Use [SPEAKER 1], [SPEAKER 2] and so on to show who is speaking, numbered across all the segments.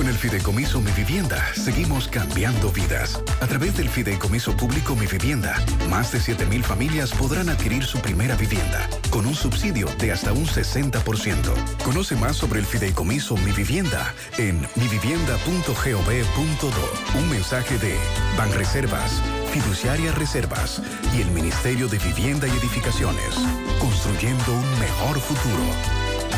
[SPEAKER 1] Con el Fideicomiso Mi Vivienda seguimos cambiando vidas. A través del Fideicomiso Público Mi Vivienda, más de 7.000 familias podrán adquirir su primera vivienda con un subsidio de hasta un 60%. Conoce más sobre el Fideicomiso Mi Vivienda en mivivienda.gov.do. Un mensaje de Banreservas, Fiduciaria Reservas y el Ministerio de Vivienda y Edificaciones. Construyendo un mejor futuro.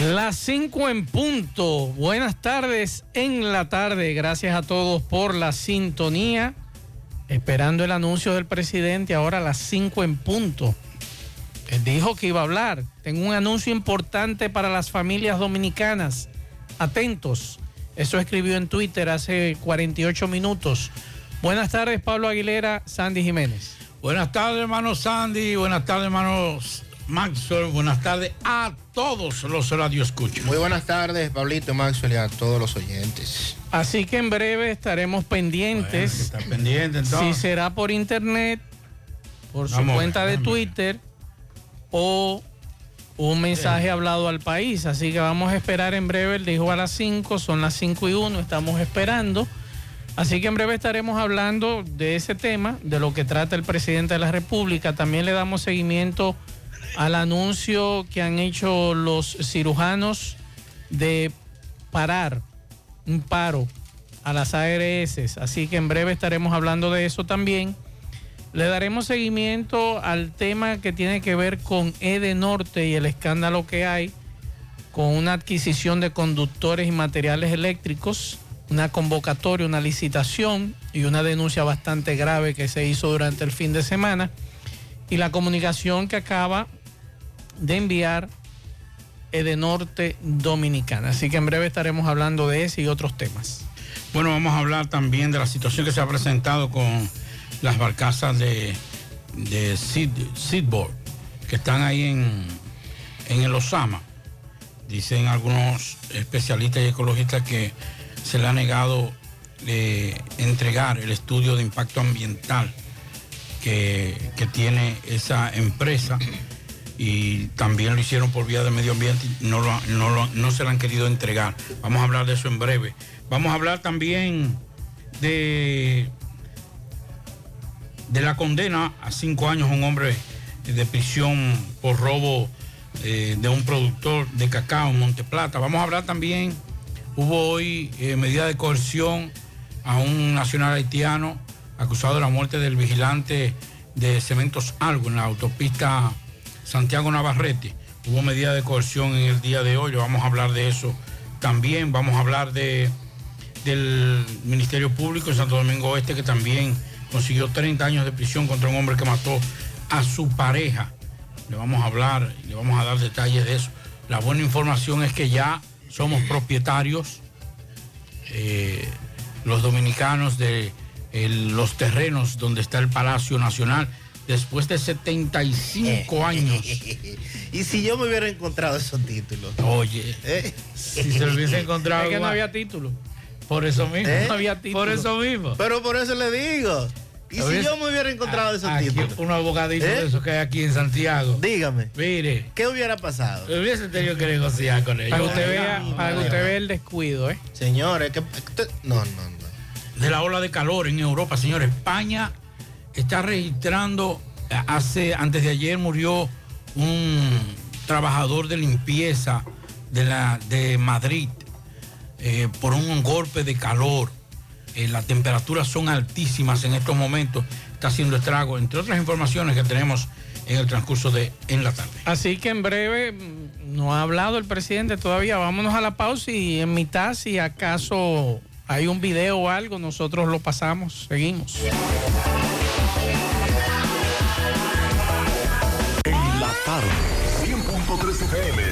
[SPEAKER 2] Las 5 en punto. Buenas tardes en la tarde. Gracias a todos por la sintonía. Esperando el anuncio del presidente ahora a las 5 en punto. Él dijo que iba a hablar. Tengo un anuncio importante para las familias dominicanas. Atentos. Eso escribió en Twitter hace 48 minutos. Buenas tardes, Pablo Aguilera, Sandy Jiménez.
[SPEAKER 3] Buenas tardes, hermano Sandy. Buenas tardes, hermanos Maxwell. Buenas tardes a todos los radioescuchos.
[SPEAKER 4] Muy buenas tardes, Pablito, Maxwell y a todos los oyentes.
[SPEAKER 2] Así que en breve estaremos pendientes.
[SPEAKER 3] Bueno, está pendiente, entonces.
[SPEAKER 2] Si será por internet, por su
[SPEAKER 3] Vamos a
[SPEAKER 2] cuenta
[SPEAKER 3] ver,
[SPEAKER 2] de
[SPEAKER 3] a ver.
[SPEAKER 2] Twitter o un mensaje hablado al país. Así que vamos a esperar en breve. Él dijo a las 5, son las 5 y 1, estamos esperando. Así que en breve estaremos hablando de ese tema, de lo que trata el presidente de la República. También le damos seguimiento al anuncio que han hecho los cirujanos de parar un paro a las ARS. Así que en breve estaremos hablando de eso también. Le daremos seguimiento al tema que tiene que ver con EDE Norte y el escándalo que hay con una adquisición de conductores y materiales eléctricos, una convocatoria, una licitación y una denuncia bastante grave que se hizo durante el fin de semana y la comunicación que acaba de enviar Edenorte Dominicana. Así que en breve estaremos hablando de ese y otros temas.
[SPEAKER 3] Bueno, vamos a hablar también de la situación que se ha presentado con las barcazas de, de Seed- Seedboard, que están ahí en, en el Osama. Dicen algunos especialistas y ecologistas que se le ha negado eh, entregar el estudio de impacto ambiental que, que tiene esa empresa y también lo hicieron por vía de medio ambiente y no, lo- no, lo- no se lo han querido entregar. Vamos a hablar de eso en breve. Vamos a hablar también de, de la condena a cinco años a un hombre de prisión por robo eh, de un productor de cacao en Monteplata. Vamos a hablar también, hubo hoy eh, medida de coerción a un nacional haitiano acusado de la muerte del vigilante de Cementos Algo en la autopista Santiago Navarrete. Hubo medida de coerción en el día de hoy, vamos a hablar de eso también. Vamos a hablar de, del Ministerio Público de Santo Domingo Oeste que también consiguió 30 años de prisión contra un hombre que mató a su pareja. Le vamos a hablar le vamos a dar detalles de eso. La buena información es que ya somos propietarios, eh, los dominicanos, de los terrenos donde está el Palacio Nacional, después de 75 años.
[SPEAKER 4] Y si yo me hubiera encontrado esos títulos.
[SPEAKER 3] Oye,
[SPEAKER 4] ¿Eh?
[SPEAKER 3] si se lo hubiese encontrado.
[SPEAKER 2] Es que no había título.
[SPEAKER 3] Por eso mismo.
[SPEAKER 4] ¿Eh?
[SPEAKER 2] No había título.
[SPEAKER 3] Por eso mismo.
[SPEAKER 4] Pero por eso le digo. ¿Y si
[SPEAKER 3] ¿Hubiese-
[SPEAKER 4] yo me hubiera encontrado esos
[SPEAKER 3] Aquí,
[SPEAKER 4] títulos?
[SPEAKER 3] Un abogadito
[SPEAKER 4] ¿Eh?
[SPEAKER 3] de esos que hay aquí en Santiago.
[SPEAKER 4] Dígame,
[SPEAKER 3] Mire,
[SPEAKER 4] ¿qué hubiera pasado?
[SPEAKER 3] hubiese tenido que negociar con ellos.
[SPEAKER 2] Para que usted vea, para que usted vea el descuido, ¿eh?
[SPEAKER 4] Señores, que... que- No, no, no.
[SPEAKER 3] de la ola de calor en Europa, señores. España está registrando, eh, hace, antes de ayer murió un trabajador de limpieza de, la, de Madrid eh, por un golpe de calor. Eh, las temperaturas son altísimas en estos momentos, está haciendo estrago, entre otras informaciones que tenemos en el transcurso de en la tarde.
[SPEAKER 2] Así que en breve mm, no ha hablado el presidente todavía. Vámonos a la pausa y en mitad, si acaso hay un video o algo, nosotros lo pasamos. Seguimos.
[SPEAKER 5] Tarde, 100.3 FM.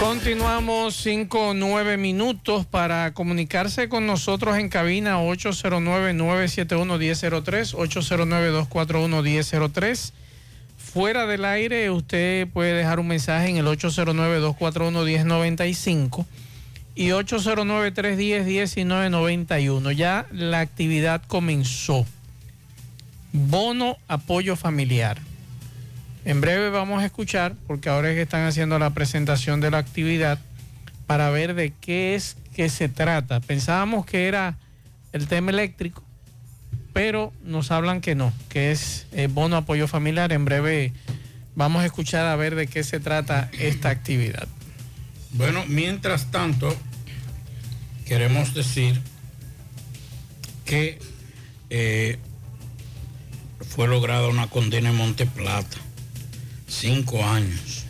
[SPEAKER 2] Continuamos 5 o 9 minutos para comunicarse con nosotros en cabina 809-971-1003, 809-241-1003. Fuera del aire, usted puede dejar un mensaje en el 809-241-1095 y 809-310-1991. Ya la actividad comenzó. Bono apoyo familiar. En breve vamos a escuchar, porque ahora es que están haciendo la presentación de la actividad, para ver de qué es que se trata. Pensábamos que era el tema eléctrico, pero nos hablan que no, que es eh, bono apoyo familiar. En breve vamos a escuchar a ver de qué se trata esta actividad.
[SPEAKER 3] Bueno, mientras tanto, queremos decir que eh, fue lograda una condena en Monte Plata cinco años.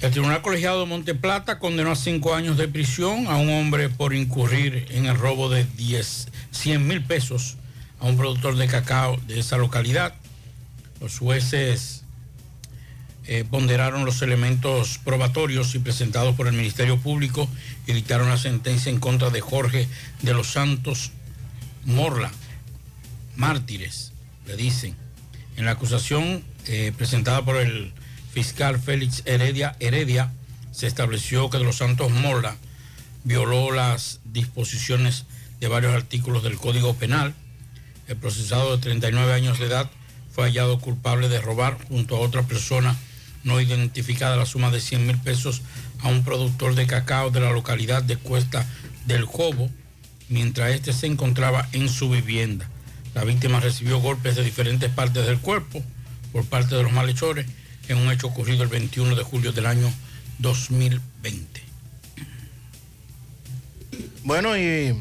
[SPEAKER 3] El Tribunal Colegiado de Monteplata condenó a cinco años de prisión a un hombre por incurrir en el robo de 10, 100 mil pesos a un productor de cacao de esa localidad. Los jueces eh, ponderaron los elementos probatorios y presentados por el Ministerio Público y dictaron la sentencia en contra de Jorge de los Santos Morla, mártires, le dicen. En la acusación eh, presentada por el fiscal Félix Heredia Heredia, se estableció que de los Santos Morla violó las disposiciones de varios artículos del Código Penal. El procesado de 39 años de edad fue hallado culpable de robar junto a otra persona no identificada la suma de 100 mil pesos a un productor de cacao de la localidad de Cuesta del Jobo, mientras este se encontraba en su vivienda. La víctima recibió golpes de diferentes partes del cuerpo por parte de los malhechores en un hecho ocurrido el 21 de julio del año 2020.
[SPEAKER 4] Bueno, y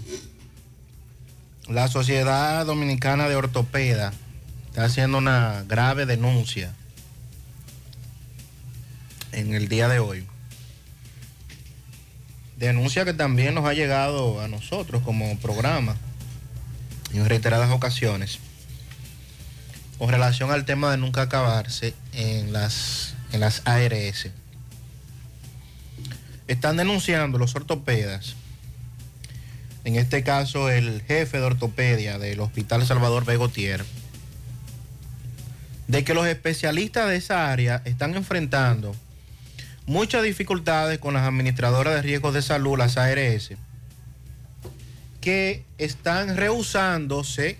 [SPEAKER 4] la Sociedad Dominicana de Ortopeda está haciendo una grave denuncia en el día de hoy. Denuncia que también nos ha llegado a nosotros como programa en reiteradas ocasiones con relación al tema de nunca acabarse en las, en las ARS. están denunciando los ortopedas, en este caso el jefe de ortopedia del Hospital Salvador Begotier, de que los especialistas de esa área están enfrentando muchas dificultades con las administradoras de riesgos de salud, las ARS, que están rehusándose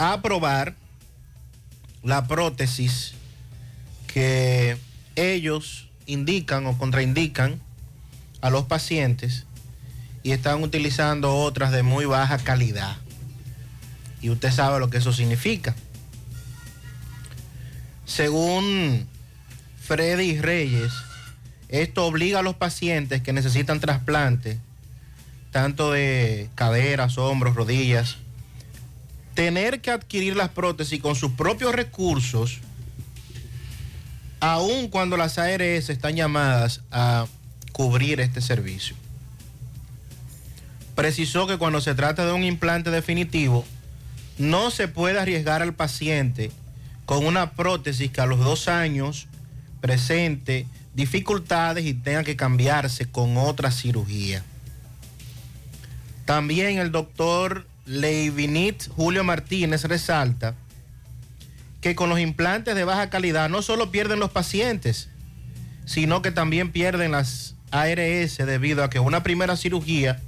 [SPEAKER 4] aprobar la prótesis que ellos indican o contraindican a los pacientes y están utilizando otras de muy baja calidad. Y usted sabe lo que eso significa. Según Freddy Reyes, esto obliga a los pacientes que necesitan trasplante, tanto de caderas, hombros, rodillas, tener que adquirir las prótesis con sus propios recursos, aun cuando las ARS están llamadas a cubrir este servicio. Precisó que cuando se trata de un implante definitivo, no se puede arriesgar al paciente con una prótesis que a los dos años presente dificultades y tenga que cambiarse con otra cirugía. También el doctor Leivinit Julio Martínez resalta que con los implantes de baja calidad no solo pierden los pacientes, sino que también pierden las ARS debido a que una primera cirugía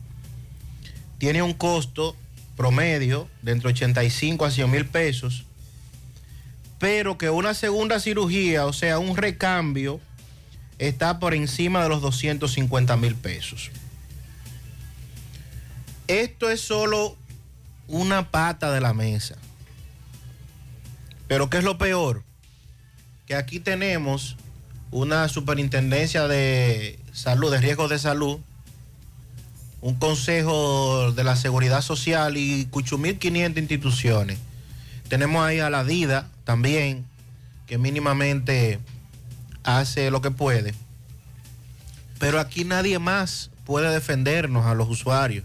[SPEAKER 4] tiene un costo promedio de entre 85 a 100 mil pesos, pero que una segunda cirugía, o sea, un recambio, está por encima de los 250 mil pesos. Esto es solo una pata de la mesa. Pero ¿qué es lo peor? Que aquí tenemos una superintendencia de salud, de riesgos de salud, un consejo de la seguridad social y 8.500 instituciones. Tenemos ahí a la DIDA también, que mínimamente hace lo que puede. Pero aquí nadie más puede defendernos a los usuarios.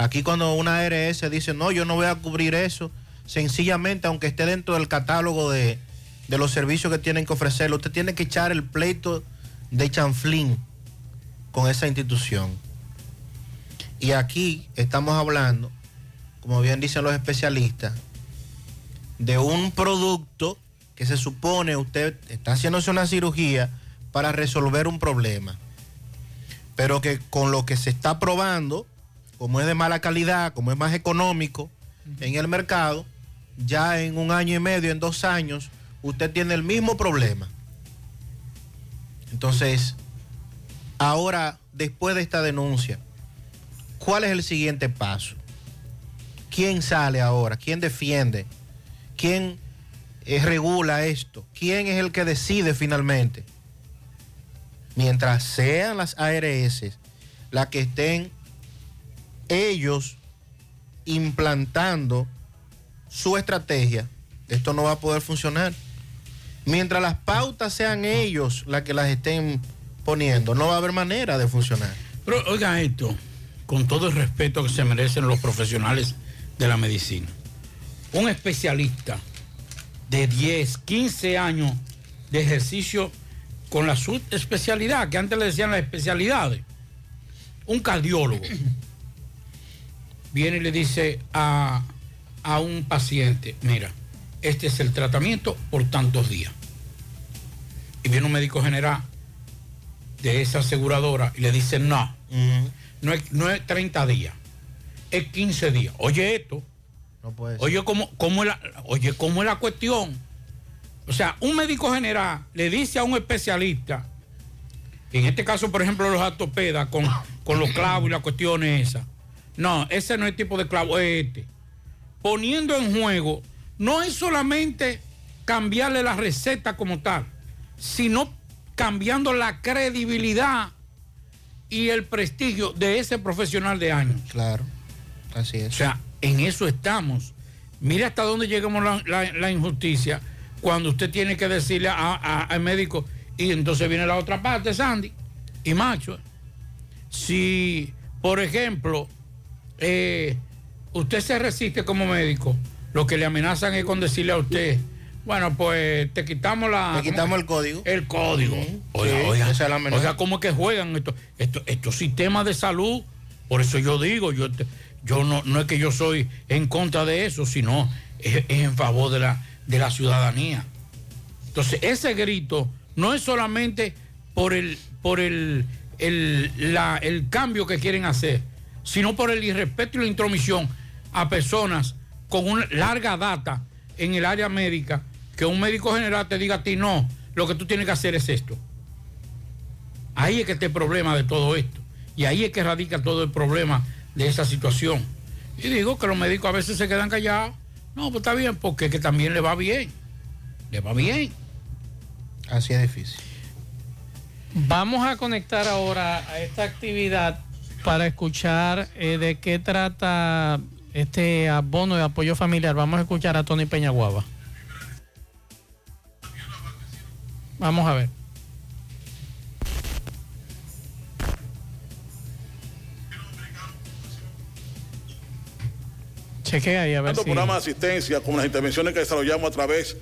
[SPEAKER 4] Aquí cuando una ARS dice, no, yo no voy a cubrir eso, sencillamente, aunque esté dentro del catálogo de, de los servicios que tienen que ofrecerle, usted tiene que echar el pleito de chanflín con esa institución. Y aquí estamos hablando, como bien dicen los especialistas, de un producto que se supone usted está haciéndose una cirugía para resolver un problema, pero que con lo que se está probando, como es de mala calidad, como es más económico en el mercado, ya en un año y medio, en dos años, usted tiene el mismo problema. Entonces, ahora, después de esta denuncia, ¿cuál es el siguiente paso? ¿Quién sale ahora? ¿Quién defiende? ¿Quién eh, regula esto? ¿Quién es el que decide finalmente? Mientras sean las ARS las que estén ellos implantando su estrategia, esto no va a poder funcionar. Mientras las pautas sean ellos las que las estén poniendo, no va a haber manera de funcionar.
[SPEAKER 3] Pero oiga esto, con todo el respeto que se merecen los profesionales de la medicina. Un especialista de 10, 15 años de ejercicio con la subespecialidad, que antes le decían las especialidades. Un cardiólogo viene y le dice a, a un paciente, mira, este es el tratamiento por tantos días. Y viene un médico general de esa aseguradora y le dice, no, no, es, no es 30 días, es 15 días. Oye esto,
[SPEAKER 4] No puede ser.
[SPEAKER 3] oye cómo, cómo es la, oye cómo es la cuestión. O sea, un médico general le dice a un especialista, en este caso, por ejemplo, los ortopedas con, con los clavos y las cuestiones esas. No, ese no es el tipo de clavo, es este. Poniendo en juego, no es solamente cambiarle la receta como tal, sino cambiando la credibilidad y el prestigio de ese profesional de años.
[SPEAKER 4] Claro, así es.
[SPEAKER 3] O sea, en eso estamos. Mire hasta dónde llegamos la, la- la injusticia cuando usted tiene que decirle a- a- al médico, y entonces viene la otra parte, Sandy, y macho. Si, por ejemplo, eh, usted se resiste como médico, lo que le amenazan es con decirle a usted, Bueno, pues te quitamos la.
[SPEAKER 4] Te quitamos el código.
[SPEAKER 3] El código. Oiga,
[SPEAKER 4] Sí,
[SPEAKER 3] oiga,
[SPEAKER 4] esa es la menor.
[SPEAKER 3] oiga, ¿cómo que juegan estos, estos, estos sistemas de salud? Por eso yo digo, yo, yo no, no es que yo soy en contra de eso, sino es, es en favor de la, de la ciudadanía. Entonces, ese grito no es solamente por el, por el, el, la- el cambio que quieren hacer, sino por el irrespeto y la intromisión a personas con una larga data en el área médica, que un médico general te diga a ti, no, lo que tú tienes que hacer es esto. Ahí es que está el problema de todo esto. Y ahí es que radica todo el problema de esa situación. Y digo que los médicos a veces se quedan callados. No, pues está bien, porque es que también le va bien. Le va bien.
[SPEAKER 4] Así es difícil.
[SPEAKER 2] Vamos a conectar ahora a esta actividad para escuchar eh, de qué trata este abono de apoyo familiar. Vamos a escuchar a Tony Peñaguaba. Vamos a ver. Chequea ahí a ver
[SPEAKER 6] Tanto
[SPEAKER 2] si...
[SPEAKER 6] programa de asistencia como las intervenciones que desarrollamos a través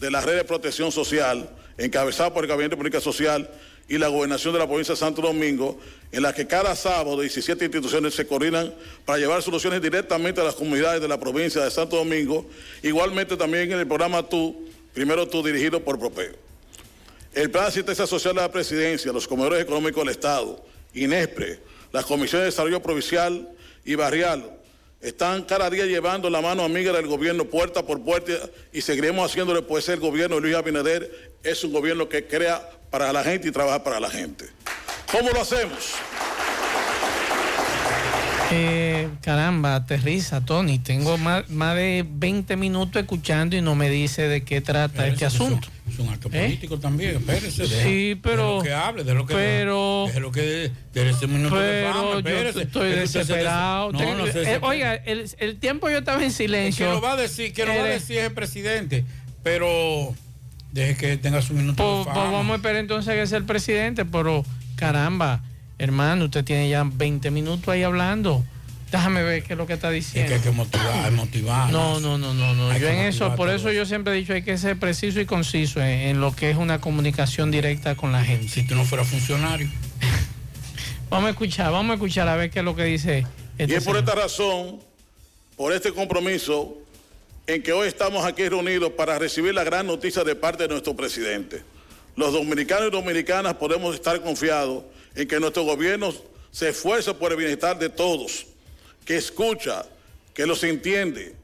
[SPEAKER 6] de la red de protección social, encabezada por el Gabinete de Política Social y la Gobernación de la provincia de Santo Domingo, en la que cada sábado 17 instituciones se coordinan para llevar soluciones directamente a las comunidades de la provincia de Santo Domingo, igualmente también en el programa Tú, primero Tú, dirigido por Propeo. El Plan de Asistencia Social de la Presidencia, los comedores económicos del Estado, INESPRE, las comisiones de desarrollo provincial y barrial, están cada día llevando la mano amiga del gobierno puerta por puerta y seguiremos haciéndole, pues el gobierno de Luis Abinader es un gobierno que crea para la gente y trabaja para la gente. ¿Cómo lo hacemos?
[SPEAKER 2] Eh, caramba, aterriza, Tony. Tengo más, más de 20 minutos escuchando y no me dice de qué trata este asunto.
[SPEAKER 3] Es un acto
[SPEAKER 2] ¿Eh?
[SPEAKER 3] político también, espérese. deje-
[SPEAKER 2] Sí, pero-
[SPEAKER 3] deje lo que hable, de lo que
[SPEAKER 2] pero-
[SPEAKER 3] deje lo que de ese minuto de
[SPEAKER 2] Pero
[SPEAKER 3] fama,
[SPEAKER 2] yo estoy desesperado.
[SPEAKER 3] No,
[SPEAKER 2] Tengo-
[SPEAKER 3] no
[SPEAKER 2] eh, oiga, el, el tiempo yo estaba en silencio.
[SPEAKER 3] Que lo va a decir, que lo va a decir es el presidente, pero deje que tenga su minuto
[SPEAKER 2] Pues,
[SPEAKER 3] de
[SPEAKER 2] pues
[SPEAKER 3] fama.
[SPEAKER 2] vamos a esperar entonces que sea el presidente, pero caramba, hermano, usted tiene ya 20 minutos ahí hablando. Déjame ver qué es lo que está
[SPEAKER 3] Es
[SPEAKER 2] diciendo.
[SPEAKER 3] que hay que motivar, motivar.
[SPEAKER 2] No, no, no, no, no.
[SPEAKER 3] Hay
[SPEAKER 2] Yo en eso, por eso yo siempre he dicho hay que ser preciso y conciso en, en lo que es una comunicación directa con la gente.
[SPEAKER 3] Si tú no fueras funcionario.
[SPEAKER 2] Vamos a escuchar, vamos a escuchar a ver qué es lo que dice.
[SPEAKER 6] Y
[SPEAKER 2] este
[SPEAKER 6] es por esta razón, por este compromiso, en que hoy estamos aquí reunidos para recibir la gran noticia de parte de nuestro presidente. Los dominicanos y dominicanas podemos estar confiados en que nuestro gobierno se esfuerza por el bienestar de todos, que escucha, que los entiende,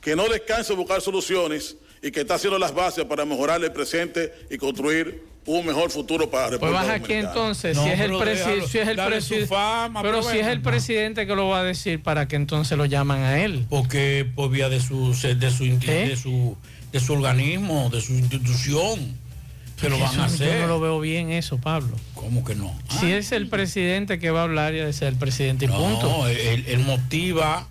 [SPEAKER 6] que no descansa en buscar soluciones y que está haciendo las bases para mejorar el presente y construir un mejor futuro para
[SPEAKER 2] Pues
[SPEAKER 6] República
[SPEAKER 2] vas aquí
[SPEAKER 6] Dominicana.
[SPEAKER 2] entonces,
[SPEAKER 3] No,
[SPEAKER 2] si es el
[SPEAKER 3] déjalo,
[SPEAKER 2] si es el presidente, pero
[SPEAKER 3] pero
[SPEAKER 2] si es el presidente que lo va a decir, para que entonces lo llaman a él.
[SPEAKER 3] Porque por vía de su, de su,
[SPEAKER 2] ¿Eh?
[SPEAKER 3] de su, de su organismo, de su institución, se lo van
[SPEAKER 2] Eso
[SPEAKER 3] a
[SPEAKER 2] Yo
[SPEAKER 3] hacer.
[SPEAKER 2] no lo veo bien eso, Pablo.
[SPEAKER 3] ¿Cómo que no?
[SPEAKER 2] Si es el presidente que va a hablar, ya de ser el presidente y punto.
[SPEAKER 3] No, él, él motiva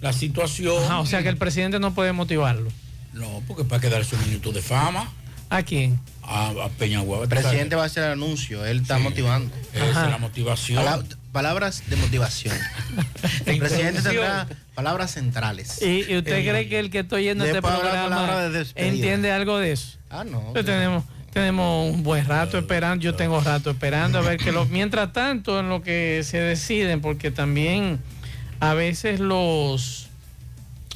[SPEAKER 3] la situación.
[SPEAKER 2] Ajá, o sea que el presidente no puede motivarlo.
[SPEAKER 3] No, porque para quedarse un minuto de fama.
[SPEAKER 2] ¿A quién?
[SPEAKER 3] A, a Peñaguaba.
[SPEAKER 4] El presidente va a hacer el anuncio, él está motivando.
[SPEAKER 3] Esa es la motivación.
[SPEAKER 4] Pala- palabras de motivación. el presidente tendrá palabras centrales.
[SPEAKER 2] ¿Y, y usted
[SPEAKER 4] Eh,
[SPEAKER 2] cree que el que estoy yendo a este programa
[SPEAKER 4] de despedida.
[SPEAKER 2] entiende algo de eso?
[SPEAKER 4] Ah, no.
[SPEAKER 2] Pues tenemos, tenemos un buen rato esperando, yo tengo rato esperando a ver que lo, mientras tanto en lo que se deciden, porque también a veces los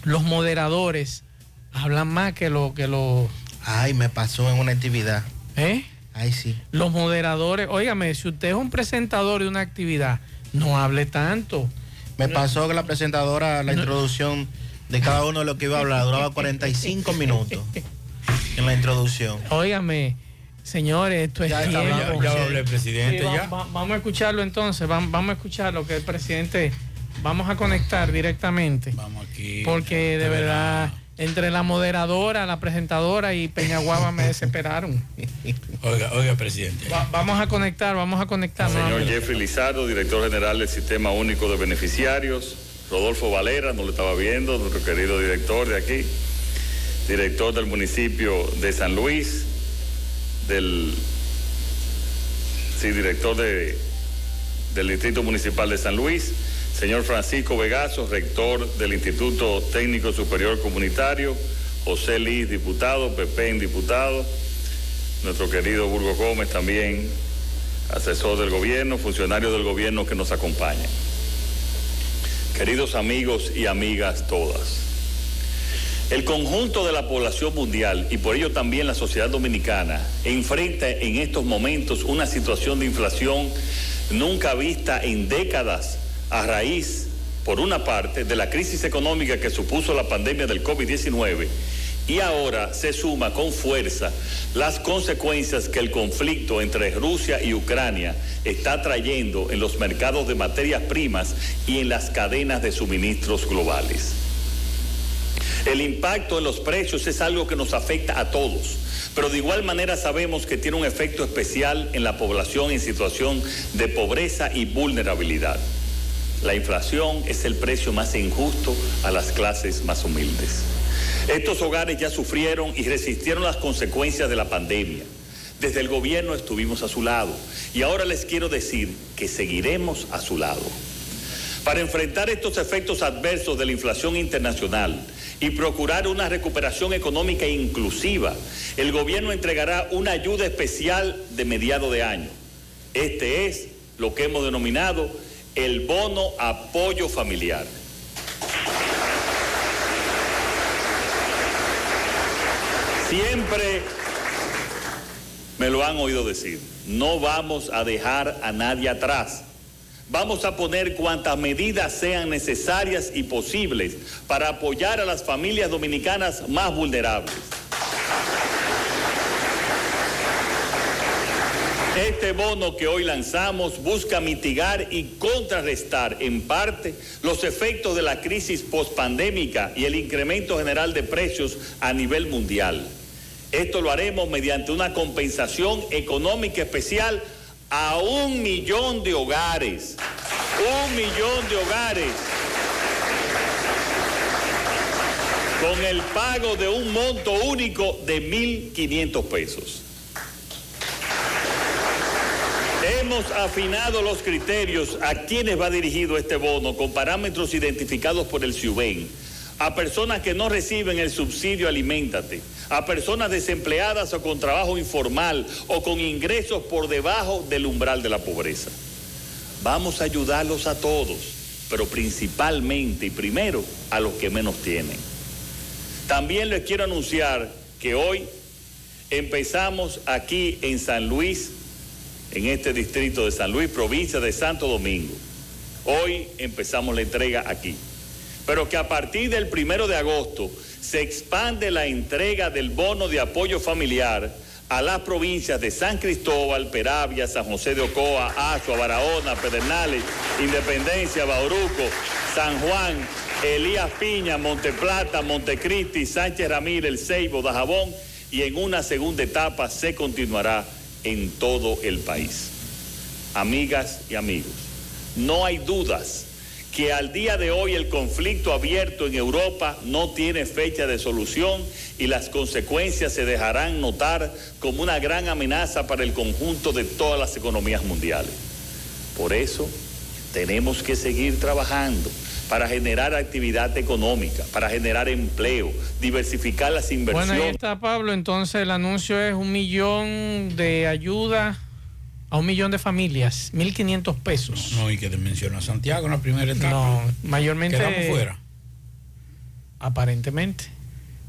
[SPEAKER 2] los moderadores hablan más que lo que los
[SPEAKER 4] Ay, me pasó en una actividad.
[SPEAKER 2] ¿eh?
[SPEAKER 4] Ay, sí.
[SPEAKER 2] Los moderadores, óigame, si usted es un presentador de una actividad, no hable tanto.
[SPEAKER 4] Me pasó que la presentadora, la introducción de cada uno de lo que iba a hablar, duraba 45 minutos en la introducción.
[SPEAKER 2] Óigame, señores, esto es
[SPEAKER 4] Ya está,
[SPEAKER 2] tiempo.
[SPEAKER 3] ya habló el presidente,
[SPEAKER 2] Sí, va-
[SPEAKER 3] ya.
[SPEAKER 2] va- vamos a escucharlo entonces, vamos, vamos a escuchar lo que el presidente, vamos a conectar directamente.
[SPEAKER 3] Vamos aquí.
[SPEAKER 2] Porque de verdad, entre la moderadora, la presentadora y Peñaguaba me desesperaron.
[SPEAKER 3] Oiga, oiga, presidente.
[SPEAKER 2] Va- vamos a conectar, vamos a conectar.
[SPEAKER 7] Señor. Jeffrey Lizardo, director general del Sistema Único de Beneficiarios. Rodolfo Valera, no lo estaba viendo, nuestro querido director de aquí. Director del municipio de San Luis. Del. Sí, director de, del Distrito Municipal de San Luis. Señor Francisco Vegaso, rector del Instituto Técnico Superior Comunitario. José Liz, diputado, Pepén, diputado, nuestro querido Burgo Gómez también, asesor del gobierno, funcionario del gobierno que nos acompañan. Queridos amigos y amigas todas, el conjunto de la población mundial y por ello también la sociedad dominicana enfrenta en estos momentos una situación de inflación nunca vista en décadas a raíz, por una parte, de la crisis económica que supuso la pandemia del COVID-19 y ahora se suma con fuerza las consecuencias que el conflicto entre Rusia y Ucrania está trayendo en los mercados de materias primas y en las cadenas de suministros globales. El impacto en los precios es algo que nos afecta a todos, pero de igual manera sabemos que tiene un efecto especial en la población en situación de pobreza y vulnerabilidad. La inflación es el precio más injusto a las clases más humildes. Estos hogares ya sufrieron y resistieron las consecuencias de la pandemia. Desde el gobierno estuvimos a su lado y ahora les quiero decir que seguiremos a su lado. Para enfrentar estos efectos adversos de la inflación internacional y procurar una recuperación económica inclusiva, el gobierno entregará una ayuda especial de mediado de año. Este es lo que hemos denominado el bono apoyo familiar. Siempre me lo han oído decir, no vamos a dejar a nadie atrás. Vamos a poner cuantas medidas sean necesarias y posibles para apoyar a las familias dominicanas más vulnerables. Este bono que hoy lanzamos busca mitigar y contrarrestar en parte los efectos de la crisis postpandémica y el incremento general de precios a nivel mundial. Esto lo haremos mediante una compensación económica especial a un millón de hogares. Un millón de hogares. Con el pago de un monto único de 1.500 pesos. Hemos afinado los criterios a quienes va dirigido este bono con parámetros identificados por el CIUBEN, a personas que no reciben el subsidio Aliméntate, a personas desempleadas o con trabajo informal o con ingresos por debajo del umbral de la pobreza. Vamos a ayudarlos a todos, pero principalmente y primero a los que menos tienen. También les quiero anunciar que hoy empezamos aquí en San Luis en este distrito de San Luis, provincia de Santo Domingo. Hoy empezamos la entrega aquí. Pero que a partir del primero de agosto se expande la entrega del bono de apoyo familiar a las provincias de San Cristóbal, Peravia, San José de Ocoa, Asua, Barahona, Pedernales, Independencia, Bauruco, San Juan, Elías Piña, Monteplata, Montecristi, Sánchez Ramírez, El Ceibo, Dajabón y en una segunda etapa se continuará en todo el país. Amigas y amigos, no hay dudas que al día de hoy el conflicto abierto en Europa no tiene fecha de solución y las consecuencias se dejarán notar como una gran amenaza para el conjunto de todas las economías mundiales. Por eso tenemos que seguir trabajando para generar actividad económica, para generar empleo, diversificar las inversiones.
[SPEAKER 2] Bueno, ahí está Pablo, entonces el anuncio es un millón de ayuda a un millón de familias, 1.500 pesos.
[SPEAKER 3] No, y que te menciona Santiago en la primera etapa.
[SPEAKER 2] No, mayormente...
[SPEAKER 3] Quedamos fuera.
[SPEAKER 2] Aparentemente.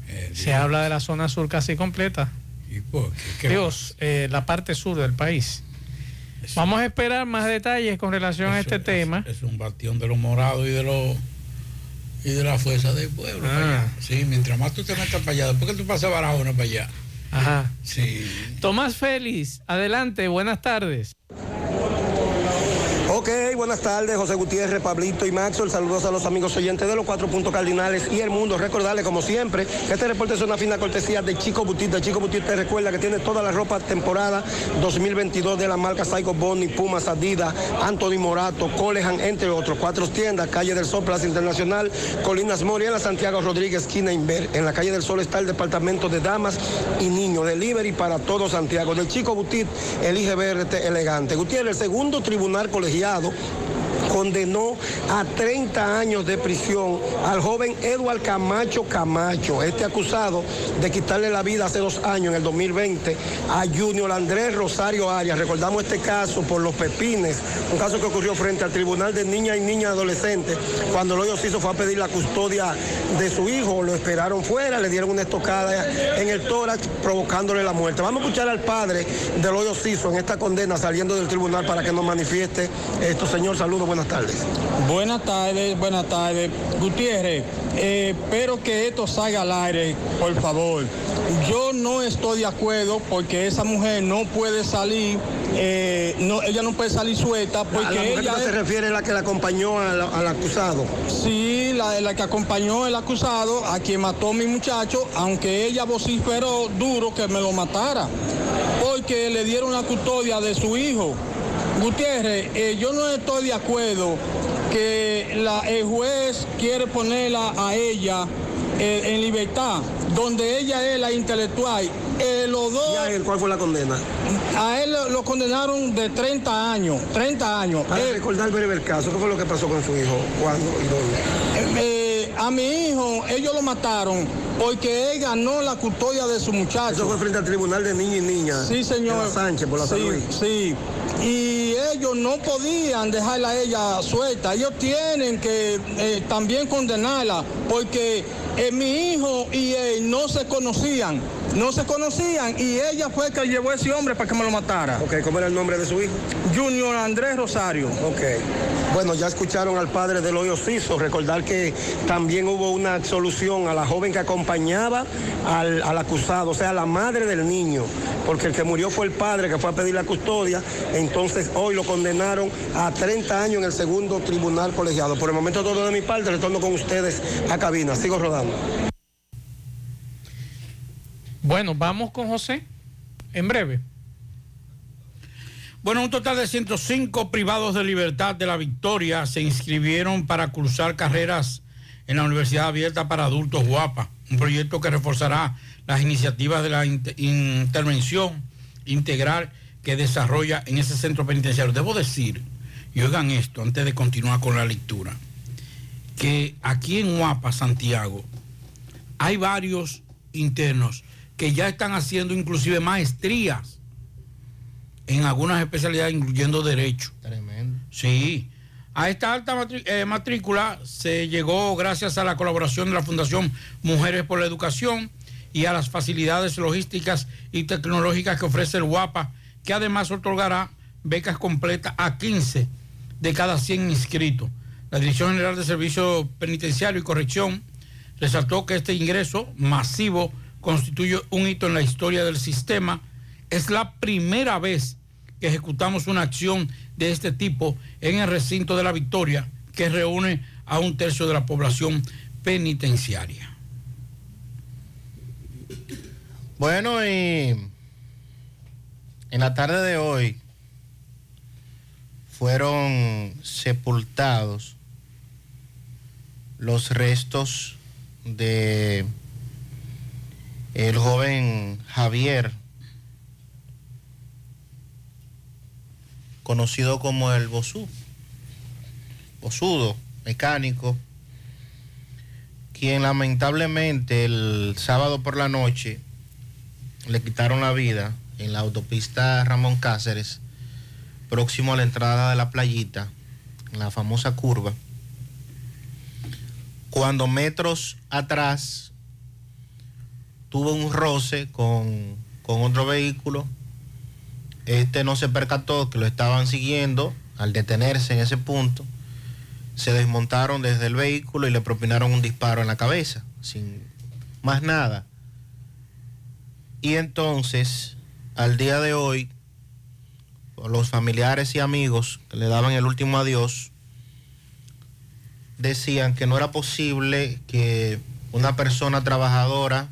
[SPEAKER 3] Eh,
[SPEAKER 2] Se habla de la zona sur casi completa.
[SPEAKER 3] ¿Y por qué?
[SPEAKER 2] Dios, eh, la parte sur del país. Vamos a esperar más detalles con relación a este tema.
[SPEAKER 3] Es un bastión de los morados y de los y de la fuerza del pueblo.
[SPEAKER 2] Ah.
[SPEAKER 3] para allá. Sí, mientras más tú te metas para allá, después que tú pasas Barahona para allá.
[SPEAKER 2] Ajá.
[SPEAKER 3] Sí.
[SPEAKER 2] Tomás Félix, adelante, buenas tardes.
[SPEAKER 8] Buenas tardes, José Gutiérrez, Pablito y Maxwell. Saludos a los amigos oyentes de los cuatro puntos cardinales y el mundo. Recordarles, como siempre, que este reporte es una fina cortesía de Chico Butit. De Chico Butit te recuerda que tiene toda la ropa temporada 2022 de la marca Psycho Bonnie, Pumas, Adidas, Anthony Morato, Colehan, entre otros. Cuatro tiendas, Calle del Sol, Plaza Internacional, Colinas Moriela, Santiago Rodríguez, esquina Inver. En la Calle del Sol está el departamento de damas y niños. Delivery para todo Santiago. Del Chico Butit, elige verte elegante. Gutiérrez, el segundo tribunal colegiado condenó a 30 años de prisión al joven Eduard Camacho Camacho, este acusado de quitarle la vida hace dos años, en el 2020, a Junior Andrés Rosario Arias. Recordamos este caso por los pepines, un caso que ocurrió frente al Tribunal de Niñas y Niñas Adolescentes, cuando Loyo Ciso fue a pedir la custodia de su hijo, lo esperaron fuera, le dieron una estocada en el tórax, provocándole la muerte. Vamos a escuchar al padre de Loyo Ciso en esta condena saliendo del tribunal para que nos manifieste esto. Señor, saludos, buenas tardes.
[SPEAKER 9] Buenas tardes, buenas tardes. Gutiérrez, eh, espero que esto salga al aire, por favor. Yo no estoy de acuerdo porque esa mujer no puede salir, eh, no, ella no puede salir suelta porque
[SPEAKER 8] ¿A la mujer
[SPEAKER 9] ella
[SPEAKER 8] se refiere a la que la acompañó al, al acusado?
[SPEAKER 9] Sí, la, la que acompañó el acusado, a quien mató a mi muchacho, aunque ella vociferó duro que me lo matara, porque le dieron la custodia de su hijo. Gutiérrez, eh, yo no estoy de acuerdo que la, el juez quiere ponerla a ella eh, en libertad, donde ella es la intelectual. Eh, los dos,
[SPEAKER 8] ¿Y a él cuál fue la condena?
[SPEAKER 9] A él lo- lo condenaron de 30 años, 30 años.
[SPEAKER 8] Para
[SPEAKER 9] Eh,
[SPEAKER 8] recordar breve el caso, ¿qué fue lo que pasó con su hijo? ¿Cuándo y dónde?
[SPEAKER 9] A mi hijo, ellos lo mataron porque él ganó la custodia de su muchacho.
[SPEAKER 8] Eso fue frente al Tribunal de Niños y Niñas.
[SPEAKER 9] Sí, señor.
[SPEAKER 8] de la Sánchez, por la San
[SPEAKER 9] sí,
[SPEAKER 8] Luis.
[SPEAKER 9] sí. Y ellos no podían dejarla a ella suelta. Ellos tienen que eh, también condenarla porque eh, mi hijo y él no se conocían. No se conocían y ella fue que llevó a ese hombre para que me lo matara.
[SPEAKER 8] Ok, ¿cómo era el nombre de su hijo?
[SPEAKER 9] Junior Andrés Rosario.
[SPEAKER 8] Ok. Bueno, ya escucharon al padre del hoyo Ciso. Recordar que también hubo una absolución a la joven que acompañaba al, al acusado, o sea, la madre del niño, porque el que murió fue el padre que fue a pedir la custodia. Entonces, hoy lo condenaron a 30 años en el segundo tribunal colegiado. Por el momento, todo de mi parte, retorno con ustedes a cabina. Sigo rodando.
[SPEAKER 2] Bueno, vamos con José en breve.
[SPEAKER 3] Bueno, un total de 105 privados de libertad de la Victoria se inscribieron para cursar carreras en la Universidad Abierta para Adultos Guapa, un proyecto que reforzará las iniciativas de la inter- intervención integral que desarrolla en ese centro penitenciario. Debo decir, y oigan esto antes de continuar con la lectura, que aquí en Guapa, Santiago, hay varios internos que ya están haciendo inclusive maestrías en algunas especialidades, incluyendo derecho.
[SPEAKER 4] Tremendo.
[SPEAKER 3] Sí. A esta alta eh, matrícula se llegó gracias a la colaboración de la Fundación Mujeres por la Educación y a las facilidades logísticas y tecnológicas que ofrece el WAPA, que además otorgará becas completas a 15 de cada 100 inscritos. La Dirección General de Servicio Penitenciario y Corrección resaltó que este ingreso masivo constituye un hito en la historia del sistema. Es la primera vez que ejecutamos una acción de este tipo en el recinto de la Victoria, que reúne a un tercio de la población penitenciaria.
[SPEAKER 4] Bueno, y en la tarde de hoy fueron sepultados los restos de el joven Javier, conocido como el Bosú, Bosudo, mecánico, quien lamentablemente el sábado por la noche le quitaron la vida en la autopista Ramón Cáceres, próximo a la entrada de la playita, en la famosa curva, cuando metros atrás tuvo un roce con, con otro vehículo, este no se percató que lo estaban siguiendo al detenerse en ese punto, se desmontaron desde el vehículo y le propinaron un disparo en la cabeza, sin más nada. Y entonces, al día de hoy, los familiares y amigos que le daban el último adiós, decían que no era posible que una persona trabajadora,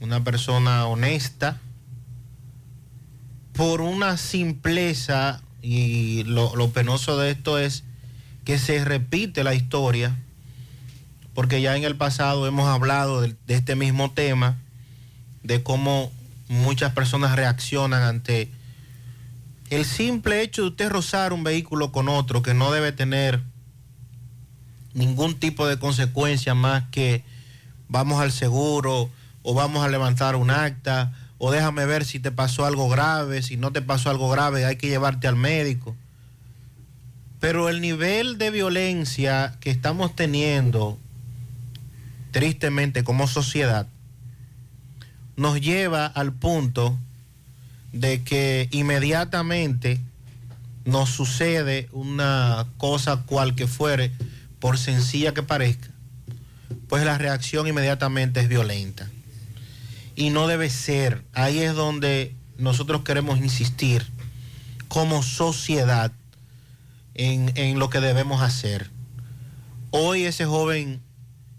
[SPEAKER 4] una persona honesta, por una simpleza, y lo, penoso de esto es que se repite la historia, porque ya en el pasado hemos hablado de, de este mismo tema, de cómo muchas personas reaccionan ante el simple hecho de usted rozar un vehículo con otro que no debe tener ningún tipo de consecuencia más que vamos al seguro o vamos a levantar un acta o déjame ver si te pasó algo grave, si no te pasó algo grave hay que llevarte al médico. Pero el nivel de violencia que estamos teniendo tristemente como sociedad nos lleva al punto de que inmediatamente nos sucede una cosa cual que fuere, por sencilla que parezca, pues la reacción inmediatamente es violenta. Y no debe ser. Ahí es donde nosotros queremos insistir como sociedad en, en lo que debemos hacer. Hoy ese joven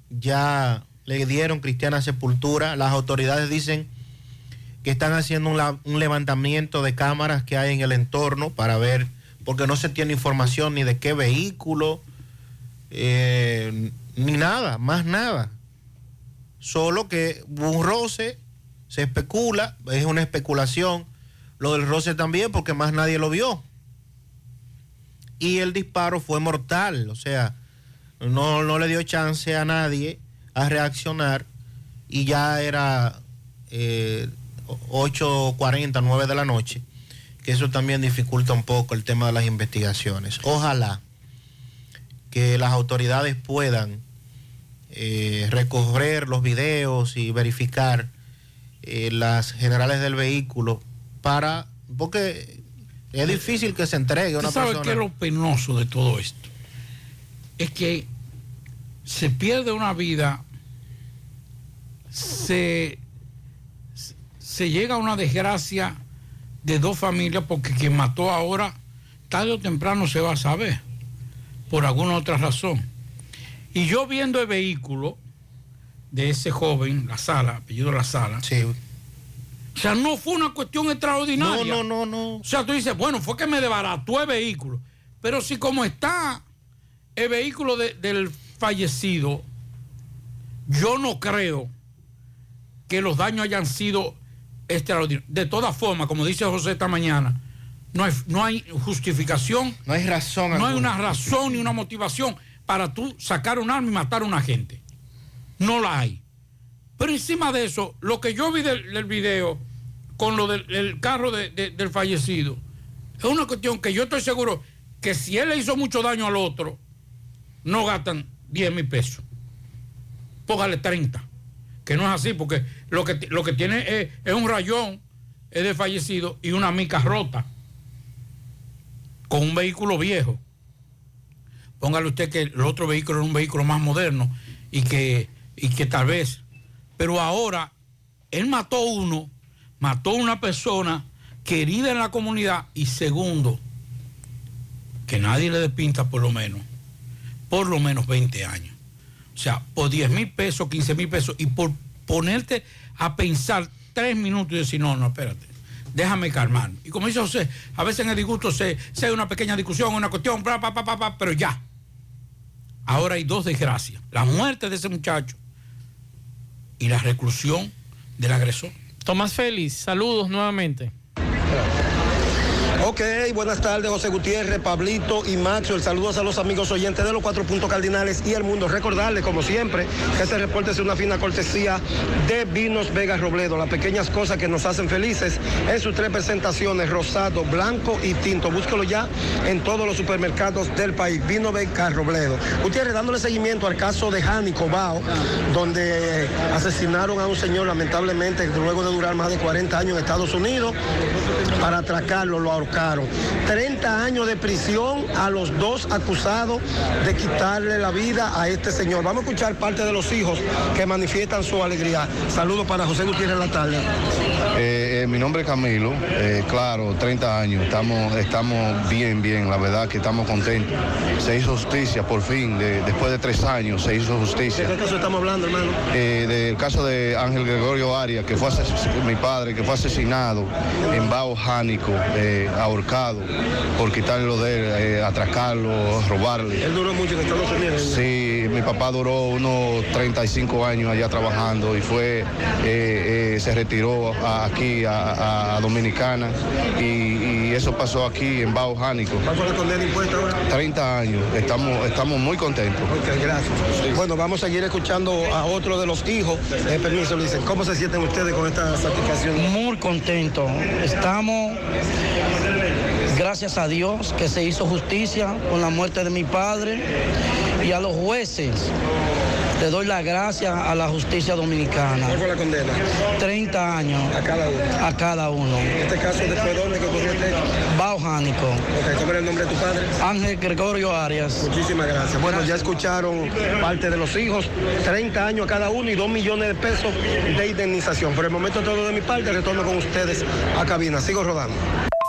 [SPEAKER 4] ya le dieron cristiana sepultura. Las autoridades dicen que están haciendo un, levantamiento de cámaras que hay en el entorno para ver, porque no se tiene información ni de qué vehículo, eh, ni nada, más nada. Solo que un se especula, es una especulación. Lo del roce también, porque más nadie lo vio. Y el disparo fue mortal, o sea, no, no le dio chance a nadie a reaccionar y ya era eh, 8.40, 9 de la noche, que eso también dificulta un poco el tema de las investigaciones. Ojalá que las autoridades puedan eh, recoger los videos y verificar eh, las generales del vehículo para, porque es difícil que se entregue una
[SPEAKER 3] ¿Usted sabe
[SPEAKER 4] persona.
[SPEAKER 3] qué es lo penoso de todo esto? Es que se pierde una vida, se, se llega a una desgracia de dos familias porque quien mató ahora, tarde o temprano se va a saber, por alguna otra razón. Y yo viendo el vehículo de ese joven, la sala, apellido la sala, o sea, no fue una cuestión extraordinaria.
[SPEAKER 4] No, no, no, no.
[SPEAKER 3] O sea, tú dices, bueno, fue que me desbarató el vehículo. Pero si como está el vehículo de- del fallecido, yo no creo que los daños hayan sido extraordinarios. De todas formas, como dice José esta mañana, no hay, no hay justificación.
[SPEAKER 4] No hay razón.
[SPEAKER 3] No hay una razón ni una motivación para tú sacar un arma y matar a una gente. No la hay. Pero encima de eso, lo que yo vi del, video con lo del el carro de- de- del fallecido, es una cuestión que yo estoy seguro que si él le hizo mucho daño al otro, no gastan 10 mil pesos. Póngale 30. Que no es así, porque lo que, lo que tiene es, es un rayón, es de fallecido y una mica rota con un vehículo viejo. Póngale usted que el otro vehículo era un vehículo más moderno y que, y que tal vez. Pero ahora, él mató uno, mató una persona querida en la comunidad y segundo, que nadie le despinta por lo menos, por lo menos 20 años. O sea, por 10 mil pesos, 15 mil pesos y por ponerte a pensar tres minutos y decir, no, no, espérate, déjame calmar. Y como dice José, a veces en el disgusto se, se hay una pequeña discusión, una cuestión, bla, bla, bla, bla, pero ya. Ahora hay dos desgracias, la muerte de ese muchacho y la reclusión del agresor.
[SPEAKER 2] Tomás Félix, saludos nuevamente.
[SPEAKER 8] Ok, buenas tardes, José Gutiérrez, Pablito y Maxwell. Saludos a los amigos oyentes de los cuatro puntos cardinales y el mundo. Recordarles, como siempre, que este reporte es una fina cortesía de Vinos Vega Robledo. Las pequeñas cosas que nos hacen felices en sus tres presentaciones, rosado, blanco y tinto. Búsquelo ya en todos los supermercados del país. Vino Vega Robledo. Gutiérrez, dándole seguimiento al caso de Jani Cobao, donde asesinaron a un señor, lamentablemente, luego de durar más de 40 años en Estados Unidos, para atracarlo, lo ahorcaron. 30 años de prisión a los dos acusados de quitarle la vida a este señor. Vamos a escuchar parte de los hijos que manifiestan su alegría. Saludos para José Gutiérrez La Tarde.
[SPEAKER 10] Eh, eh, mi nombre es Camilo, eh, claro, 30 años, estamos, estamos bien, bien, la verdad que estamos contentos. Se hizo justicia por fin, de- después de tres años se hizo
[SPEAKER 8] ¿De
[SPEAKER 10] justicia.
[SPEAKER 8] qué caso estamos hablando, hermano?
[SPEAKER 10] Eh, del caso de Ángel Gregorio Arias, que fue mi padre, que fue asesinado en Bao Jánico, ahorcado, por quitarle lo de él, atracarlo, robarle.
[SPEAKER 8] Él duró mucho en Estados Unidos.
[SPEAKER 10] Sí, mi papá duró unos 35 años allá trabajando y fue, se retiró a- aquí a, Dominicana y, y eso pasó aquí en Bajo Jánico.
[SPEAKER 8] ¿Cuál fue la condena impuesta ahora?
[SPEAKER 10] 30 años. Estamos, estamos muy contentos.
[SPEAKER 8] Ok, gracias. Bueno, vamos a seguir escuchando a otro de los hijos. Eh, permiso, le dicen, ¿cómo se sienten ustedes con esta satisfacción?
[SPEAKER 11] Muy contentos. Estamos, gracias a Dios, que se hizo justicia con la muerte de mi padre y a los jueces. Le doy las gracias a la justicia dominicana.
[SPEAKER 8] ¿Cuál fue la condena?
[SPEAKER 11] 30 años.
[SPEAKER 8] A cada uno.
[SPEAKER 11] A cada uno.
[SPEAKER 8] En este caso, ¿después de dónde que ocurrió este hecho?
[SPEAKER 11] Bajo Jánico.
[SPEAKER 8] Ok, ¿cómo era el nombre de tu padre?
[SPEAKER 11] Ángel Gregorio Arias.
[SPEAKER 8] Muchísimas gracias. Bueno, ya escucharon parte de los hijos, 30 años a cada uno y 2 millones de pesos de indemnización. Por el momento todo de mi parte, retorno con ustedes a cabina. Sigo rodando.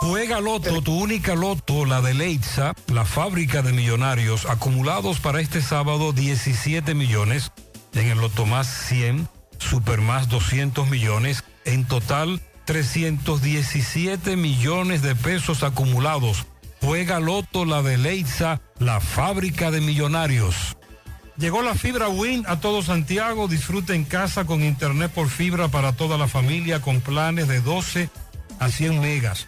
[SPEAKER 12] Juega Loto, tu única Loto, la de Leitza, la fábrica de millonarios, acumulados para este sábado 17 millones, en el Loto más 100, Super más 200 millones, en total 317 millones de pesos acumulados. Juega Loto, la de Leitza, la fábrica de millonarios. Llegó la fibra Win a todo Santiago. Disfruta en casa con internet por fibra para toda la familia con planes de 12 a 100 megas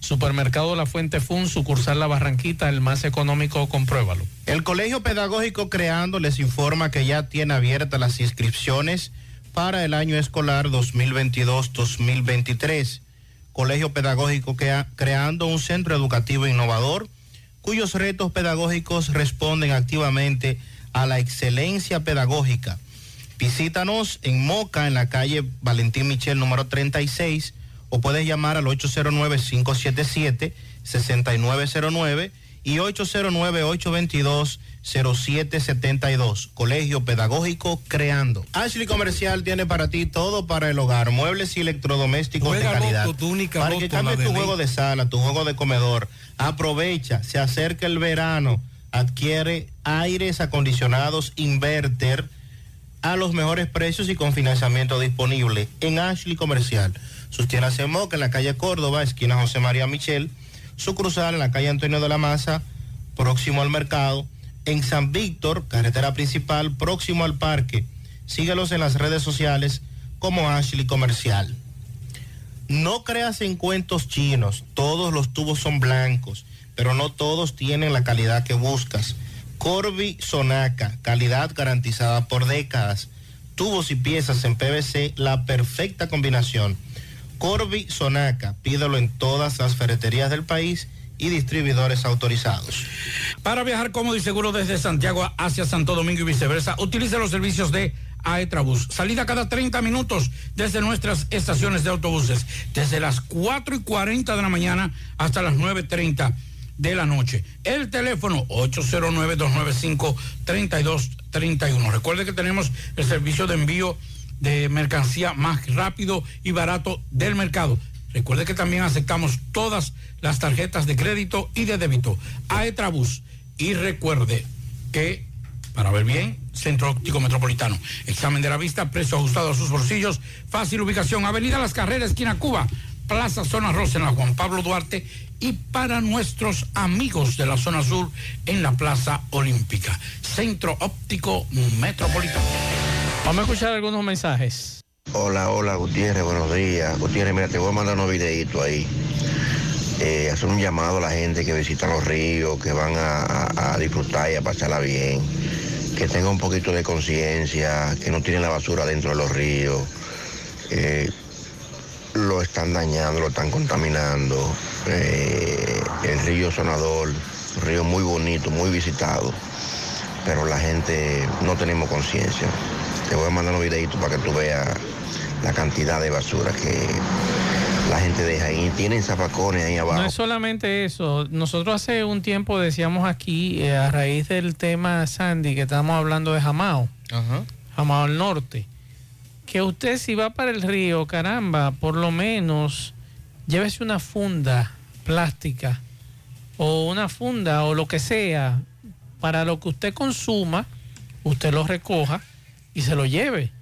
[SPEAKER 2] Supermercado La Fuente Fun, sucursal La Barranquita, el más económico, compruébalo.
[SPEAKER 4] El Colegio Pedagógico Creando les informa que ya tiene abiertas las inscripciones para el año escolar 2022-2023. Colegio Pedagógico Creando un centro educativo innovador cuyos retos pedagógicos responden activamente a la excelencia pedagógica. Visítanos en Moca, en la calle Valentín Michel número 36 o puedes llamar al 809-577-6909 y 809-822-0772. Colegio Pedagógico Creando. Ashley Comercial tiene para ti todo para el hogar, muebles y electrodomésticos de calidad. para que cambies tu juego de sala, tu juego de comedor. Aprovecha, se acerca el verano, adquiere aires acondicionados inverter a los mejores precios y con financiamiento disponible en Ashley Comercial. Sus tiendas en en la calle Córdoba, esquina José María Michel. Su cruzal en la calle Antonio de la Maza, próximo al mercado. En San Víctor, carretera principal, próximo al parque. Síguelos en las redes sociales como Ashley Comercial. No creas en cuentos chinos. Todos los tubos son blancos, pero no todos tienen la calidad que buscas. Corby Sonaca, calidad garantizada por décadas. Tubos y piezas en PVC, la perfecta combinación Corby Sonaca. Pídelo en todas las ferreterías del país y distribuidores autorizados.
[SPEAKER 3] Para viajar cómodo y seguro desde Santiago hacia Santo Domingo y viceversa, utilice los servicios de Aetrabús. Salida cada 30 minutos desde nuestras estaciones de autobuses, desde las 4 y 40 de la mañana hasta las 9.30 de la noche. El teléfono 809-295-3231. Recuerde que tenemos el servicio de envío de mercancía más rápido y barato del mercado. Recuerde que también aceptamos todas las tarjetas de crédito y de débito. Aetrabus. Y recuerde que, para ver bien, Centro Óptico Metropolitano. Examen de la vista, precio ajustado a sus bolsillos, fácil ubicación, Avenida Las Carreras, esquina Cuba, Plaza Zona Rosa en la Juan Pablo Duarte y para nuestros amigos de la zona sur en la Plaza Olímpica. Centro Óptico Metropolitano.
[SPEAKER 2] Vamos a escuchar algunos mensajes.
[SPEAKER 13] Hola, hola, Gutiérrez, buenos días. Gutiérrez, mira, te voy a mandar unos videitos ahí. Eh, hacer un llamado a la gente que visita los ríos, que van a, disfrutar y a pasarla bien, que tenga un poquito de conciencia, que no tienen la basura dentro de los ríos, eh, lo están dañando, lo están contaminando. Eh, el río Sonador, un río muy bonito, muy visitado, pero la gente no tenemos conciencia. Te voy a mandar un videito para que tú veas la cantidad de basura que la gente deja ahí. Tienen zafacones ahí abajo.
[SPEAKER 2] No es solamente eso. Nosotros hace un tiempo decíamos aquí, eh, a raíz del tema Sandy, que estamos hablando de Jamao, Jamao al norte, que usted si va para el río, caramba, por lo menos llévese una funda plástica o una funda o lo que sea para lo que usted consuma, usted lo recoja y se lo lleve.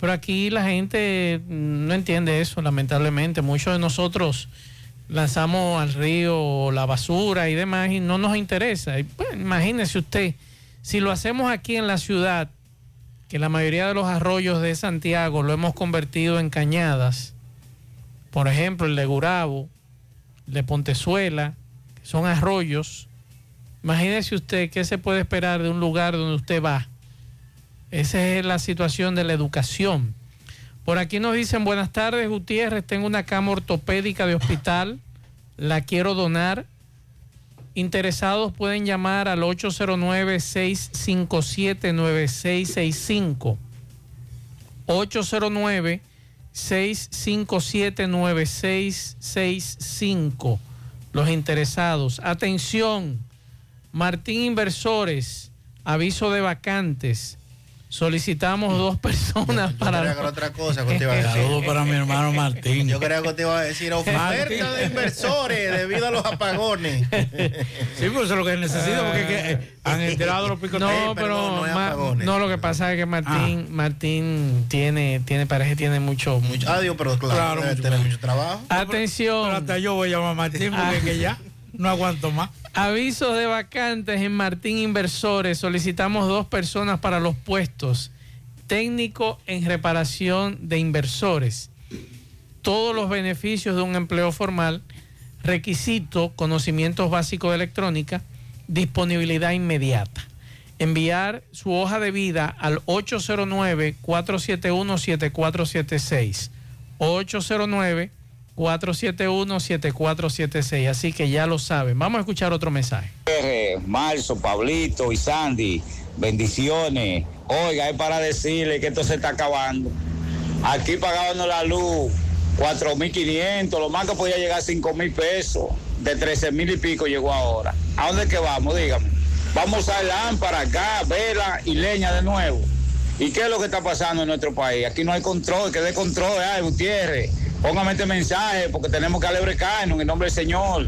[SPEAKER 2] Pero aquí la gente no entiende eso, lamentablemente. Muchos de nosotros lanzamos al río la basura y demás y no nos interesa. Pues, imagínese usted, si lo hacemos aquí en la ciudad, que la mayoría de los arroyos de Santiago lo hemos convertido en cañadas, por ejemplo, el de Gurabo, el de Pontezuela, que son arroyos, imagínese usted qué se puede esperar de un lugar donde usted va esa es la situación de la educación. Por aquí nos dicen, buenas tardes Gutiérrez, tengo una cama ortopédica de hospital, la quiero donar. Interesados pueden llamar al 809-657-9665. 809-657-9665. Los interesados. Atención, Martín Inversores, aviso de vacantes solicitamos dos personas para.
[SPEAKER 4] Yo otra cosa que te iba a decir.
[SPEAKER 3] Saludos para mi hermano Martín.
[SPEAKER 4] Yo creo que te iba a decir oferta de inversores debido a los apagones.
[SPEAKER 3] Sí, pues eso es lo que necesito porque es que, eh, han enterado los picos.
[SPEAKER 2] No, pero no, no, lo que pasa es que Martín, Martín tiene, tiene, parece tiene mucho.
[SPEAKER 4] mucho ah, Dios, pero claro, claro mucho, mucho trabajo.
[SPEAKER 2] Atención.
[SPEAKER 3] Pero, hasta yo voy a llamar a Martín porque que ya no aguanto más.
[SPEAKER 2] Avisos de vacantes en Martín Inversores. Solicitamos dos personas para los puestos. Técnico en reparación de inversores. Todos los beneficios de un empleo formal. Requisito, conocimientos básicos de electrónica. Disponibilidad inmediata. Enviar su hoja de vida al 809-471-7476. 809 471-7476. Así que ya lo saben. Vamos a escuchar otro mensaje.
[SPEAKER 14] Marzo, Pablito y Sandy, bendiciones. Oiga, es para decirle que esto se está acabando. Aquí pagábamos la luz 4.500, lo más que podía llegar a 5.000 pesos. De 13.000 y pico llegó ahora. ¿A dónde es que vamos? Dígame. Vamos a lámpara, acá, vela y leña de nuevo. ¿Y qué es lo que está pasando en nuestro país? Aquí no hay control, que dé control, ay, Gutiérrez póngame este mensaje porque tenemos que alebrecarnos en el nombre del Señor.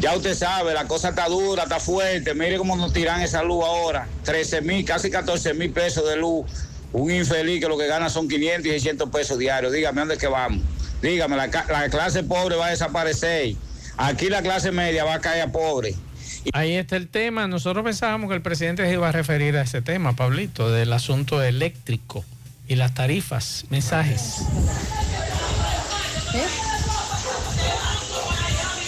[SPEAKER 14] Ya usted sabe, la cosa está dura, está fuerte. Mire cómo nos tiran esa luz ahora. 13 mil, casi 14 mil pesos de luz. Un infeliz que lo que gana son 500 y 600 pesos diarios. Dígame, ¿dónde es que vamos? Dígame, la, la clase pobre va a desaparecer. Aquí la clase media va a caer a pobre.
[SPEAKER 2] Ahí está el tema. Nosotros pensábamos que el presidente se iba a referir a ese tema, Pablito, del asunto eléctrico y las tarifas. Mensajes.
[SPEAKER 15] ¿Eh?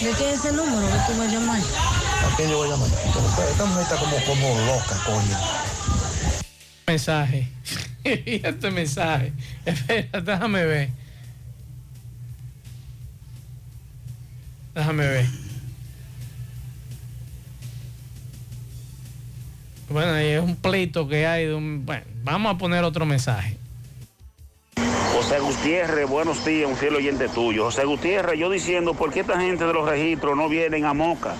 [SPEAKER 15] ¿De qué es ese número que tú vas a llamar?
[SPEAKER 13] ¿A quién yo voy a llamar? Esta mujer está como, como loca, coño.
[SPEAKER 2] Mensaje. este mensaje. Espera, déjame ver. Déjame ver. Bueno, ahí es un pleito que hay de un. Bueno, vamos a poner otro mensaje.
[SPEAKER 16] José Gutiérrez, buenos días, un fiel oyente tuyo. José Gutiérrez, yo diciendo, ¿por qué esta gente de los registros no vienen a Moca?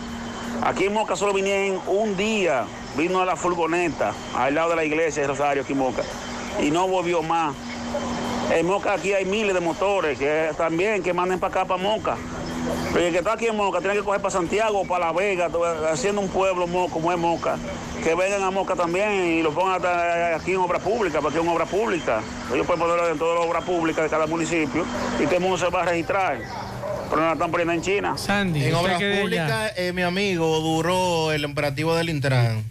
[SPEAKER 16] Aquí en Moca solo vinieron un día, vino a la furgoneta, al lado de la iglesia de Rosario, aquí en Moca, y no volvió más. En Moca aquí hay miles de motores que también que manden para acá, para Moca. Pero el que está aquí en Moca tiene que coger para Santiago o para La Vega, haciendo un pueblo como es Moca. Que vengan a Moca también y lo pongan aquí en obra pública, porque es una obra pública. Ellos pueden ponerlo en todas las obras públicas de cada municipio y todo el mundo se va a registrar. Pero no la están poniendo en China.
[SPEAKER 2] Sandy,
[SPEAKER 4] en obras públicas, eh, mi amigo, duró el operativo del Intran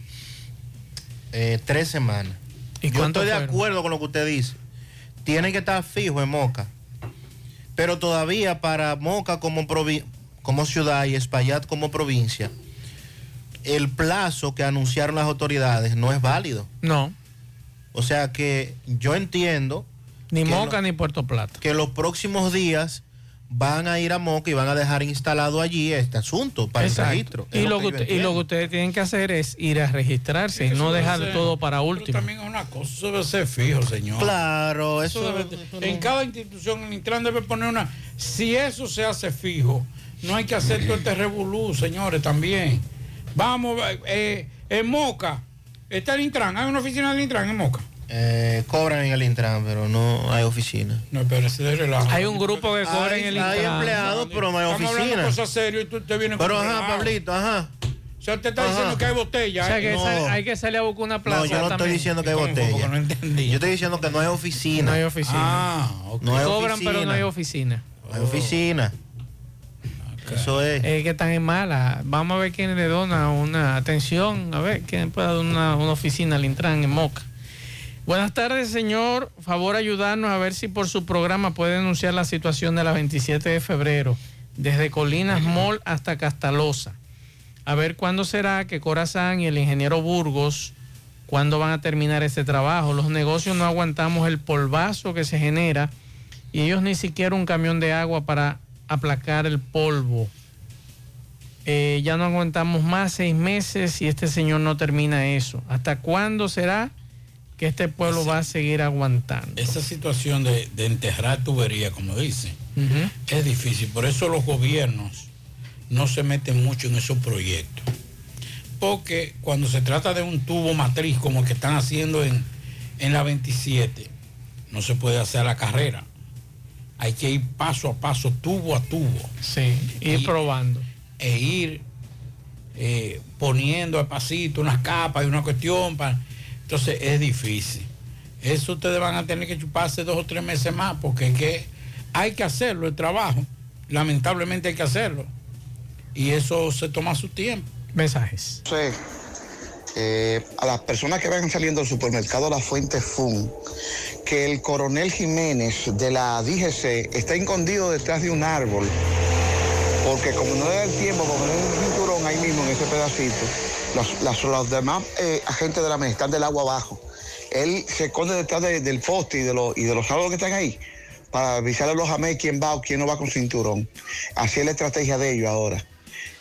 [SPEAKER 4] eh, tres semanas. ¿Y Yo estoy de acuerdo con lo que usted dice. Tiene que estar fijo en Moca. Pero todavía para Moca como, como ciudad y Espaillat como provincia, el plazo que anunciaron las autoridades no es válido.
[SPEAKER 2] No.
[SPEAKER 4] O sea que yo entiendo...
[SPEAKER 2] Ni Moca ni Puerto Plata.
[SPEAKER 4] Que los próximos días van a ir a Moca y van a dejar instalado allí este asunto para
[SPEAKER 2] Exacto.
[SPEAKER 4] el registro.
[SPEAKER 2] Y lo, que y lo que ustedes tienen que hacer es ir a registrarse y no dejar
[SPEAKER 3] ser-
[SPEAKER 2] todo para
[SPEAKER 3] pero
[SPEAKER 2] último.
[SPEAKER 3] También es una cosa, eso debe ser fijo, señor.
[SPEAKER 4] Claro, eso,
[SPEAKER 3] debe- en cada institución, el Intran debe poner una. Si eso se hace fijo, no hay que hacer todo este revolú, señores, también. Vamos, eh, en Moca, está el Intran, hay una oficina del Intran en Moca.
[SPEAKER 4] Eh, cobran en el Intran, pero no hay oficina.
[SPEAKER 3] No, pero ese relajo.
[SPEAKER 2] Hay un grupo que cobra
[SPEAKER 4] Hay-
[SPEAKER 2] en el
[SPEAKER 4] hay
[SPEAKER 2] Intran.
[SPEAKER 4] empleados, pero no hay
[SPEAKER 3] Estamos hablando
[SPEAKER 4] oficina.
[SPEAKER 3] de cosas serias y tú te vienes
[SPEAKER 4] Pero
[SPEAKER 3] con
[SPEAKER 4] ajá,
[SPEAKER 3] relajo.
[SPEAKER 4] Pablito, ajá.
[SPEAKER 3] O sea, te está
[SPEAKER 4] Ajá.
[SPEAKER 3] diciendo que hay botella.
[SPEAKER 2] O sea,
[SPEAKER 3] ¿eh?
[SPEAKER 2] que
[SPEAKER 4] No.
[SPEAKER 2] sal- hay que salir a buscar una plaza.
[SPEAKER 4] No, yo no estoy diciendo que hay botella.
[SPEAKER 3] No entendí.
[SPEAKER 4] Yo estoy diciendo que no hay oficina.
[SPEAKER 2] No hay oficina.
[SPEAKER 3] Ah, ok.
[SPEAKER 4] No hay
[SPEAKER 2] Cobran,
[SPEAKER 4] oficina.
[SPEAKER 2] pero no hay oficina.
[SPEAKER 4] Hay oficina. Eso es.
[SPEAKER 2] Es que están en mala. Vamos a ver quién le dona una atención. A ver quién puede dar una, una oficina al Intran en Moca. Buenas tardes, señor. Favor ayudarnos a ver si por su programa puede denunciar la situación de la 27 de febrero, desde Colinas Mall hasta Castalosa. A ver cuándo será que Corazán y el ingeniero Burgos, cuándo van a terminar este trabajo. Los negocios no aguantamos el polvazo que se genera y ellos ni siquiera un camión de agua para aplacar el polvo. Eh, ya no aguantamos más seis meses y este señor no termina eso. ¿Hasta cuándo será que este pueblo va a seguir aguantando?
[SPEAKER 3] Esa situación de, de enterrar tubería, como dicen, es difícil. Por eso los gobiernos no se meten mucho en esos proyectos. Porque cuando se trata de un tubo matriz como el que están haciendo en, en la 27, no se puede hacer a la carrera. Hay que ir paso a paso, tubo a tubo.
[SPEAKER 2] Sí, ir
[SPEAKER 3] Y-
[SPEAKER 2] probando.
[SPEAKER 3] E ir eh, poniendo a pasito unas capas y una cuestión. Para... Entonces es difícil. Eso ustedes van a tener que chuparse dos o tres meses más porque es que hay que hacerlo, el trabajo. Lamentablemente hay que hacerlo. Y eso se toma su tiempo.
[SPEAKER 2] Mensajes.
[SPEAKER 13] sé, eh, a las personas que vayan saliendo del supermercado La Fuente Fun, que el coronel Jiménez de la DGC está escondido detrás de un árbol, porque como no le da el tiempo, como no hay un cinturón ahí mismo en ese pedacito, los, demás eh, agentes de la mesa están del agua abajo. Él se esconde detrás de- del poste y de, los, y de los árboles que están ahí para avisarle a los AME quién va o quién no va con cinturón. Así es la estrategia de ellos ahora.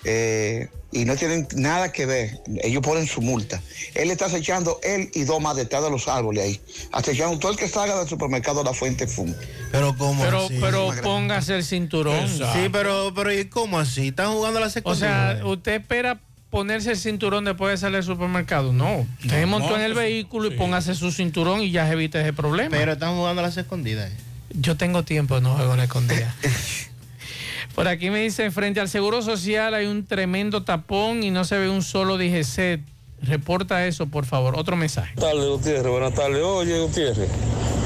[SPEAKER 13] Eh, y no tienen nada que ver. Ellos ponen su multa. Él está acechando él y dos más detrás de los árboles ahí. Acechando todo el que salga del supermercado La Fuente Fun.
[SPEAKER 4] Pero ¿cómo
[SPEAKER 2] Pero,
[SPEAKER 4] así?
[SPEAKER 2] pero póngase el cinturón.
[SPEAKER 4] Sí, pero, pero ¿y cómo así? ¿Están jugando a la
[SPEAKER 2] O
[SPEAKER 4] secundaria?
[SPEAKER 2] sea, usted espera ponerse el cinturón después de salir del supermercado. No, usted
[SPEAKER 4] No,
[SPEAKER 2] montó
[SPEAKER 4] no,
[SPEAKER 2] en el
[SPEAKER 4] sí.
[SPEAKER 2] vehículo y póngase su cinturón y ya se evita ese problema.
[SPEAKER 4] pero están jugando a las escondidas.
[SPEAKER 2] Yo tengo tiempo, no juego en la escondida. Por aquí me dice, frente al Seguro Social hay un tremendo tapón y no se ve un solo DGC. Reporta eso, por favor. Otro mensaje.
[SPEAKER 17] Buenas tardes, Gutiérrez. Buenas tardes. Oye, Gutiérrez,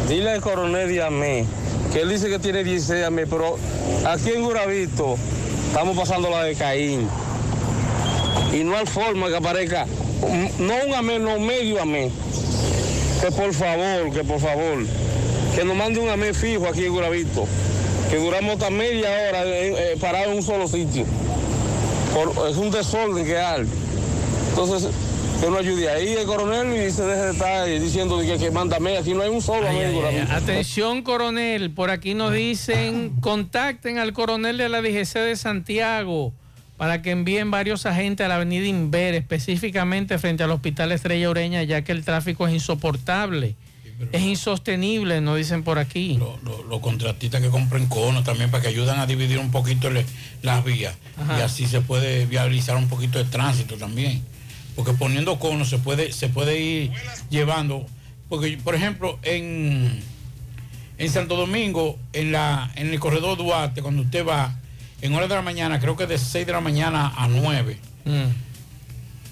[SPEAKER 17] dile al coronel Diamé que él dice que tiene 16 AME, pero aquí en Guravito estamos pasando la de Caín. Y no hay forma que aparezca, no un AME, no medio AME. Que por favor, que por favor, que nos mande un AME fijo aquí en Guravito. Que duramos hasta media hora eh, eh, parados en un solo sitio. Por- es un desorden que hay. Entonces, que nos ayude ahí el coronel y se deje de estar diciendo que, que mándame. Aquí no hay un solo
[SPEAKER 2] Ay,
[SPEAKER 17] amigo.
[SPEAKER 2] ay, ay.
[SPEAKER 17] Guravito.
[SPEAKER 2] Atención, coronel. Por aquí nos dicen, contacten al coronel de la DGC de Santiago para que envíen varios agentes a la avenida Inver, específicamente frente al Hospital Estrella Ureña, ya que el tráfico es insoportable. Es insostenible, nos dicen por aquí.
[SPEAKER 3] Los, los contratistas que compren conos también para que ayuden a dividir un poquito le- las vías.
[SPEAKER 2] Ajá.
[SPEAKER 3] Y así se puede viabilizar un poquito el tránsito también. Porque poniendo conos se puede, se puede ir llevando. Porque, por ejemplo, en, en Santo Domingo, en, la, en el corredor Duarte, cuando usted va en horas de la mañana, creo que de 6 de la mañana a 9,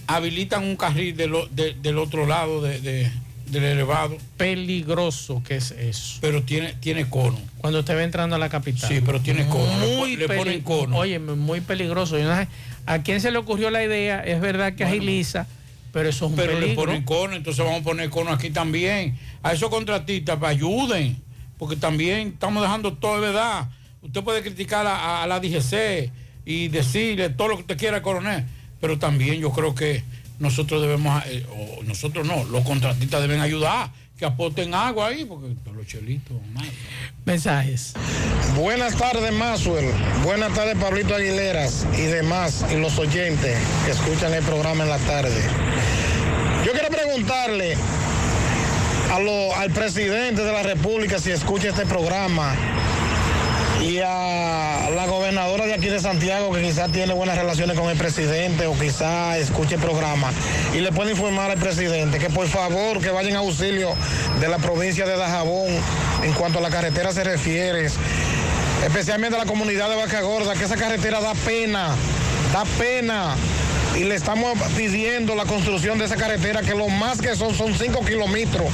[SPEAKER 3] habilitan un carril de- del otro lado de- de- del elevado.
[SPEAKER 2] Peligroso que es eso.
[SPEAKER 3] Pero tiene, tiene cono.
[SPEAKER 2] Cuando usted va entrando a la capital.
[SPEAKER 3] Sí, pero tiene cono. Le
[SPEAKER 2] Muy
[SPEAKER 3] pon- le ponen cono.
[SPEAKER 2] Oye, muy peligroso. Yo no sé ¿A quién se le ocurrió la idea? Es verdad que agiliza, pero eso es un
[SPEAKER 3] Pero le ponen cono, entonces vamos a poner cono aquí también. A esos contratistas, para ayuden, porque también estamos dejando todo de verdad. Usted puede criticar a, a- a la DGC y decirle todo lo que usted quiera, coronel, pero también yo creo que nosotros debemos, eh, o nosotros no, los contratistas deben ayudar, que aporten agua ahí, porque los chelitos, más.
[SPEAKER 2] Mensajes.
[SPEAKER 18] Buenas tardes, Maxwell. Buenas tardes, Pablito Aguileras y demás, y los oyentes que escuchan el programa en la tarde. Yo quiero preguntarle a lo- al presidente de la República si escucha este programa y a la gobernadora de aquí de Santiago que quizás tiene buenas relaciones con el presidente o quizás escuche el programa y le puede informar al presidente que por favor que vayan a auxilio de la provincia de Dajabón en cuanto a la carretera se refiere, especialmente a la comunidad de Vaca Gorda, que esa carretera da pena, da pena. Y le estamos pidiendo la construcción de esa carretera, que lo más que son son 5 kilómetros.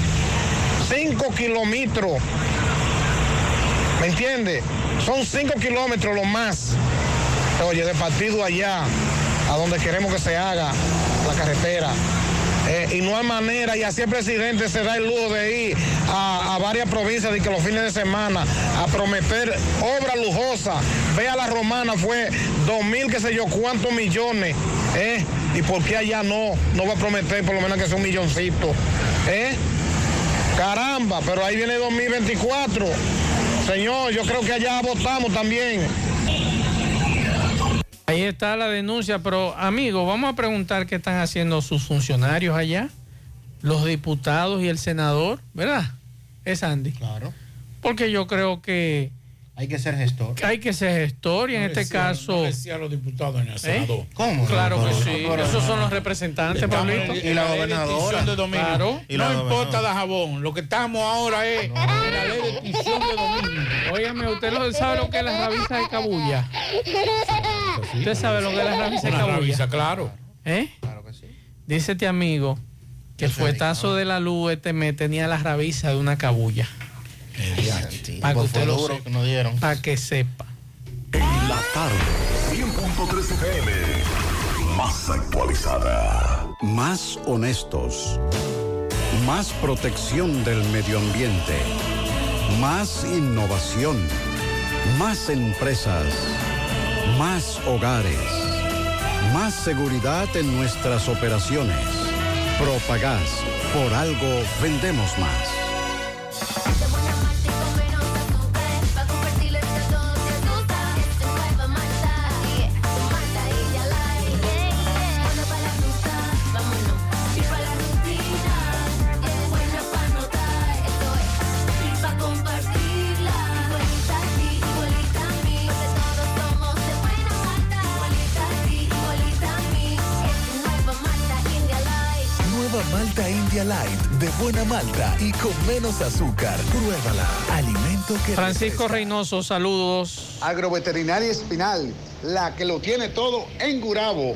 [SPEAKER 18] 5 kilómetros. ¿Me entiende? Son 5 kilómetros lo más. Oye, de partido allá, a donde queremos que se haga la carretera. Eh, y no hay manera, y así el presidente se da el lujo de ir a, varias provincias y que los fines de semana a prometer obra lujosa. Vea la romana, fue dos mil, qué sé yo, cuántos millones. ¿eh? ¿Y por qué allá no? No va a prometer por lo menos que sea un milloncito. ¿eh? Caramba, pero ahí viene 2024. Señor, yo creo que allá votamos también.
[SPEAKER 2] Ahí está la denuncia, pero amigo, vamos a preguntar qué están haciendo sus funcionarios allá, los diputados y el senador, ¿verdad? Es Andy.
[SPEAKER 4] Claro.
[SPEAKER 2] Porque yo creo que
[SPEAKER 4] Hay que ser gestor.
[SPEAKER 2] hay que ser gestor y en
[SPEAKER 3] No
[SPEAKER 2] este
[SPEAKER 3] decía-
[SPEAKER 2] caso...
[SPEAKER 3] no decía los diputados ni el
[SPEAKER 2] ¿Eh?
[SPEAKER 3] senador.
[SPEAKER 4] ¿Cómo?
[SPEAKER 2] Claro que sí.
[SPEAKER 4] pero-
[SPEAKER 2] Esos son los representantes, Pablito.
[SPEAKER 3] en- en la ley de dominio.
[SPEAKER 2] Claro.
[SPEAKER 3] no importa de jabón. Lo que estamos ahora es en la ley de extinción de dominio.
[SPEAKER 2] Óigame, ¿usted lo- sabe lo que es la rabiza de cabulla? ¿Usted sabe lo que es la rabiza de cabulla?
[SPEAKER 3] rabiza, claro.
[SPEAKER 2] ¿Eh? Dice este amigo que el fuetazo de la luz este mes tenía la rabiza de una cabulla. Para que usted lo sepa.
[SPEAKER 4] que nos dieron.
[SPEAKER 2] Para que sepa.
[SPEAKER 5] En la tarde, 100.3 FM. Más actualizada.
[SPEAKER 19] Más honestos. Más protección del medio ambiente. Más innovación. Más empresas. Más hogares. Más seguridad en nuestras operaciones. Propagás. Por algo vendemos más.
[SPEAKER 20] Light de buena malta y con menos azúcar. Pruébala. Alimento que
[SPEAKER 2] Francisco Reynoso, saludos.
[SPEAKER 21] Agroveterinaria Espinal, la que lo tiene todo en Gurabo,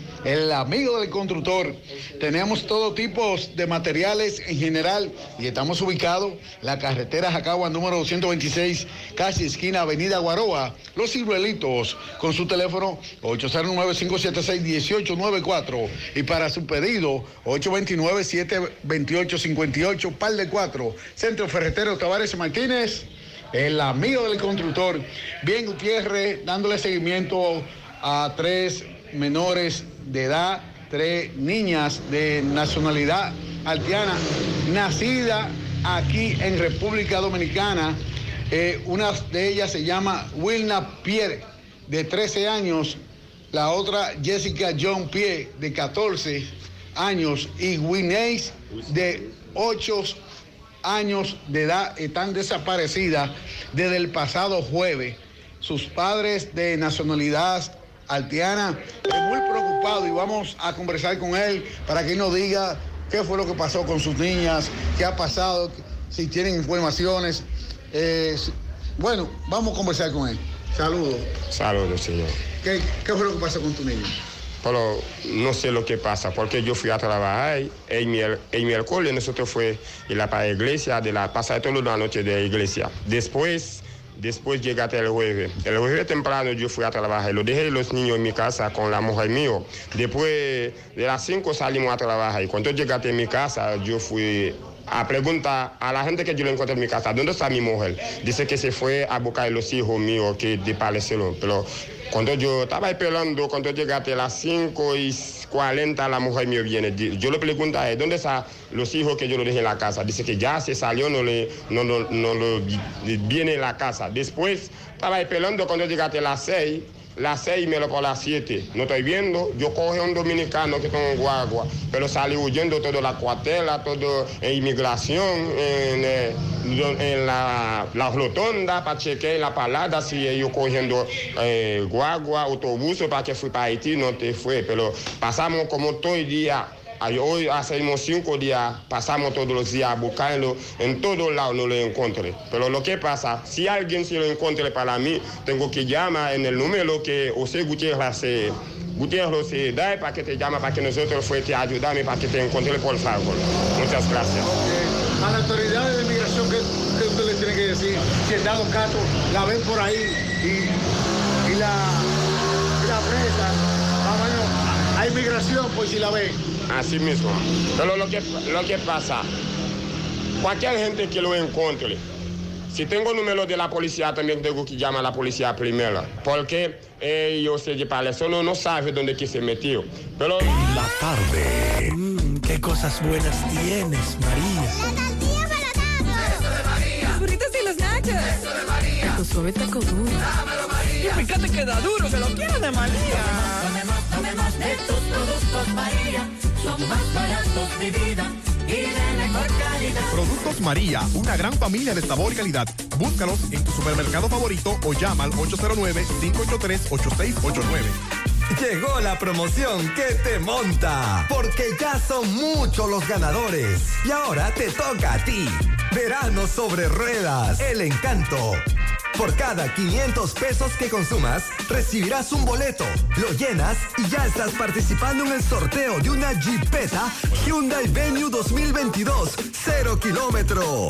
[SPEAKER 21] el amigo del constructor. Tenemos todo tipo de materiales en general y estamos ubicados la carretera Jacagua número 226, casi esquina Avenida Guaroa, Los Ciruelitos, con su teléfono 809-576-1894 y para su pedido 829-728-58, par de 4, Centro Ferretero Tavares Martínez el amigo del constructor. Bien, Gutiérrez, dándole seguimiento a tres menores de edad, tres niñas de nacionalidad haitiana, nacida aquí en República Dominicana. Eh, una de ellas se llama Wilna Pierre, de 13 años. La otra, Jessica John Pierre, de 14 años. Y Wineis, de 8 años de edad están desaparecidas desde el pasado jueves. Sus padres de nacionalidad muy y vamos a conversar con él para que nos diga qué fue lo que pasó con sus niñas, qué ha pasado, si tienen informaciones. Eh, bueno, vamos a conversar con él. Saludos.
[SPEAKER 22] Saludos, señor.
[SPEAKER 21] ¿Qué, qué fue lo que pasó con tu niña?
[SPEAKER 23] pero no sé lo que pasa, porque yo fui a trabajar en miércoles, nosotros fue ir a la iglesia, de la pasar toda la noche de la iglesia. Después, después llegaste el jueves. El jueves temprano yo fui a trabajar, lo dejé los niños en mi casa con la mujer mío. Después de las 5 salimos a trabajar cuando llegaste en mi casa yo fui a preguntar a la gente que yo lo encontré en mi casa, ¿dónde está mi mujer? Dice que se fue a buscar a los hijos míos que de pero cuando yo estaba esperando, cuando llegaste a las 5 y 40, la mujer mía viene. Yo le pregunto a ¿dónde están los hijos que yo lo dejé en la casa? Dice que ya se salió, no le no, no, no lo viene en la casa. Después estaba esperando cuando llegaste a las 6 las seis me lo por las siete. No estoy viendo. Yo coge un dominicano que en guagua, pero salí huyendo toda la cuartela, todo en inmigración, en, eh, en la, la, rotonda para chequear la palada si ellos cogiendo eh, guagua, autobús para que fui para Haití, no te fue. Pero pasamos como todo el día Hoy hacemos cinco días, pasamos todos los días a en todos lados no lo encontré. Pero lo que pasa, si alguien se lo encuentre para mí, tengo que llamar en el número que José Gutiérrez se, Gutiérrez se da para que te llame, para que nosotros fue te ayudamos, para que te encuentre por favor. Muchas gracias.
[SPEAKER 21] A las autoridades de inmigración, ¿qué, qué usted les tiene que decir? Si el dado caso la ven por ahí y, la, la presa, a inmigración, pues si la ven.
[SPEAKER 23] Así mismo. Pero lo que, lo que pasa, cualquier gente que lo encuentre, si tengo número de la policía, también tengo que llamar a la policía primero. Porque ellos se de solo no sabe dónde que se metió. Pero...
[SPEAKER 24] La tarde. Mm, qué cosas buenas tienes, María.
[SPEAKER 25] La para Eso de María. Los burritos y los nachos. Eso de María. Tu suave taco duro. Dámelo, María. Y fíjate que da duro, que lo quiero de María. Tomemos, tomemos, de tus productos, María son más baratos de vida y de mejor calidad.
[SPEAKER 26] Productos María, una gran familia de sabor y calidad. Búscalos en tu supermercado favorito o llama al 809-583-8689.
[SPEAKER 27] Llegó la promoción que te monta, porque ya son muchos los ganadores. Y ahora te toca a ti. Verano sobre ruedas, el encanto. Por cada 500 pesos que consumas, recibirás un boleto. Lo llenas y ya estás participando en el sorteo de una Jeepeta Hyundai Venue 2022, 0 kilómetro.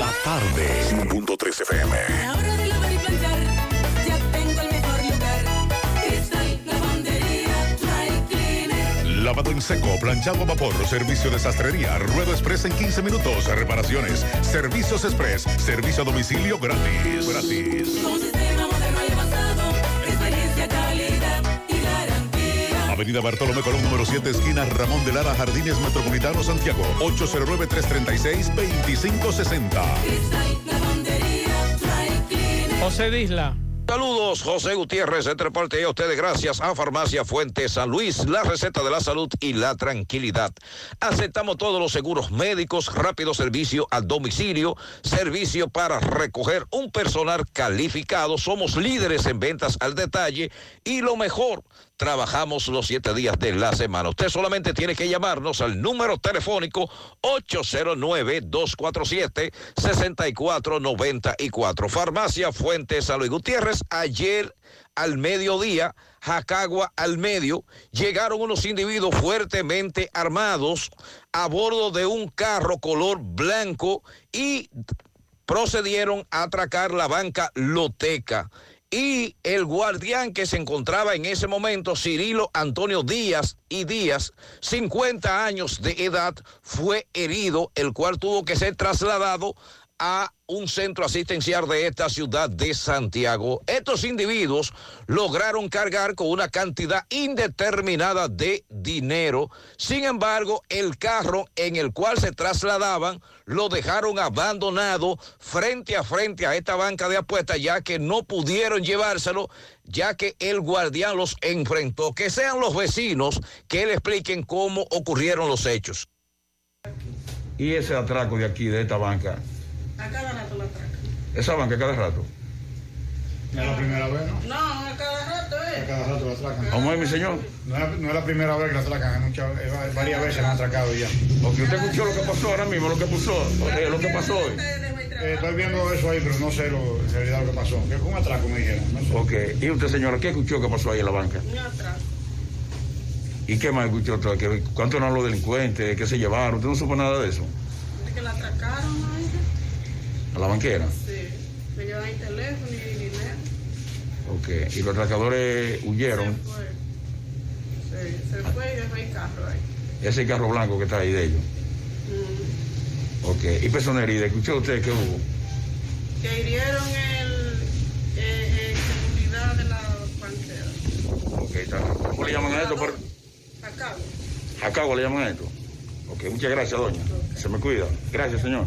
[SPEAKER 24] La tarde, 1.3 FM.
[SPEAKER 25] Ahora de lavar y planchar, ya tengo el mejor lugar. Cristal, lavandería, dry cleaner.
[SPEAKER 5] Lavado en seco, planchado a vapor, servicio de sastrería, ruedo express en 15 minutos, reparaciones, servicios express, servicio a domicilio gratis. Gratis.
[SPEAKER 25] Con un sistema moderno y avanzado, experiencia, calidad y garantía.
[SPEAKER 5] Avenida Bartolomé Colón, número 7, esquina Ramón de Lara, Jardines Metropolitano, Santiago. 809-336-2560.
[SPEAKER 25] Lavandería, dry cleaner.
[SPEAKER 2] José Disla.
[SPEAKER 28] Saludos, José Gutiérrez, entre parte y a ustedes gracias a Farmacia Fuente San Luis, la receta de la salud y la tranquilidad. Aceptamos todos los seguros médicos, rápido servicio al domicilio, servicio para recoger un personal calificado. Somos líderes en ventas al detalle y lo mejor, trabajamos los siete días de la semana. Usted solamente tiene que llamarnos al número telefónico 809-247-6494. Farmacia Fuente Salud Gutiérrez, ayer al mediodía, Jacagua al medio, llegaron unos individuos fuertemente armados a bordo de un carro color blanco y procedieron a atracar la banca Loteca y el guardián que se encontraba en ese momento, Cirilo Antonio Díaz y Díaz, 50 años de edad, fue herido, el cual tuvo que ser trasladado a un centro asistencial de esta ciudad de Santiago. Estos individuos lograron cargar con una cantidad indeterminada de dinero. Sin embargo, el carro en el cual se trasladaban lo dejaron abandonado frente a frente a esta banca de apuestas, ya que no pudieron llevárselo, ya que el guardián los enfrentó. Que sean los vecinos que le expliquen cómo ocurrieron los hechos.
[SPEAKER 26] Y ese atraco de aquí, de esta banca,
[SPEAKER 15] A cada rato la atracan.
[SPEAKER 26] esa banca cada rato.
[SPEAKER 21] No es la primera vez, ¿no?
[SPEAKER 15] No, a cada rato
[SPEAKER 21] A
[SPEAKER 15] es.
[SPEAKER 21] cada rato la atracan.
[SPEAKER 26] ¿Cómo es, mi señor?
[SPEAKER 21] No es, no es la primera vez que la atracan, muchas- varias veces la han atracado ya.
[SPEAKER 26] Porque usted escuchó lo que pasó ahora mismo, lo que puso, eh, lo que pasó hoy.
[SPEAKER 21] Eh, estoy viendo eso ahí, pero no sé lo, en realidad lo que pasó. Que fue un atraco, me dijeron. No sé.
[SPEAKER 26] Ok. ¿Y usted, señora, qué escuchó que pasó ahí en la banca?
[SPEAKER 15] Un atraco.
[SPEAKER 26] ¿Y qué más escuchó? ¿Cuánto eran los delincuentes? ¿Qué se llevaron? ¿Usted no supo nada de eso?
[SPEAKER 15] De que la atracaron, ¿no?
[SPEAKER 26] ¿A la banquera?
[SPEAKER 15] Sí. Me llevan el teléfono y dinero.
[SPEAKER 26] Ok. ¿Y los atracadores huyeron?
[SPEAKER 15] Fue. Sí, se fue y dejó el carro ahí.
[SPEAKER 26] Ese carro blanco que está ahí de ellos.
[SPEAKER 15] Mm.
[SPEAKER 26] Ok. ¿Y personería? ¿Escuchó usted qué hubo?
[SPEAKER 15] Que hirieron el, eh, eh, seguridad de la banquera.
[SPEAKER 26] Ok, está bien. ¿Cómo le llaman a esto? Por...
[SPEAKER 15] Acá.
[SPEAKER 26] ¿Acabo le llaman a esto? Ok, muchas gracias, doña. Se me cuida. Gracias, señor.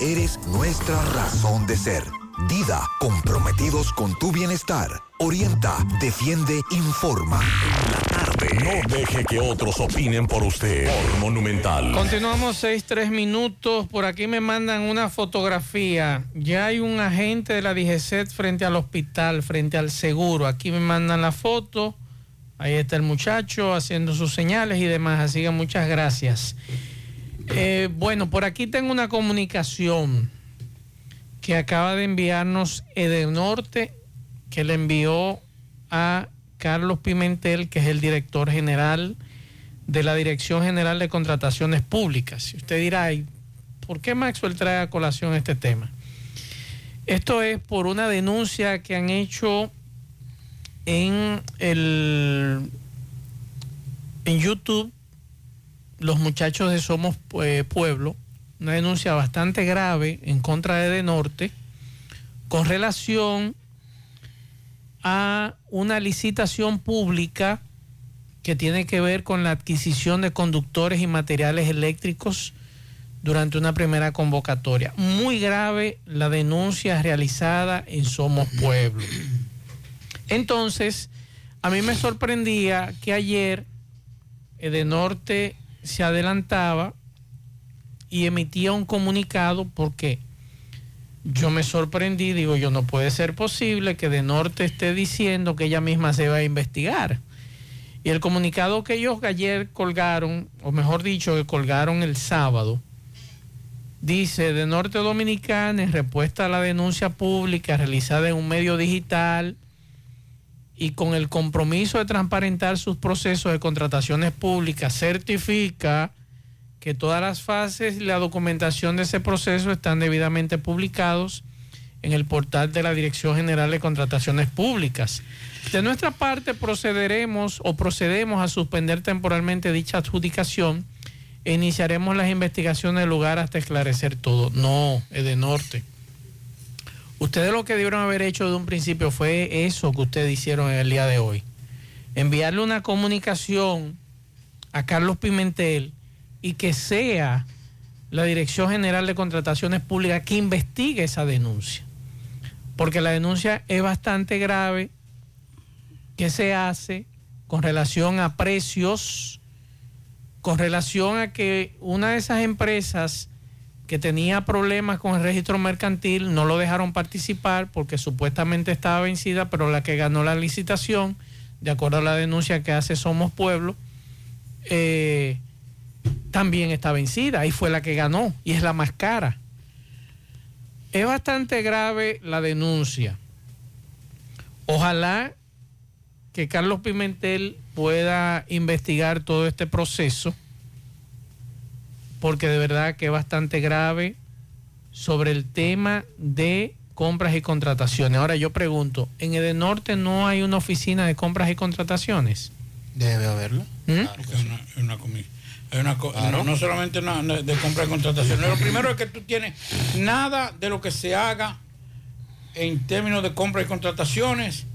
[SPEAKER 27] eres nuestra razón de ser. Dida, comprometidos con tu bienestar. Orienta, defiende, informa.
[SPEAKER 5] No deje que otros opinen por usted. Monumental.
[SPEAKER 2] Continuamos seis, tres minutos. Por aquí me mandan una fotografía. Ya hay un agente de la DGCET frente al hospital, frente al seguro. Aquí me mandan la foto. Ahí está el muchacho haciendo sus señales y demás. Así que muchas gracias. Eh, bueno, por aquí tengo una comunicación que acaba de enviarnos Edenorte, que le envió a Carlos Pimentel, que es el director general de la Dirección General de Contrataciones Públicas. Y usted dirá, "Ay, ¿por qué Maxwell trae a colación este tema? Esto es por una denuncia que han hecho en el en YouTube los muchachos de Somos eh, Pueblo, una denuncia bastante grave en contra de De Norte con relación a una licitación pública que tiene que ver con la adquisición de conductores y materiales eléctricos durante una primera convocatoria. Muy grave la denuncia realizada en Somos Pueblo. Entonces, a mí me sorprendía que ayer Edenorte se adelantaba y emitía un comunicado porque yo me sorprendí, digo yo, no puede ser posible que de norte esté diciendo que ella misma se va a investigar. Y el comunicado que ellos ayer colgaron, o mejor dicho, que colgaron el sábado, dice de Norte Dominicana en respuesta a la denuncia pública realizada en un medio digital y con el compromiso de transparentar sus procesos de contrataciones públicas, certifica que todas las fases y la documentación de ese proceso están debidamente publicados en el portal de la Dirección General de Contrataciones Públicas. De nuestra parte procederemos o procedemos a suspender temporalmente dicha adjudicación e iniciaremos las investigaciones del lugar hasta esclarecer todo. No, es de norte. Ustedes lo que debieron haber hecho de un principio fue eso que ustedes hicieron en el día de hoy. Enviarle una comunicación a Carlos Pimentel y que sea la Dirección General de Contrataciones Públicas que investigue esa denuncia. Porque la denuncia es bastante grave. ¿Qué se hace con relación a precios? Con relación a que una de esas empresas que tenía problemas con el registro mercantil no lo dejaron participar porque supuestamente estaba vencida, pero la que ganó la licitación, de acuerdo a la denuncia que hace Somos Pueblo, eh, también está vencida y fue la que ganó y es la más cara. Es bastante grave la denuncia. Ojalá que Carlos Pimentel pueda investigar todo este proceso, porque de verdad que es bastante grave sobre el tema de compras y contrataciones. Ahora yo pregunto, ¿en el norte no hay una oficina de compras y contrataciones?
[SPEAKER 4] Debe haberlo.
[SPEAKER 2] ¿Mm?
[SPEAKER 3] Es una- es una es una co- no, no solamente una- de compra y contratación. Lo primero es que tú tienes nada de lo que se haga en términos de compra y contrataciones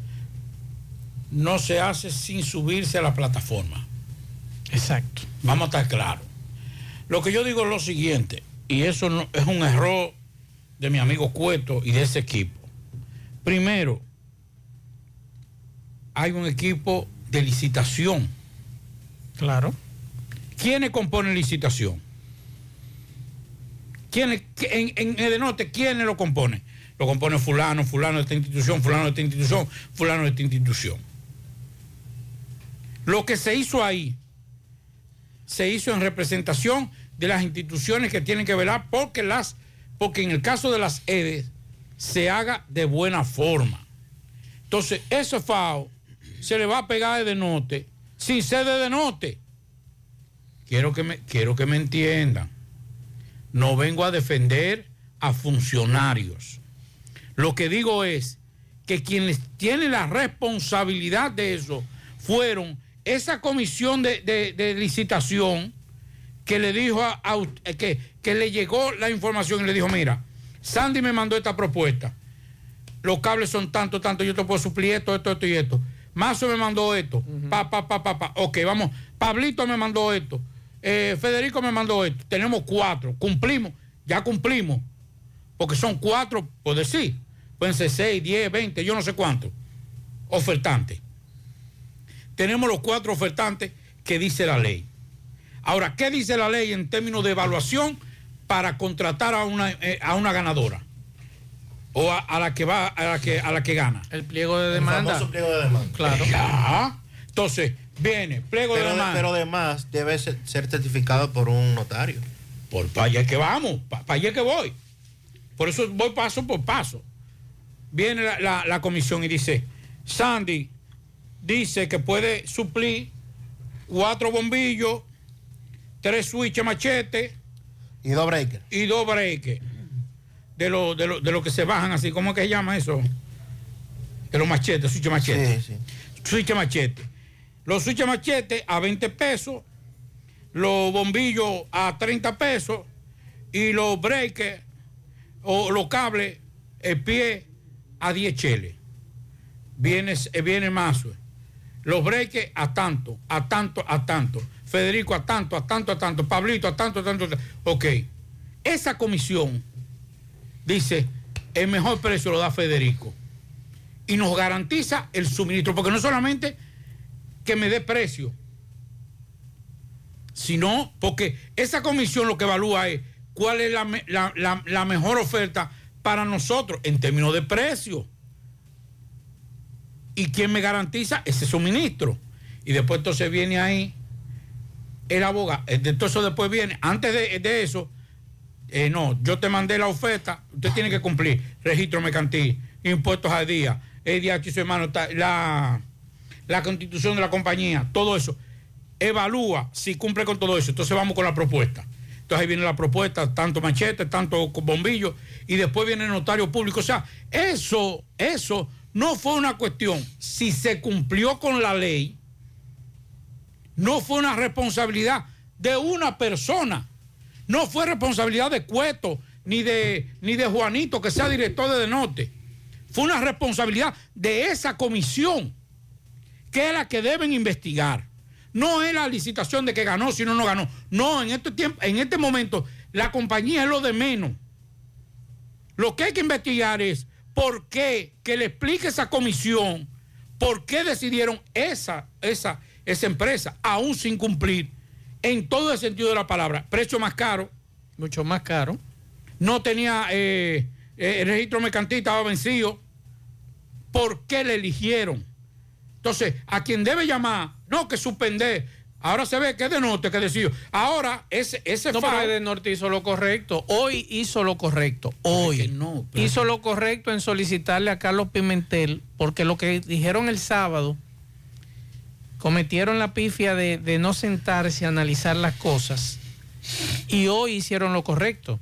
[SPEAKER 3] no se hace sin subirse a la plataforma.
[SPEAKER 2] Exacto.
[SPEAKER 3] Vamos a estar claros. Lo que yo digo es lo siguiente, y eso no- es un error de mi amigo Cueto y de ese equipo. Primero, hay un equipo de licitación.
[SPEAKER 2] Claro.
[SPEAKER 3] ¿Quiénes componen licitación? ¿Quiénes, en, en Edenote, ¿quiénes lo componen? Lo compone fulano, fulano de esta institución, fulano de esta institución, fulano de esta institución. Lo que se hizo ahí, se hizo en representación de las instituciones que tienen que velar porque las, porque en el caso de las EDES se haga de buena forma. Entonces, ese FAO se le va a pegar de Edenote sin ser de Edenote. Quiero que me, quiero que me entiendan. No vengo a defender a funcionarios. Lo que digo es que quienes tienen la responsabilidad de eso fueron esa comisión de, de- de licitación que le dijo a, eh, que, que le llegó la información y le dijo, mira, Sandy me mandó esta propuesta. Los cables son tanto, tanto, yo te puedo suplir esto, esto, esto y esto. Mazo me mandó esto. Pa, pa, pa, pa, pa. Ok, vamos. Pablito me mandó esto. Eh, Federico me mandó esto. Tenemos cuatro. Cumplimos. Ya cumplimos. Porque son cuatro, por decir. Pueden ser seis, diez, veinte, yo no sé cuántos. Ofertantes. Tenemos los cuatro ofertantes que dice la ley. Ahora, ¿qué dice la ley en términos de evaluación para contratar a una, eh, a una ganadora? O a, a la que va, a la que, a la que gana.
[SPEAKER 2] El pliego de demanda.
[SPEAKER 4] famoso pliego de demanda.
[SPEAKER 2] Claro.
[SPEAKER 3] Ya. Entonces, viene, pliego
[SPEAKER 4] Pero,
[SPEAKER 3] de
[SPEAKER 4] de-
[SPEAKER 3] demanda.
[SPEAKER 4] pero además debe ser, ser certificado por un notario.
[SPEAKER 3] Por para allá que vamos, para allá que voy. Por eso voy paso por paso. Viene la, la- la comisión y dice, Sandy dice que puede suplir cuatro bombillos, tres switches machete
[SPEAKER 4] Y dos breakers.
[SPEAKER 3] y dos breakers. De lo, de, lo, de lo que se bajan así, ¿cómo es que se llama eso? De los machetes, switch machete. Switch machete. Los switch machete a 20 pesos, los bombillos a 30 pesos y los breakers o los cables, el pie a 10 cheles. Viene, eh, viene Mazo. Los breakers a tanto, a tanto, a tanto. Federico a tanto, a tanto, a tanto. Pablito a tanto, a tanto. a tanto. Ok. Esa comisión dice, el mejor precio lo da Federico. Y nos garantiza el suministro, porque no solamente que me dé precio, sino porque esa comisión lo que evalúa es cuál es la- la mejor oferta para nosotros en términos de precio. ¿Y quién me garantiza ese suministro? Y después entonces viene ahí el abogado. eh, Entonces después viene, antes de, eso, eh, no, yo te mandé la oferta, usted tiene que cumplir registro mercantil, impuestos al día, EDH y su hermano, ta- la, la constitución de la compañía, todo eso. Evalúa si cumple con todo eso. Entonces vamos con la propuesta. Entonces ahí viene la propuesta, tanto machete, tanto bombillo, y después viene el notario público. O sea, eso, eso no fue una cuestión. Si se cumplió con la ley, no fue una responsabilidad de una persona. No fue responsabilidad de Cueto, ni de, ni de Juanito, que sea director de Denote. fue una responsabilidad de esa comisión, que es la que deben investigar. No es la licitación de que ganó, si no, no ganó. No, en este tiempo, en este momento, la compañía es lo de menos. Lo que hay que investigar es por qué, que le explique esa comisión, por qué decidieron esa, esa, esa empresa, aún sin cumplir, en todo el sentido de la palabra. Precio más caro.
[SPEAKER 2] Mucho más caro.
[SPEAKER 3] No tenía, eh, eh, el registro mercantil estaba vencido. ¿Por qué le eligieron? Entonces, a quien debe llamar, no que suspender. Ahora se ve que es de norte que decidió. Ahora, ese, ese
[SPEAKER 2] No, pero de Norte hizo lo correcto. Hoy hizo lo correcto. Hoy hizo lo correcto en solicitarle a Carlos Pimentel, porque lo que dijeron el sábado, cometieron la pifia de, de no sentarse a analizar las cosas. Y hoy hicieron lo correcto.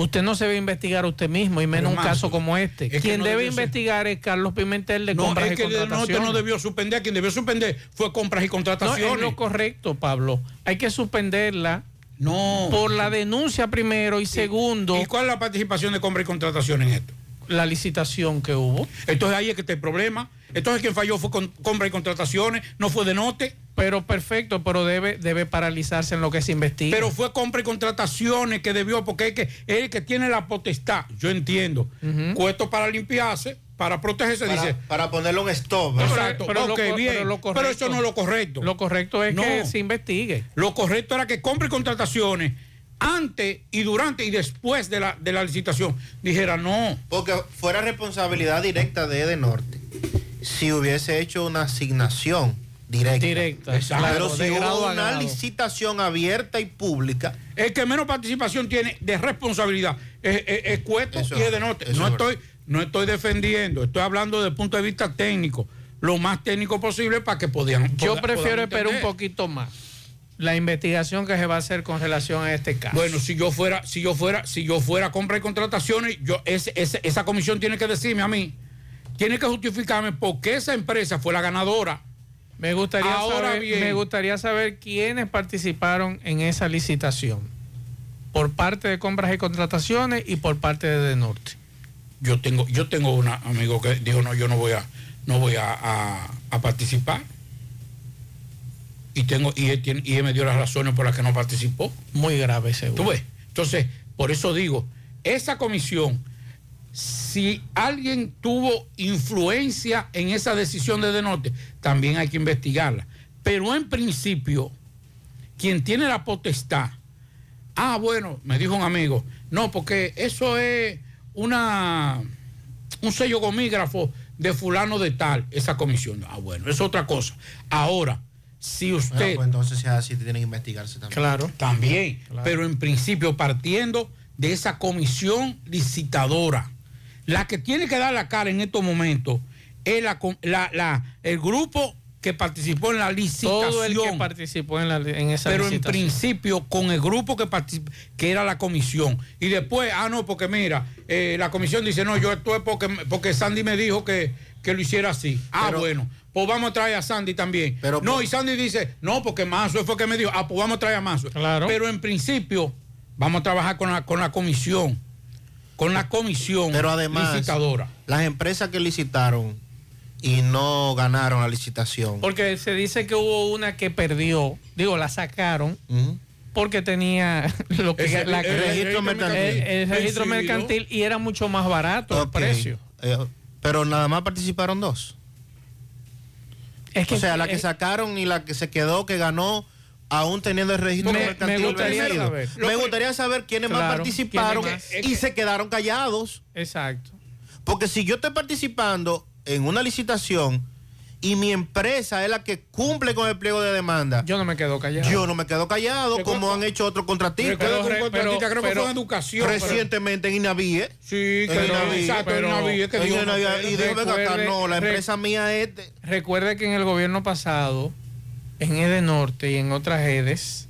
[SPEAKER 2] Usted no se debe investigar a usted mismo, y menos un caso como este.
[SPEAKER 3] es
[SPEAKER 2] Quien
[SPEAKER 3] no
[SPEAKER 2] debe
[SPEAKER 3] ser-
[SPEAKER 2] investigar es Carlos Pimentel de
[SPEAKER 3] No,
[SPEAKER 2] compras
[SPEAKER 3] es
[SPEAKER 2] y
[SPEAKER 3] que el de norte
[SPEAKER 2] contrataciones.
[SPEAKER 3] no debió suspender. Quien debió suspender fue compras y
[SPEAKER 2] No,
[SPEAKER 3] contrataciones.
[SPEAKER 2] es lo correcto, Pablo. Hay que suspenderla.
[SPEAKER 3] No.
[SPEAKER 2] Por la denuncia primero y segundo.
[SPEAKER 3] ¿Y cuál es la participación de compra y contratación en esto?
[SPEAKER 2] La licitación que hubo.
[SPEAKER 3] Entonces ahí es que está el problema. Entonces quien falló fue con compra y contrataciones, no fue de note.
[SPEAKER 2] Pero perfecto, pero debe, debe paralizarse en lo que se investiga.
[SPEAKER 3] Pero fue compra y contrataciones que debió, porque es, que, es el que tiene la potestad. Yo entiendo. Cuesto para limpiarse, para protegerse,
[SPEAKER 4] Para,
[SPEAKER 3] dice.
[SPEAKER 4] para ponerle un stop. ¿verdad?
[SPEAKER 3] Exacto,
[SPEAKER 2] pero lo
[SPEAKER 3] ok,
[SPEAKER 2] co-
[SPEAKER 3] bien.
[SPEAKER 2] pero lo
[SPEAKER 3] Pero,
[SPEAKER 2] correcto-
[SPEAKER 3] eso no es lo correcto.
[SPEAKER 2] Lo correcto es
[SPEAKER 3] No.
[SPEAKER 2] que se investigue.
[SPEAKER 3] Lo correcto era que compra y contrataciones antes y durante y después de la, de la licitación dijera no.
[SPEAKER 4] Porque fuera responsabilidad directa de Edenorte si hubiese hecho una asignación directa.
[SPEAKER 2] Directa,
[SPEAKER 3] Exacto.
[SPEAKER 4] Pero
[SPEAKER 3] claro,
[SPEAKER 4] si hubo
[SPEAKER 3] a
[SPEAKER 4] una
[SPEAKER 3] grado.
[SPEAKER 4] licitación abierta y pública.
[SPEAKER 3] El que menos participación tiene de responsabilidad es, es- es Cueto
[SPEAKER 4] Eso
[SPEAKER 3] y es de norte. No
[SPEAKER 4] es
[SPEAKER 3] estoy, no estoy defendiendo, estoy hablando desde el punto de vista técnico, lo más técnico posible para que podían.
[SPEAKER 2] Yo
[SPEAKER 3] poda-
[SPEAKER 2] prefiero esperar un poquito más. La investigación que se va a hacer con relación a este caso.
[SPEAKER 3] Bueno, si yo fuera, si yo fuera, si yo fuera compra y contrataciones, yo, ese- ese- esa comisión tiene que decirme a mí, tiene que justificarme por qué esa empresa fue la ganadora.
[SPEAKER 2] Me gustaría,
[SPEAKER 3] Ahora
[SPEAKER 2] saber,
[SPEAKER 3] bien.
[SPEAKER 2] me gustaría saber quiénes participaron en esa licitación. Por parte de compras y contrataciones y por parte de De Norte.
[SPEAKER 3] Yo tengo, yo tengo un amigo que dijo no, yo no voy a, no voy a, a- a participar. Y tengo, y él, tiene- y él me dio las razones por las que no participó.
[SPEAKER 2] Muy grave seguro.
[SPEAKER 3] ¿Tú ves? Entonces, por eso digo, esa comisión, si alguien tuvo influencia en esa decisión de Denote, también hay que investigarla. Pero en principio, quien tiene la potestad, ah, bueno, me dijo un amigo, no, porque eso es una un sello gomígrafo de fulano de tal, esa comisión. Ah, bueno, es otra cosa. Ahora, si
[SPEAKER 4] Bueno,
[SPEAKER 3] usted...
[SPEAKER 4] pues entonces si es así, tiene que investigarse también.
[SPEAKER 2] Claro.
[SPEAKER 3] También, pero en principio partiendo de esa comisión licitadora, la que tiene que dar la cara en estos momentos es la, la- la- el grupo que participó en la licitación.
[SPEAKER 2] Todo el que participó en, la, en esa
[SPEAKER 3] pero en principio con el grupo que particip- que era la comisión. Y después, ah, no, porque mira, eh, la comisión dice, no, yo esto es porque, porque Sandy me dijo que, que lo hiciera así. Ah,
[SPEAKER 4] Pero-
[SPEAKER 3] bueno, pues vamos a traer a Sandy también.
[SPEAKER 4] Pero-
[SPEAKER 3] no, y Sandy dice, no, porque Mazo fue que me dijo, ah, pues vamos a traer a Mazo.
[SPEAKER 2] Claro.
[SPEAKER 3] Pero en principio, vamos a trabajar con la, con la comisión, con la comisión
[SPEAKER 4] Pero además,
[SPEAKER 3] licitadora.
[SPEAKER 4] las empresas que licitaron y no ganaron la licitación.
[SPEAKER 2] Porque se dice que hubo una que perdió, digo, la sacaron porque tenía lo que
[SPEAKER 3] Ese-
[SPEAKER 2] la-
[SPEAKER 3] el registro mercantil.
[SPEAKER 2] el- el registro mercantil y era mucho más barato el
[SPEAKER 4] Ok.
[SPEAKER 2] precio.
[SPEAKER 4] Eh, pero nada más participaron dos.
[SPEAKER 2] Es que
[SPEAKER 4] o sea, la que
[SPEAKER 2] eh,
[SPEAKER 4] sacaron y la que se quedó, que ganó, aún teniendo el registro
[SPEAKER 2] Me-
[SPEAKER 4] mercantil
[SPEAKER 2] me gustaría
[SPEAKER 4] vencido.
[SPEAKER 2] saber.
[SPEAKER 4] Me gustaría saber quiénes más
[SPEAKER 2] Claro,
[SPEAKER 4] participaron
[SPEAKER 2] quiénes más.
[SPEAKER 4] y se quedaron callados.
[SPEAKER 2] Exacto.
[SPEAKER 4] Porque si yo estoy participando en una licitación y mi empresa es la que cumple con el pliego de demanda,
[SPEAKER 2] Yo no me quedo callado.
[SPEAKER 4] yo no me quedo callado
[SPEAKER 3] Recuerda-
[SPEAKER 4] como han hecho otros contratistas.
[SPEAKER 3] Un
[SPEAKER 2] re-
[SPEAKER 3] contratista
[SPEAKER 2] pero-
[SPEAKER 3] creo que
[SPEAKER 2] pero-
[SPEAKER 3] fue en educación. pero-
[SPEAKER 4] Recientemente en Inavie.
[SPEAKER 3] Sí, que
[SPEAKER 4] En Inaví,
[SPEAKER 3] exacto, en
[SPEAKER 2] pero-
[SPEAKER 3] Inaví, es que
[SPEAKER 4] en Inavie, y dijo, venga acá, no, la
[SPEAKER 2] re-
[SPEAKER 4] empresa mía es... de-
[SPEAKER 2] Recuerde que en el gobierno pasado, en Edenorte y en otras redes,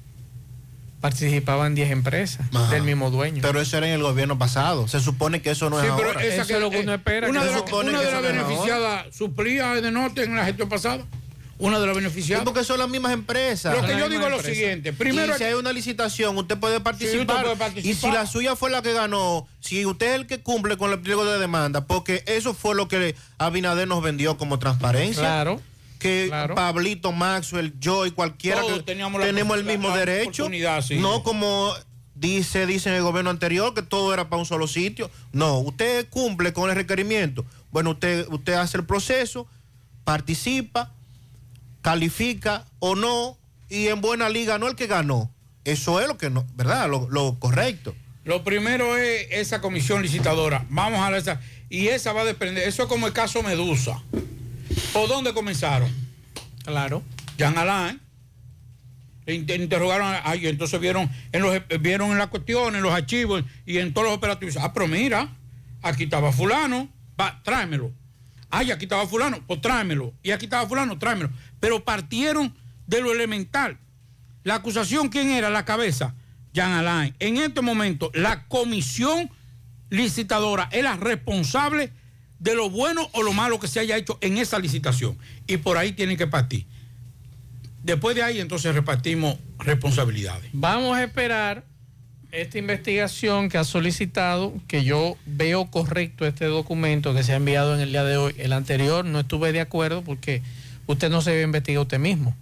[SPEAKER 2] participaban 10 empresas
[SPEAKER 4] Ajá.
[SPEAKER 2] del mismo dueño.
[SPEAKER 4] Pero eso era en el gobierno pasado. Se supone que eso no es
[SPEAKER 3] Sí, pero
[SPEAKER 4] ahora.
[SPEAKER 3] esa
[SPEAKER 2] Eso es lo que uno espera,
[SPEAKER 3] Una
[SPEAKER 2] que
[SPEAKER 3] de las
[SPEAKER 4] que es
[SPEAKER 3] beneficiadas suplía de norte en la gestión pasada. una de las beneficiadas.
[SPEAKER 4] porque son las mismas empresas.
[SPEAKER 3] Lo que yo digo es lo siguiente. Primero,
[SPEAKER 4] Y si hay una licitación, usted puede participar.
[SPEAKER 3] usted puede participar.
[SPEAKER 4] Y si la suya fue la que ganó, si usted es el que cumple con el pliego de demanda, porque eso fue lo que Abinader nos vendió como transparencia.
[SPEAKER 2] Claro.
[SPEAKER 4] Que Pablito, Maxwell, yo y cualquiera
[SPEAKER 3] Todos
[SPEAKER 4] que
[SPEAKER 3] teníamos la
[SPEAKER 4] tenemos el mismo
[SPEAKER 3] la
[SPEAKER 4] derecho.
[SPEAKER 3] sí.
[SPEAKER 4] No como dice, dice en el gobierno anterior que todo era para un solo sitio. No, usted cumple con el requerimiento. Bueno, usted, usted hace el proceso, participa, califica o no, y en buena liga no el que ganó. Eso es lo que no, ¿verdad? Lo, lo correcto.
[SPEAKER 3] Lo primero es esa comisión licitadora. Vamos a ver esa. Y esa va a depender. Eso es como el caso Medusa. ¿Por dónde comenzaron?
[SPEAKER 2] Claro.
[SPEAKER 3] Jean Alain. Interrogaron, a- ay, entonces vieron en los vieron en la cuestión, en los archivos y en todos los operativos. Ah, pero mira, aquí estaba fulano, va, tráemelo. Ay, aquí estaba fulano, pues tráemelo. Y aquí estaba fulano, tráemelo. Pero partieron de lo elemental. La acusación, ¿quién era? La cabeza, Jean Alain. En este momento, la comisión licitadora es la responsable de lo bueno o lo malo que se haya hecho en esa licitación. Y por ahí tienen que partir. Después de ahí, entonces repartimos responsabilidades.
[SPEAKER 2] Vamos a esperar esta investigación que ha solicitado, que yo veo correcto este documento que se ha enviado en el día de hoy. El anterior no estuve de acuerdo porque usted no se debe investigar usted mismo.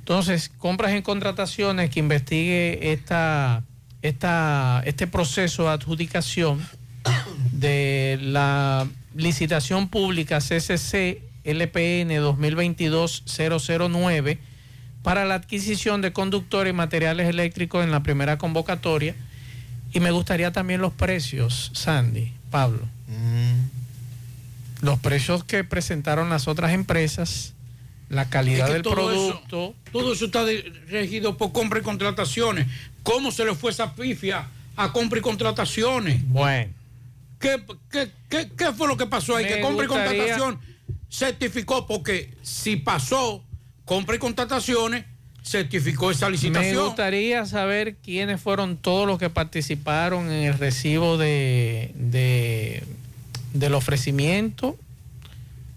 [SPEAKER 2] Entonces, compras en contrataciones que investigue esta, esta, este proceso de adjudicación de la licitación pública CCC LPN 2022-009 para la adquisición de conductores y materiales eléctricos en la primera convocatoria. Y me gustaría también los precios, Sandy, Pablo. Los precios que presentaron las otras empresas, la calidad
[SPEAKER 3] Es que
[SPEAKER 2] del
[SPEAKER 3] todo eso-
[SPEAKER 2] producto.
[SPEAKER 3] todo eso está regido por compra y contrataciones. ¿Cómo se le fue esa pifia a compra y contrataciones?
[SPEAKER 2] Bueno.
[SPEAKER 3] ¿Qué, qué, qué- qué fue lo que pasó ahí?
[SPEAKER 2] Me
[SPEAKER 3] que compra y contratación certificó, porque si pasó compra y contrataciones, certificó esa
[SPEAKER 2] Me
[SPEAKER 3] licitación.
[SPEAKER 2] gustaría saber quiénes fueron todos los que participaron en el recibo de, de- del ofrecimiento,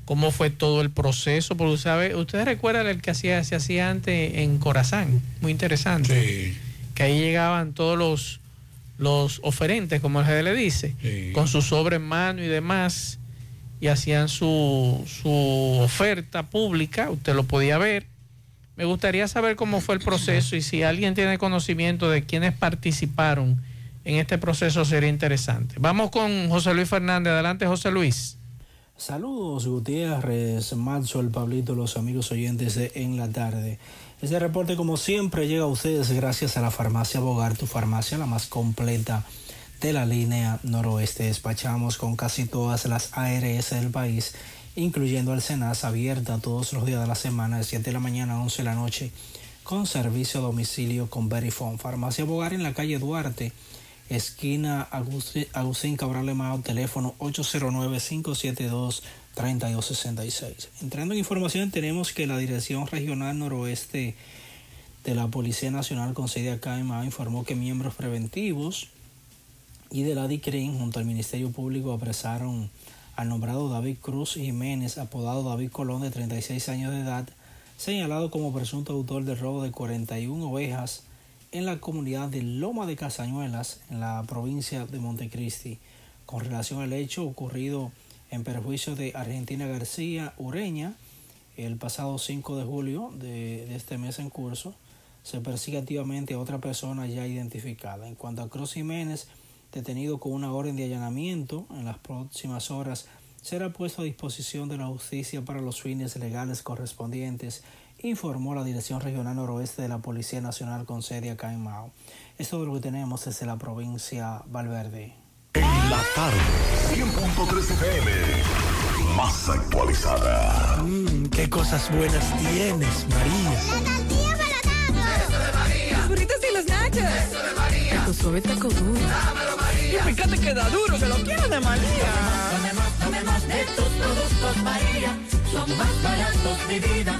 [SPEAKER 2] cómo fue todo el proceso, porque sabe, ustedes recuerdan el que hacía, se hacía antes en Corazán, muy interesante, que ahí llegaban todos los, los oferentes, como se le dice, con su sobre en mano y demás, y hacían su, su oferta pública, usted lo podía ver. Me gustaría saber cómo fue el proceso y si alguien tiene conocimiento de quienes participaron en este proceso sería interesante. Vamos con José Luis Fernández. Adelante, José Luis.
[SPEAKER 29] Saludos Gutiérrez, Macho, el Pablito, los amigos oyentes de En la Tarde. Este reporte como siempre llega a ustedes gracias a la farmacia Bogar, tu farmacia la más completa de la línea noroeste. Despachamos con casi todas las ARS del país, incluyendo el Senas, abierta todos los días de la semana de 7 de la mañana a 11 de la noche, con servicio a domicilio con Verifone. Farmacia Bogar en la calle Duarte, esquina Agustín, Cabral Lemao, teléfono 809-572-3266. Entrando en información, tenemos que la Dirección Regional Noroeste de la Policía Nacional con sede acá en informó que miembros preventivos y de la DICRIN junto al Ministerio Público apresaron al nombrado David Cruz Jiménez, apodado David Colón, de 36 años de edad, señalado como presunto autor del robo de 41 ovejas en la comunidad de Loma de Casañuelas, en la provincia de Montecristi, con relación al hecho ocurrido en perjuicio de Argentina García Ureña el pasado 5 de julio de, este mes en curso. Se persigue activamente a otra persona ya identificada. En cuanto a Cruz Jiménez, detenido con una orden de allanamiento, en las próximas horas será puesto a disposición de la justicia para los fines legales correspondientes, informó la Dirección Regional Noroeste de la Policía Nacional con sede acá en Mao. Es lo que tenemos desde la provincia Valverde.
[SPEAKER 5] La tarde, 100.3 FM, más actualizada.
[SPEAKER 20] Mmm, qué cosas buenas tienes, María.
[SPEAKER 25] Eso de María. Los burritos y los nachos. Eso de María. Tu suave taco duro. Dámelo, María. Y fíjate que da duro, que lo quiero de María.
[SPEAKER 30] Tome más, tome más de tus productos María. Son más baratos de vida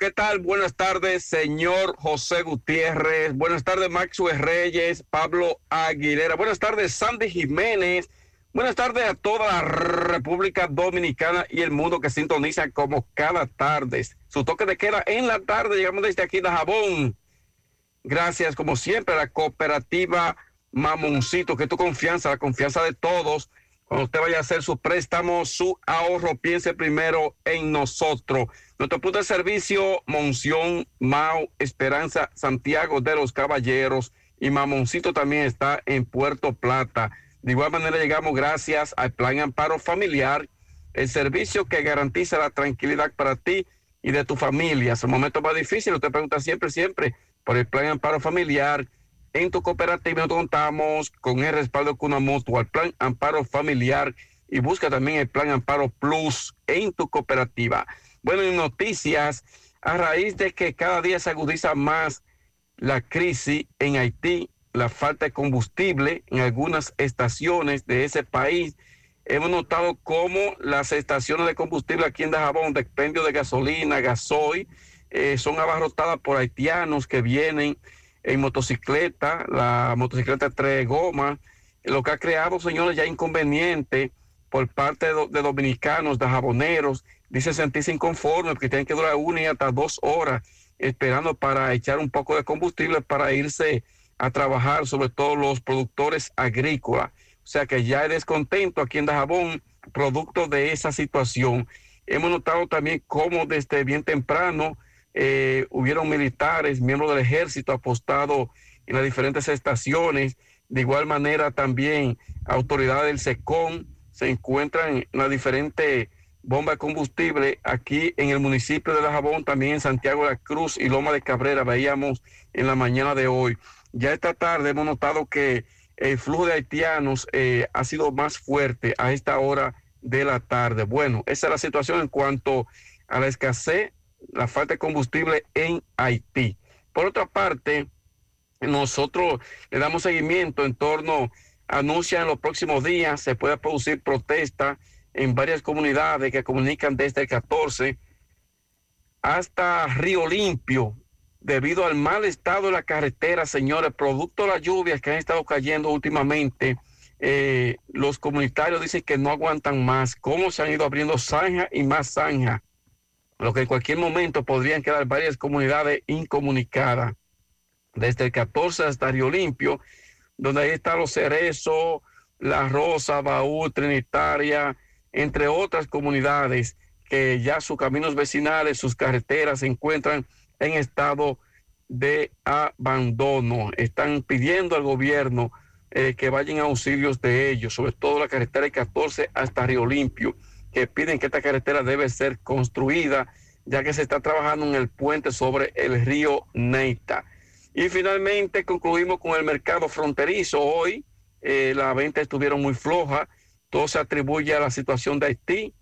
[SPEAKER 22] ¿qué tal? Buenas tardes, señor José Gutiérrez. Buenas tardes, Maxwell Reyes, Pablo Aguilera. Buenas tardes, Sandy Jiménez. Buenas tardes a toda la República Dominicana y el mundo que sintoniza como cada tarde. Su toque de queda en la tarde. Llegamos desde aquí de Jabón. Gracias, como siempre, a la cooperativa Mamoncito, que tu confianza, la confianza de todos. Cuando usted vaya a hacer su préstamo, su ahorro, piense primero en nosotros. Nuestro punto de servicio, Monción, Mau, Esperanza, Santiago de los Caballeros y Mamoncito también está en Puerto Plata. De igual manera llegamos gracias al Plan Amparo Familiar, el servicio que garantiza la tranquilidad para ti y de tu familia. Es un momento más difícil, usted pregunta siempre, siempre por el Plan Amparo Familiar en tu cooperativa contamos con el respaldo de Cuna Mutua, plan Amparo Familiar y busca también el plan Amparo Plus en tu cooperativa. Bueno, en noticias, a raíz de que cada día se agudiza más la crisis en Haití, la falta de combustible en algunas estaciones de ese país, hemos notado cómo las estaciones de combustible aquí en Dajabón, de expendio de gasolina, gasoil, eh, son abarrotadas por haitianos que vienen en motocicleta, la motocicleta tres gomas, lo que ha creado, señores, ya inconveniente por parte de, dominicanos, de jaboneros, dice sentirse inconformes porque tienen que durar una y hasta dos horas esperando para echar un poco de combustible para irse a trabajar, sobre todo los productores agrícolas. O sea que ya hay descontento aquí en Dajabón, producto de esa situación. Hemos notado también cómo desde bien temprano eh, hubieron militares, miembros del ejército apostados en las diferentes estaciones. De igual manera también autoridades del SECON se encuentran en las diferentes bombas de combustible aquí en el municipio de La Jabón, también en Santiago de la Cruz y Loma de Cabrera, veíamos en la mañana de hoy. Ya esta tarde hemos notado que el flujo de haitianos eh, ha sido más fuerte a esta hora de la tarde. Bueno, esa es la situación en cuanto a la escasez la falta de combustible en Haití. Por otra parte, nosotros le damos seguimiento en torno, anuncian en los próximos días, se puede producir protesta en varias comunidades que comunican desde el 14 hasta Río Limpio, debido al mal estado de la carretera, señores, producto de las lluvias que han estado cayendo últimamente. Eh, los comunitarios dicen que no aguantan más, cómo se han ido abriendo zanja y más zanja lo que en cualquier momento podrían quedar varias comunidades incomunicadas, desde el 14 hasta Río Limpio, donde ahí están los Cerezos, La Rosa, Baú, Trinitaria, entre otras comunidades que ya sus caminos vecinales, sus carreteras se encuentran en estado de abandono. Están pidiendo al gobierno eh, que vayan a auxilios de ellos, sobre todo la carretera 14 hasta Río Limpio que piden que esta carretera debe ser construida, ya que se está trabajando en el puente sobre el río Neita. Y finalmente concluimos con el mercado fronterizo. Hoy eh, las ventas estuvieron muy flojas. Todo se atribuye a la situación de Haití.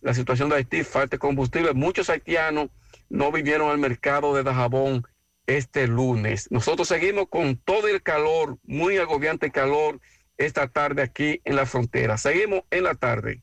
[SPEAKER 22] La situación de Haití, falta de combustible. Muchos haitianos no vinieron al mercado de Dajabón este lunes. Nosotros seguimos con todo el calor, muy agobiante calor esta tarde aquí en la frontera. Seguimos en la tarde.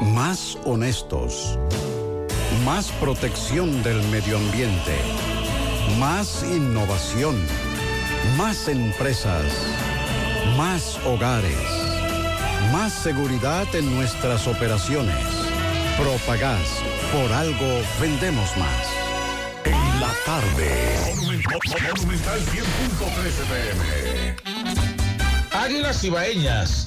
[SPEAKER 19] Más honestos. Más protección del medio ambiente. Más innovación. Más empresas. Más hogares. Más seguridad en nuestras operaciones. Propagás. Por algo vendemos más.
[SPEAKER 5] En la tarde. Monumental 100.13 pm.
[SPEAKER 31] Águilas Ibaeñas,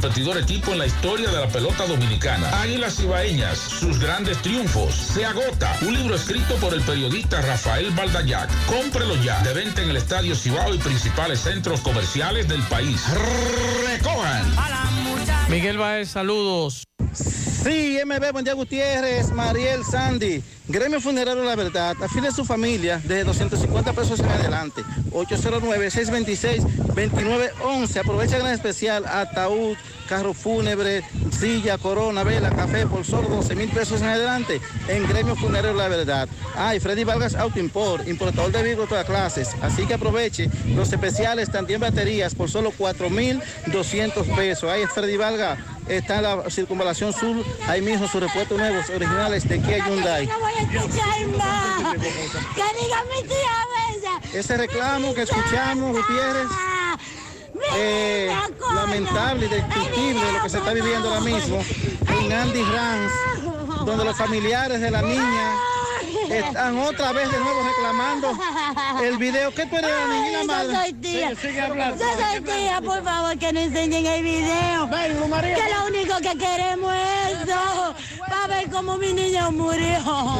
[SPEAKER 31] competidor equipo en la historia de la pelota dominicana. Águilas Ibaeñas, sus grandes triunfos. Se agota. Un libro escrito por el periodista Rafael Baldayac. Cómprelo ya. De venta en el Estadio Cibao y principales centros comerciales del país. Recojan.
[SPEAKER 2] Miguel Baez, saludos.
[SPEAKER 32] Sí, MB, buen día Gutiérrez, Mariel, Sandy. Gremio Funerario La Verdad, afile a su familia desde 250 pesos en adelante. 809-626-2911. Aprovecha gran especial, ataúd, carro fúnebre, silla, corona, vela, café por solo 12 mil pesos en adelante en Gremio Funerario La Verdad. Ah, y Freddy Vargas Auto Import, importador de vehículos de todas clases. Así que aproveche los especiales, también baterías por solo 4 mil 200 pesos. Es Freddy Vargas está en la circunvalación sur, ahí mismo sus repuestos nuevos, originales de Kia Hyundai. Ese reclamo que escuchamos, Gutiérrez, eh, lamentable y discutible lo que se está viviendo ahora mismo en Andy Rams, donde los familiares de la niña están otra vez de nuevo reclamando el video. ¿Qué tú eres la niña madre?
[SPEAKER 33] Yo soy tía.
[SPEAKER 32] Sigue, sigue hablando.
[SPEAKER 33] Yo soy tía, por favor, que nos enseñen el video. Que lo único que queremos es eso. Ver cómo mi niño murió.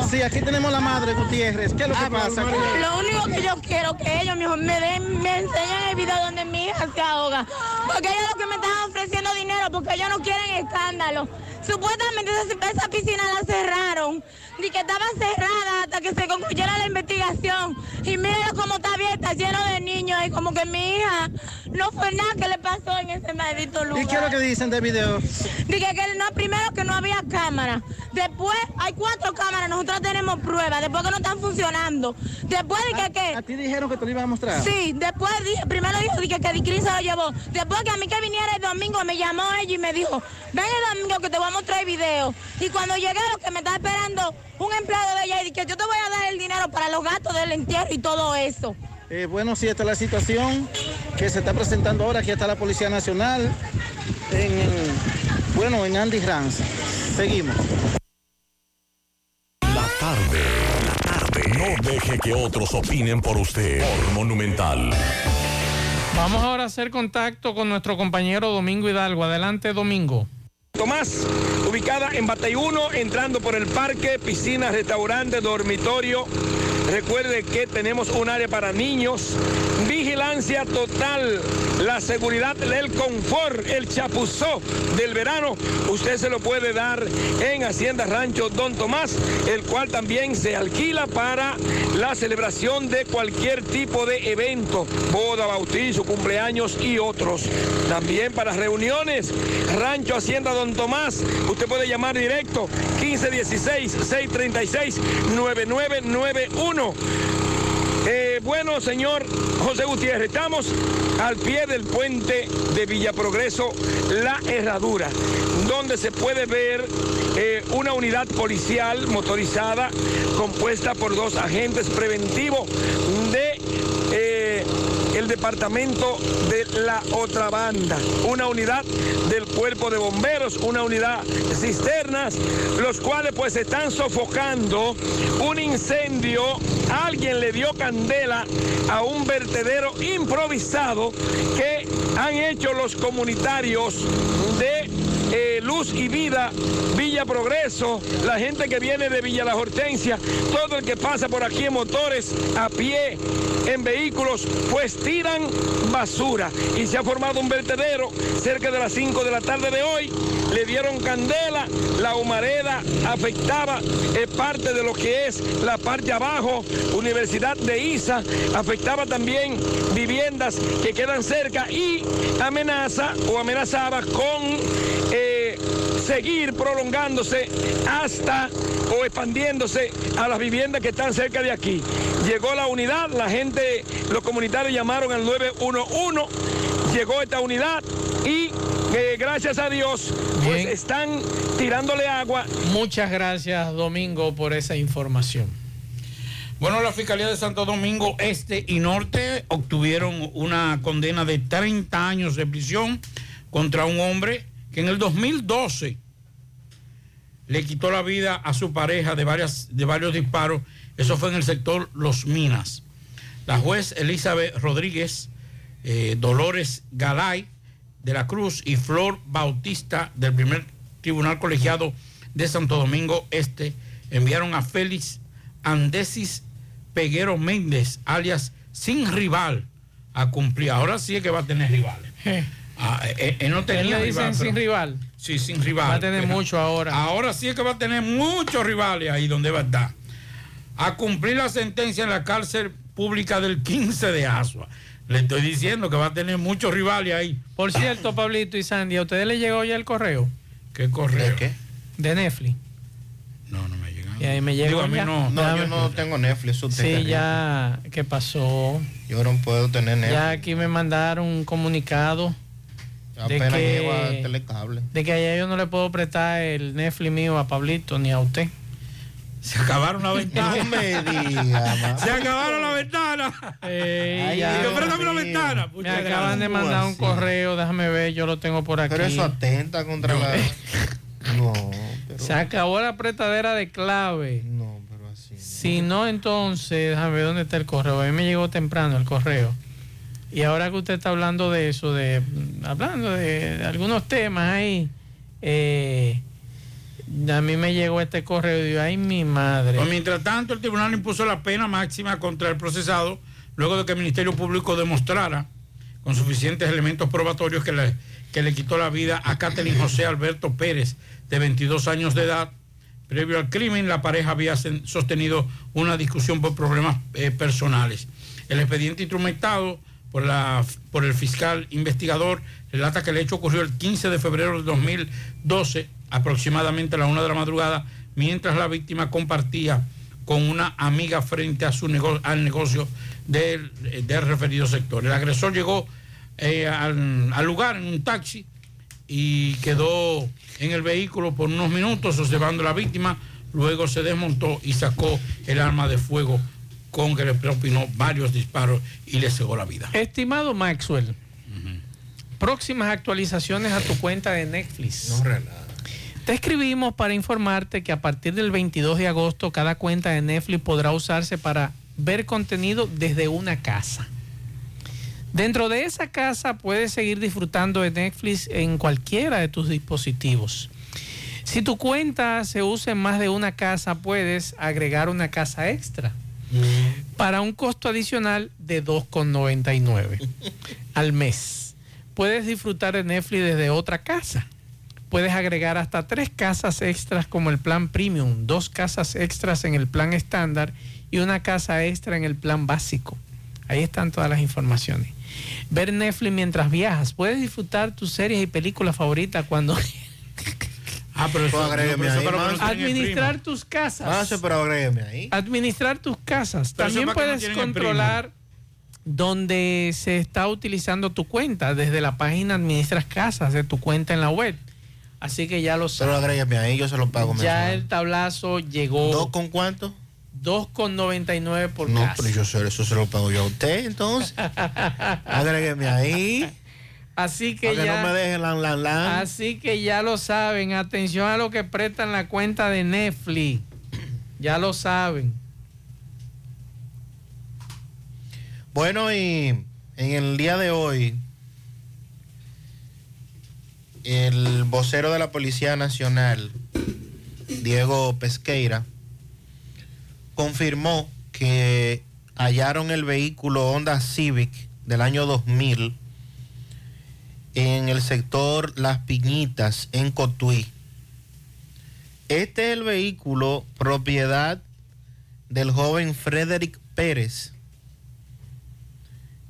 [SPEAKER 32] Sí, aquí tenemos la madre Gutiérrez. ¿Qué es lo que pasa?
[SPEAKER 33] Lo único que yo quiero que ellos mejor me den, me enseñen el video donde mi hija se ahoga. Porque ellos lo que me están ofreciendo dinero, porque ellos no quieren escándalo. Supuestamente esa, esa piscina la cerraron. Ni que estaba cerrada hasta que se concluyera la investigación. Y mírenlo cómo está abierta, lleno de niños. Y como que mi hija no fue nada que le pasó en ese maldito lugar.
[SPEAKER 32] ¿Y qué es lo que dicen del video?
[SPEAKER 33] Dije que no, primero que no había cámara. Después hay cuatro cámaras, nosotros tenemos pruebas. Después que no están funcionando. Después de que qué.
[SPEAKER 32] ¿A ti dijeron que te lo iban a mostrar?
[SPEAKER 33] Sí, después dije, primero dijo dije, que Dicris se lo llevó. Después que a mí que viniera el domingo me llamó ella y me dijo, ven el domingo que te voy a mostrar el video. Y cuando llegué lo que me está esperando un empleado de ella y que yo te voy a dar el dinero para los gastos del entierro y todo eso.
[SPEAKER 32] Eh, bueno, sí, esta es la situación que se está presentando ahora. Aquí está la Policía Nacional en, en- bueno, en Andy Rams. Seguimos.
[SPEAKER 5] La tarde. La tarde. No deje que otros opinen por usted. Por Monumental.
[SPEAKER 2] Vamos ahora a hacer contacto con nuestro compañero Domingo Hidalgo. Adelante, Domingo.
[SPEAKER 34] Tomás, ubicada en Batey 1, entrando por el parque, piscina, restaurante, dormitorio. Recuerde que tenemos un área para niños, vigilancia total, la seguridad del confort, el chapuzó del verano. Usted se lo puede dar en Hacienda Rancho Don Tomás, el cual también se alquila para la celebración de cualquier tipo de evento, boda, bautizo, cumpleaños y otros. También para reuniones, Rancho Hacienda Don Tomás, usted puede llamar directo 1516-636-9991. Eh, bueno, señor José Gutiérrez, estamos al pie del puente de Villa Progreso, La Herradura, donde se puede ver eh, una unidad policial motorizada compuesta por dos agentes preventivos de eh, el departamento de la otra banda, una unidad del cuerpo de bomberos, una unidad cisternas, los cuales pues están sofocando un incendio. Alguien le dio candela a un vertedero improvisado que han hecho los comunitarios de eh, Luz y Vida, Villa Progreso, la gente que viene de Villa La Hortensia, todo el que pasa por aquí en motores, a pie, en vehículos, pues tiran basura. Y se ha formado un vertedero cerca de las 5 de la tarde de hoy. Le dieron candela, la humareda afectaba eh, parte de lo que es la parte abajo, Universidad de Isa, afectaba también viviendas que quedan cerca y amenaza o amenazaba con eh, seguir prolongándose hasta o expandiéndose a las viviendas que están cerca de aquí. Llegó la unidad, la gente, los comunitarios llamaron al 911, llegó esta unidad y eh, gracias a Dios pues están tirándole agua.
[SPEAKER 2] Muchas gracias, Domingo, por esa información.
[SPEAKER 3] Bueno, la Fiscalía de Santo Domingo Este y Norte obtuvieron una condena de 30 años de prisión contra un hombre que en el 2012 le quitó la vida a su pareja de, varias, de varios disparos. Eso fue en el sector Los Minas. La juez Elizabeth Rodríguez, eh, Dolores Galay de la Cruz y Flor Bautista del primer tribunal colegiado de Santo Domingo Este enviaron a Félix Andesis Peguero Méndez, alias Sin Rival, a cumplir. Ahora sí es que va a tener rivales. Ah, eh, él no tenía
[SPEAKER 2] Él le dicen
[SPEAKER 3] rival,
[SPEAKER 2] sin
[SPEAKER 3] pero-
[SPEAKER 2] rival.
[SPEAKER 3] Sí, sin rival.
[SPEAKER 2] Va a tener
[SPEAKER 3] Pero
[SPEAKER 2] mucho ahora.
[SPEAKER 3] Ahora sí es que va a tener muchos rivales ahí donde va a estar. A cumplir la sentencia en la cárcel pública del 15 de Asua. Le estoy diciendo que va a tener muchos rivales ahí.
[SPEAKER 2] Por cierto, Pablito y Sandy, ¿a ustedes les llegó ya el correo?
[SPEAKER 3] ¿Qué correo? ¿De
[SPEAKER 4] qué?
[SPEAKER 2] De Netflix.
[SPEAKER 3] No, no me llegado.
[SPEAKER 2] Y ahí me llegó
[SPEAKER 4] Digo, a mí
[SPEAKER 2] ya.
[SPEAKER 4] no. No, yo no tengo Netflix. usted,
[SPEAKER 2] Sí, ya, ¿qué pasó?
[SPEAKER 4] Yo no puedo tener Netflix.
[SPEAKER 2] Ya aquí me mandaron un comunicado de que,
[SPEAKER 4] Telecable.
[SPEAKER 2] de que allá yo no le puedo prestar el Netflix mío a Pablito ni a usted.
[SPEAKER 3] Se acabaron la ventana.
[SPEAKER 4] No me diga,
[SPEAKER 3] Se acabaron la ventana.
[SPEAKER 2] Ey, ya.
[SPEAKER 3] Digo, préstame la ventana.
[SPEAKER 2] Me acaban de mandar un correo, déjame ver, yo lo tengo por aquí.
[SPEAKER 4] Pero eso atenta contra la. No, pero.
[SPEAKER 2] Se acabó la prestadera de clave.
[SPEAKER 4] No, pero así.
[SPEAKER 2] Si no, entonces, déjame ver dónde está el correo. A mí me llegó temprano el correo. Y ahora que usted está hablando de eso, de hablando de, algunos temas ahí, eh, a mí me llegó este correo y digo, ay, mi madre.
[SPEAKER 3] Pues, mientras tanto, el tribunal impuso la pena máxima contra el procesado luego de que el Ministerio Público demostrara con suficientes elementos probatorios que le, que le quitó la vida a Catherine José Alberto Pérez, de 22 años de edad. Previo al crimen, la pareja había sostenido una discusión por problemas eh, personales. El expediente instrumentado por, la, por el fiscal investigador relata que el hecho ocurrió el 15 de febrero de 2012, aproximadamente a la una de la madrugada, mientras la víctima compartía con una amiga frente a su nego- al negocio del, referido sector. El agresor llegó eh, al, al lugar en un taxi y quedó en el vehículo por unos minutos observando a la víctima, luego se desmontó y sacó el arma de fuego con que le propinó varios disparos y le cegó la vida.
[SPEAKER 2] Estimado Maxwell, próximas actualizaciones a tu cuenta de Netflix. Te escribimos para informarte que a partir del 22 de agosto cada cuenta de Netflix podrá usarse para ver contenido desde una casa. Dentro de esa casa puedes seguir disfrutando de Netflix en cualquiera de tus dispositivos. Si tu cuenta se usa en más de una casa, puedes agregar una casa extra para un costo adicional de 2,99 al mes. Puedes disfrutar de Netflix desde otra casa. Puedes agregar hasta tres casas extras como el plan premium, dos casas extras en el plan estándar y una casa extra en el plan básico. Ahí están todas las informaciones. Ver Netflix mientras viajas. Puedes disfrutar tus series y películas favoritas cuando...
[SPEAKER 3] Ah, pero
[SPEAKER 4] eso- agrégueme ahí,
[SPEAKER 3] pero
[SPEAKER 4] man.
[SPEAKER 3] no
[SPEAKER 2] Administrar tus casas.
[SPEAKER 4] Pero agrégueme ahí.
[SPEAKER 2] Administrar tus casas.
[SPEAKER 3] Pero
[SPEAKER 2] También
[SPEAKER 3] no
[SPEAKER 2] puedes controlar donde se está utilizando tu cuenta. Desde la página Administras Casas de tu cuenta en la web. Así que ya lo
[SPEAKER 4] Pero
[SPEAKER 2] sabes.
[SPEAKER 4] agrégueme ahí, yo se lo pago.
[SPEAKER 2] Ya
[SPEAKER 4] mensual.
[SPEAKER 2] el tablazo llegó.
[SPEAKER 4] ¿Dos con cuánto?
[SPEAKER 2] 2,99 por
[SPEAKER 4] No,
[SPEAKER 2] casa.
[SPEAKER 4] pero yo sé, eso se lo pago yo a usted, entonces. Agrégueme ahí.
[SPEAKER 2] Así que ya.
[SPEAKER 4] no me dejen lan, lan, lan.
[SPEAKER 2] Así que ya lo saben. Atención a lo que prestan la cuenta de Netflix. Ya lo saben.
[SPEAKER 4] Bueno, y en el día de hoy, el vocero de la Policía Nacional, Diego Pesqueira, confirmó que hallaron el vehículo Honda Civic del año 2000 en el sector Las Piñitas, en Cotuí. Este es el vehículo propiedad del joven Frederick Pérez,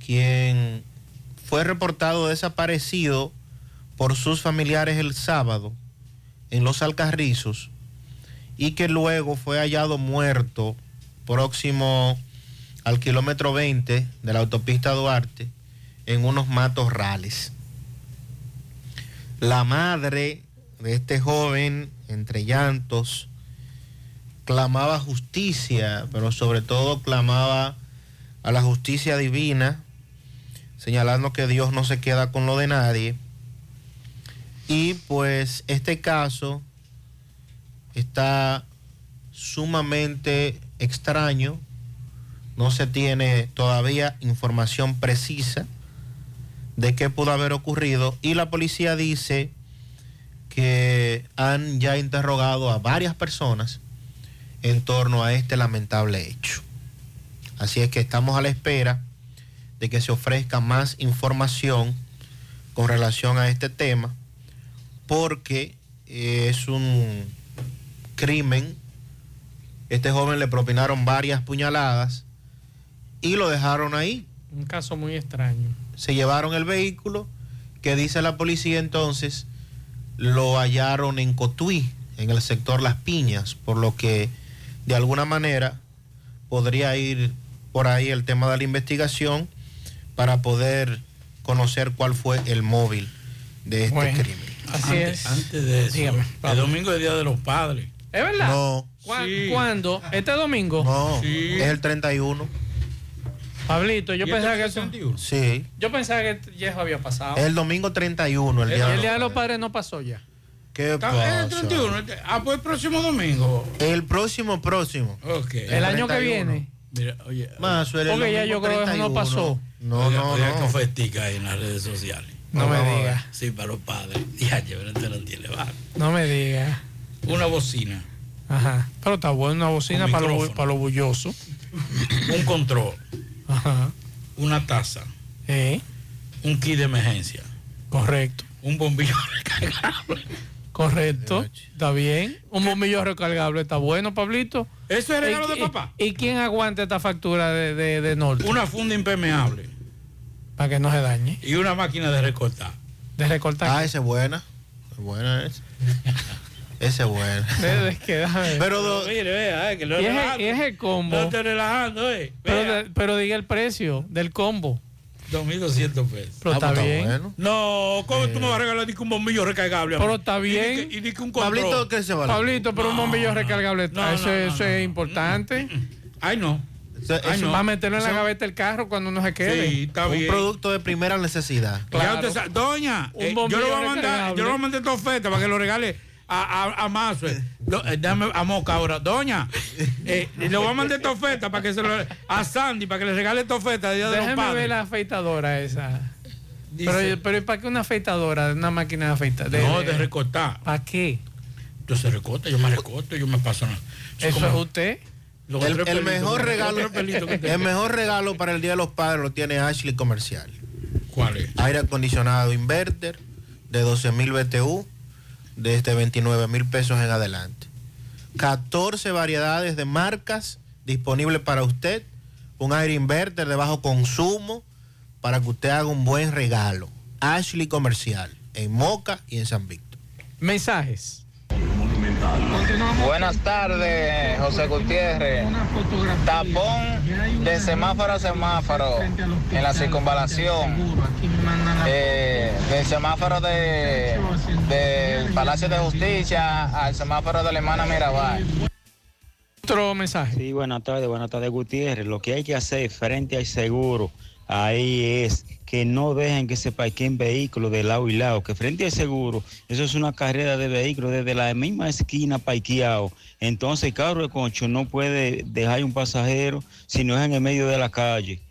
[SPEAKER 4] quien fue reportado desaparecido por sus familiares el sábado en Los Alcarrizos y que luego fue hallado muerto próximo al kilómetro 20 de la autopista Duarte en unos matos rales. La madre de este joven, entre llantos, clamaba justicia, pero sobre todo clamaba a la justicia divina, señalando que Dios no se queda con lo de nadie. Y pues este caso está sumamente extraño, no se tiene todavía información precisa de qué pudo haber ocurrido y la policía dice que han ya interrogado a varias personas en torno a este lamentable hecho. Así es que estamos a la espera de que se ofrezca más información con relación a este tema, porque eh, es un crimen. Este joven le propinaron varias puñaladas y lo dejaron ahí.
[SPEAKER 2] Un caso muy extraño.
[SPEAKER 4] Se llevaron el vehículo, que dice la policía entonces, lo hallaron en Cotuí, en el sector Las Piñas, por lo que de alguna manera podría ir por ahí el tema de la investigación para poder conocer cuál fue el móvil de este
[SPEAKER 2] Bueno,
[SPEAKER 4] crimen.
[SPEAKER 2] Así
[SPEAKER 3] antes,
[SPEAKER 2] es.
[SPEAKER 3] antes de eso,
[SPEAKER 2] Dígame,
[SPEAKER 3] el domingo es Día de los Padres.
[SPEAKER 2] ¿Es verdad?
[SPEAKER 4] No.
[SPEAKER 2] ¿Cuá-
[SPEAKER 3] Sí.
[SPEAKER 2] ¿Cuándo? ¿Este domingo?
[SPEAKER 4] No, es el 31.
[SPEAKER 2] Pablito, yo
[SPEAKER 3] ¿Y
[SPEAKER 2] pensaba que
[SPEAKER 3] es el
[SPEAKER 2] eso,
[SPEAKER 3] 31?
[SPEAKER 4] Sí,
[SPEAKER 2] yo pensaba que ya eso había pasado.
[SPEAKER 4] el domingo 31, el
[SPEAKER 2] El,
[SPEAKER 4] día, de
[SPEAKER 2] el
[SPEAKER 4] los
[SPEAKER 2] Día de los
[SPEAKER 4] Padres.
[SPEAKER 2] No pasó ya.
[SPEAKER 4] ¿Qué
[SPEAKER 3] es el
[SPEAKER 4] pasa?
[SPEAKER 3] 31. este- Ah, pues el próximo domingo.
[SPEAKER 4] El próximo, próximo.
[SPEAKER 3] Ok.
[SPEAKER 2] El año que
[SPEAKER 4] 31.
[SPEAKER 2] viene.
[SPEAKER 3] Mira, oye,
[SPEAKER 4] Más, suele el
[SPEAKER 2] Porque ya yo creo que eso no
[SPEAKER 4] 31.
[SPEAKER 2] pasó.
[SPEAKER 4] No, no, no.
[SPEAKER 3] que ofertica ahí en las redes sociales.
[SPEAKER 2] No me digas.
[SPEAKER 3] Sí, para los padres. Ya, llévate no tiene bajo.
[SPEAKER 2] No me digas.
[SPEAKER 3] Una bocina,
[SPEAKER 2] Ajá. Pero está buena una bocina
[SPEAKER 3] Un
[SPEAKER 2] para lo, para lo bulloso.
[SPEAKER 3] un control,
[SPEAKER 2] Ajá.
[SPEAKER 3] una taza,
[SPEAKER 2] Eh,
[SPEAKER 3] un kit de emergencia,
[SPEAKER 2] correcto.
[SPEAKER 3] un bombillo recargable.
[SPEAKER 2] Correcto. Está bien. Un bombillo recargable está bueno, Pablito.
[SPEAKER 3] ¿Eso es regalo
[SPEAKER 2] ¿Y-
[SPEAKER 3] de papá?
[SPEAKER 2] ¿Y quién aguanta esta factura de, de, de Norte?
[SPEAKER 3] Una funda impermeable
[SPEAKER 2] Para que no se dañe.
[SPEAKER 3] y una máquina de recortar.
[SPEAKER 2] De recortar.
[SPEAKER 4] Ah, esa es buena. Es buena esa. Esa es
[SPEAKER 2] que, ver.
[SPEAKER 4] Pero do-
[SPEAKER 3] Mire, vea, eh, que lo
[SPEAKER 2] y, es
[SPEAKER 3] relajando.
[SPEAKER 2] el, y es el combo.
[SPEAKER 3] No estoy relajando, eh.
[SPEAKER 2] pero, de- pero diga el precio del combo.
[SPEAKER 3] 2.200 pesos.
[SPEAKER 2] Pero
[SPEAKER 4] Ah,
[SPEAKER 2] está
[SPEAKER 4] pues
[SPEAKER 2] bien.
[SPEAKER 4] bueno.
[SPEAKER 3] No, ¿cómo tú me vas a regalar ni que un bombillo recargable?
[SPEAKER 2] Pero está bien.
[SPEAKER 3] Y ni que, y que un control.
[SPEAKER 4] Pablito, ¿qué se vale?
[SPEAKER 2] Pablito, pero un bombillo recargable,
[SPEAKER 3] no,
[SPEAKER 2] eso,
[SPEAKER 3] no,
[SPEAKER 2] eso
[SPEAKER 3] no,
[SPEAKER 2] es
[SPEAKER 3] no.
[SPEAKER 2] importante.
[SPEAKER 3] Ay, no.
[SPEAKER 4] Eso-
[SPEAKER 3] Ay,
[SPEAKER 4] eso-
[SPEAKER 3] no.
[SPEAKER 2] Va a meterlo en la
[SPEAKER 3] Eso-
[SPEAKER 2] gaveta del carro cuando uno se quede.
[SPEAKER 3] Sí, está
[SPEAKER 4] un
[SPEAKER 3] bien.
[SPEAKER 4] producto de primera necesidad.
[SPEAKER 2] Claro.
[SPEAKER 3] Doña,
[SPEAKER 2] Un
[SPEAKER 3] eh, yo le voy a mandar, yo le voy a mandar esta oferta para que lo regale a, a, a Mazo. Eh, Dame a Moca ahora. Doña, eh, le voy a mandar esta oferta para que se lo a Sandy para que le regale esta oferta de Día de los
[SPEAKER 2] Déjeme
[SPEAKER 3] Padres.
[SPEAKER 2] ver la afeitadora esa.
[SPEAKER 3] Dice-
[SPEAKER 2] Pero, pero ¿y para qué una afeitadora? Una máquina de afeitar.
[SPEAKER 3] no, de recortar.
[SPEAKER 2] ¿Para qué?
[SPEAKER 3] Yo se recorta, yo me recorto, yo me paso. ¿no?
[SPEAKER 2] Eso
[SPEAKER 3] como
[SPEAKER 2] es usted.
[SPEAKER 3] los
[SPEAKER 4] El, el mejor
[SPEAKER 3] los
[SPEAKER 4] regalo, el mejor regalo para el Día de los Padres lo tiene Ashley Comercial.
[SPEAKER 3] ¿Cuál es?
[SPEAKER 4] Aire acondicionado inverter de 12 mil BTU desde 29 mil pesos en adelante. 14 variedades de marcas disponibles para usted. Un aire inverter de bajo consumo para que usted haga un buen regalo. Ashley Comercial en Moca y en San Víctor.
[SPEAKER 2] Mensajes.
[SPEAKER 35] Buenas tardes, José Gutiérrez. Tapón de semáforo a semáforo en la circunvalación. Eh, del semáforo de, del Palacio de Justicia al semáforo de la hermana Mirabal.
[SPEAKER 2] Otro mensaje.
[SPEAKER 36] Sí, buenas tardes, buenas tardes, Gutiérrez. Lo que hay que hacer frente al seguro ahí es que no dejen que se parqueen vehículos de lado y lado, que frente al seguro, eso es una carrera de vehículos desde la misma esquina parqueado. Entonces el carro de concho no puede dejar un pasajero si no es en el medio de la calle.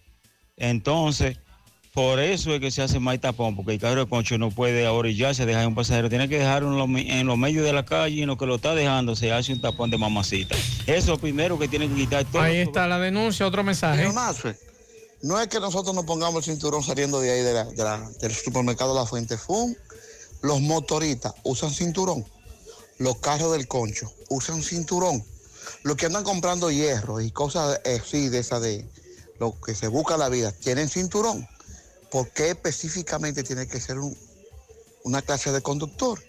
[SPEAKER 36] Entonces, por eso es que se hace más tapón, porque el carro de concho no puede orillarse, dejar un pasajero, tiene que dejarlo en los, mi- en los medios de la calle y en lo que lo está dejando se hace un tapón de mamacita. Eso primero que tiene que quitar todo.
[SPEAKER 2] Ahí está la denuncia, otro mensaje.
[SPEAKER 37] No es que nosotros nos pongamos el cinturón saliendo de ahí de la- de la- del supermercado La Fuente Fun. Los motoristas usan cinturón. Los carros del concho usan cinturón. Los que andan comprando hierro y cosas así de esa de lo que se busca la vida, tienen cinturón. ¿Por qué específicamente tiene que ser un- una clase de conductor?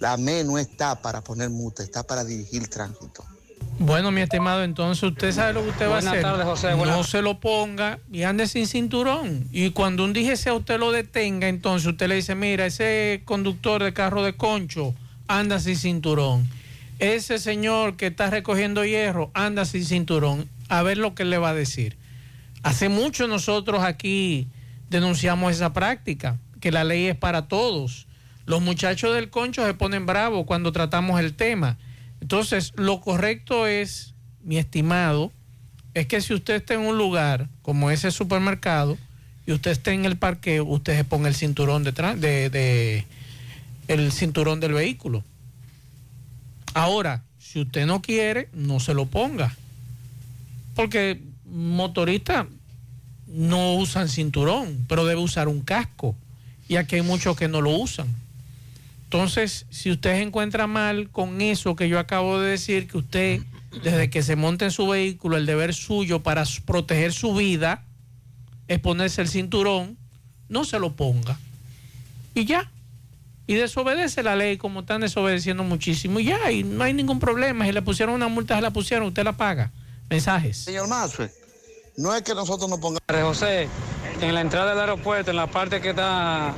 [SPEAKER 37] La ME no está para poner multa, está para dirigir tránsito.
[SPEAKER 2] Bueno, mi estimado, entonces usted sabe lo que usted va a hacer.
[SPEAKER 37] tardes, José,
[SPEAKER 2] No se lo ponga y ande sin cinturón. Y cuando un DGC usted lo detenga, entonces usted le dice, mira, ese conductor de carro de concho anda sin cinturón. Ese señor que está recogiendo hierro anda sin cinturón. A ver lo que le va a decir. Hace mucho nosotros aquí denunciamos esa práctica, que la ley es para todos. Los muchachos del concho se ponen bravos cuando tratamos el tema. Entonces, lo correcto es, mi estimado, es que si usted está en un lugar como ese supermercado y usted está en el parqueo, usted se ponga el cinturón detrás de, de- el cinturón del vehículo. Ahora, si usted no quiere, no se lo ponga. Porque motoristas no usan cinturón, pero debe usar un casco. Y aquí hay muchos que no lo usan. Entonces, si usted se encuentra mal con eso que yo acabo de decir, que usted, desde que se monte en su vehículo, el deber suyo para proteger su vida es ponerse el cinturón, no se lo ponga. Y ya. Y desobedece la ley como están desobedeciendo muchísimo. Y ya, y no hay ningún problema. Si le pusieron una multa, se la pusieron, usted la paga. Mensajes.
[SPEAKER 37] Señor Maxwell, no es que nosotros nos pongamos...
[SPEAKER 38] José, en la entrada del aeropuerto, en la parte que está,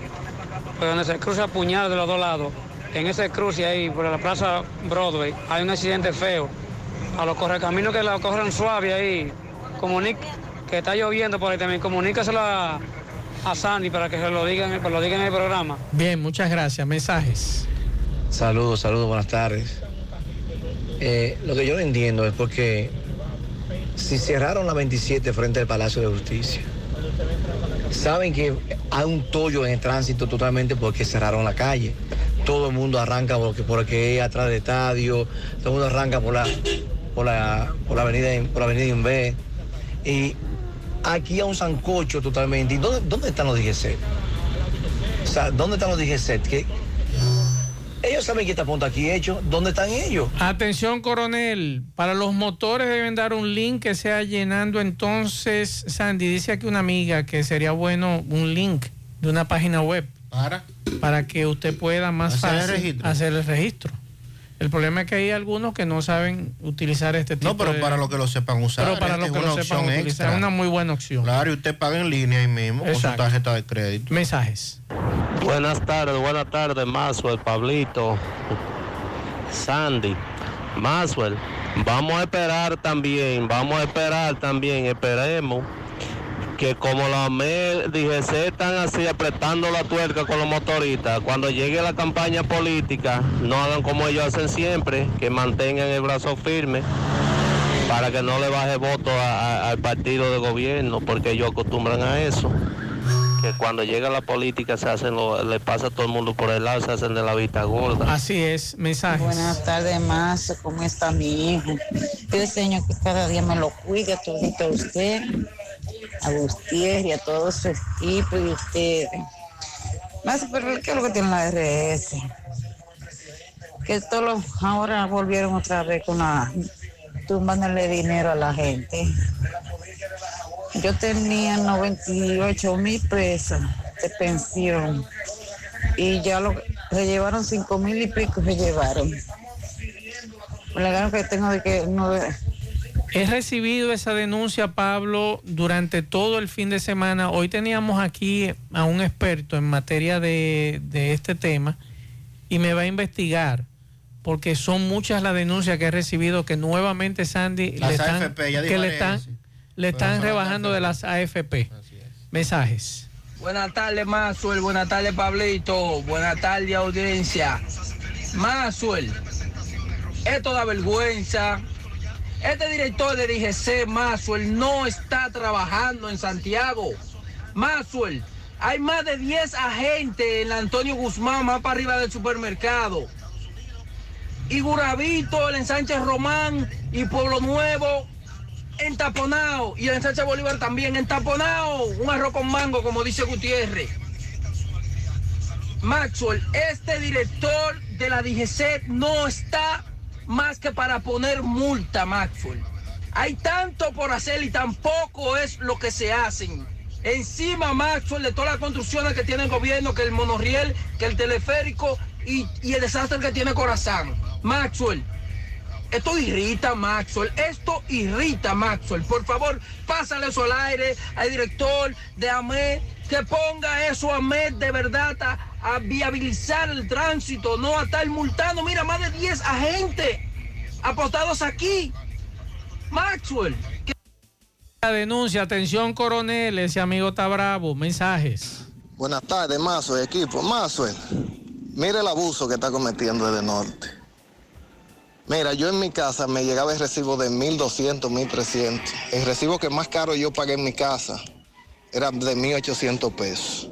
[SPEAKER 38] donde se cruza Puñal de los dos lados, en ese cruce ahí, por la plaza Broadway, hay un accidente feo. A los correcaminos que la corran suave ahí, comunica, que está lloviendo por ahí también, comunícaselo a, a Sandy para que se lo digan, lo digan en el programa.
[SPEAKER 2] Bien, muchas gracias. Mensajes.
[SPEAKER 39] Saludos, saludos, buenas tardes. Eh, lo que yo no entiendo es porque si cerraron la 27 frente al Palacio de Justicia, saben que hay un tollo en el tránsito totalmente porque cerraron la calle. Todo el mundo arranca porque, porque es atrás del estadio, todo el mundo arranca por la, por la, por la avenida, por la avenida. Y aquí hay un sancocho totalmente. ¿Y dónde, dónde están los DGC? ¿dónde están los DGC? Ellos saben que está punto aquí hecho. ¿Dónde están ellos?
[SPEAKER 2] Atención, coronel. Para los motores deben dar un link que sea llenando. Entonces, Sandy, dice aquí una amiga que sería bueno un link de una página web.
[SPEAKER 4] ¿Para?
[SPEAKER 2] Para que usted pueda más
[SPEAKER 4] Hacer el
[SPEAKER 2] fácil
[SPEAKER 4] registro.
[SPEAKER 2] hacer el registro. El problema es que hay algunos que no saben utilizar este tipo
[SPEAKER 4] No, pero
[SPEAKER 2] de-
[SPEAKER 4] para lo que lo sepan usar.
[SPEAKER 2] Pero para
[SPEAKER 4] esta
[SPEAKER 2] lo
[SPEAKER 4] es
[SPEAKER 2] que
[SPEAKER 4] una
[SPEAKER 2] lo sepan
[SPEAKER 4] opción
[SPEAKER 2] utilizar,
[SPEAKER 4] extra.
[SPEAKER 2] es una muy buena opción.
[SPEAKER 4] Claro, y usted paga en línea ahí mismo con su
[SPEAKER 2] Exacto.
[SPEAKER 4] tarjeta de crédito.
[SPEAKER 2] Mensajes.
[SPEAKER 40] Buenas tardes, buenas tardes, Maxwell, Pablito, Sandy. Maxwell, vamos a esperar también, vamos a esperar también, esperemos que como la MEL, DGC están así apretando la tuerca con los motoristas, cuando llegue la campaña política, no hagan como ellos hacen siempre, que mantengan el brazo firme para que no le baje voto a- a- al partido de gobierno, porque ellos acostumbran a eso que cuando llega la política se hacen lo- le pasa a todo el mundo por el lado, se hacen de la vista gorda.
[SPEAKER 2] Así es, mensajes.
[SPEAKER 41] Buenas tardes, más. ¿Cómo está mi hijo? Yo deseo que cada día me lo cuide todito a usted, a Gutiérrez y a todo su equipo y ustedes. Más, pero ¿qué es lo que tiene la RS? Que todos ahora volvieron otra vez con la tumbándole dinero a la gente. Yo tenía 98 mil pesos de pensión y ya lo se llevaron 5 mil y pico se llevaron. La gana que tengo de que no
[SPEAKER 2] He recibido esa denuncia, Pablo, durante todo el fin de semana. Hoy teníamos aquí a un experto en materia de, de este tema y me va a investigar porque son muchas las denuncias que he recibido que nuevamente Sandy
[SPEAKER 4] Las
[SPEAKER 2] le están,
[SPEAKER 4] AFP, ya
[SPEAKER 2] que le están,
[SPEAKER 4] sí.
[SPEAKER 2] le están
[SPEAKER 4] son las
[SPEAKER 2] rebajando de las AFP. Mensajes.
[SPEAKER 42] Buenas tardes, Mazuel. Buenas tardes, Pablito. Buenas tardes, audiencia. Mazuel, esto da vergüenza. Este director de DGC, Mazuel, no está trabajando en Santiago. Mazuel, hay más de 10 agentes en Antonio Guzmán, más para arriba del supermercado. Y Guravito, el ensanche Román y Pueblo Nuevo entaponado. Y el ensanche Bolívar también entaponado. Un arroz con mango, como dice Gutiérrez. Maxwell, este director de la DGC no está más que para poner multa, Maxwell. Hay tanto por hacer y tampoco es lo que se hacen. Encima, Maxwell, de todas las construcciones que tiene el gobierno, que el monorriel, que el teleférico y, y el desastre que tiene Corazán. Maxwell, esto irrita, Maxwell. Esto irrita, Maxwell. Por favor, pásale eso al aire al director de AMED, que ponga eso a AMED de verdad a, a viabilizar el tránsito, no a estar multando. Mira, más de 10 agentes apostados aquí. Maxwell.
[SPEAKER 2] La denuncia, atención coronel, ese amigo está bravo. Mensajes.
[SPEAKER 37] Buenas tardes, Mazo, equipo. Mazo, mire el abuso que está cometiendo desde norte. Mira, yo en mi casa me llegaba el recibo de 1.200, 1.300. El recibo que más caro yo pagué en mi casa era de 1.800 pesos.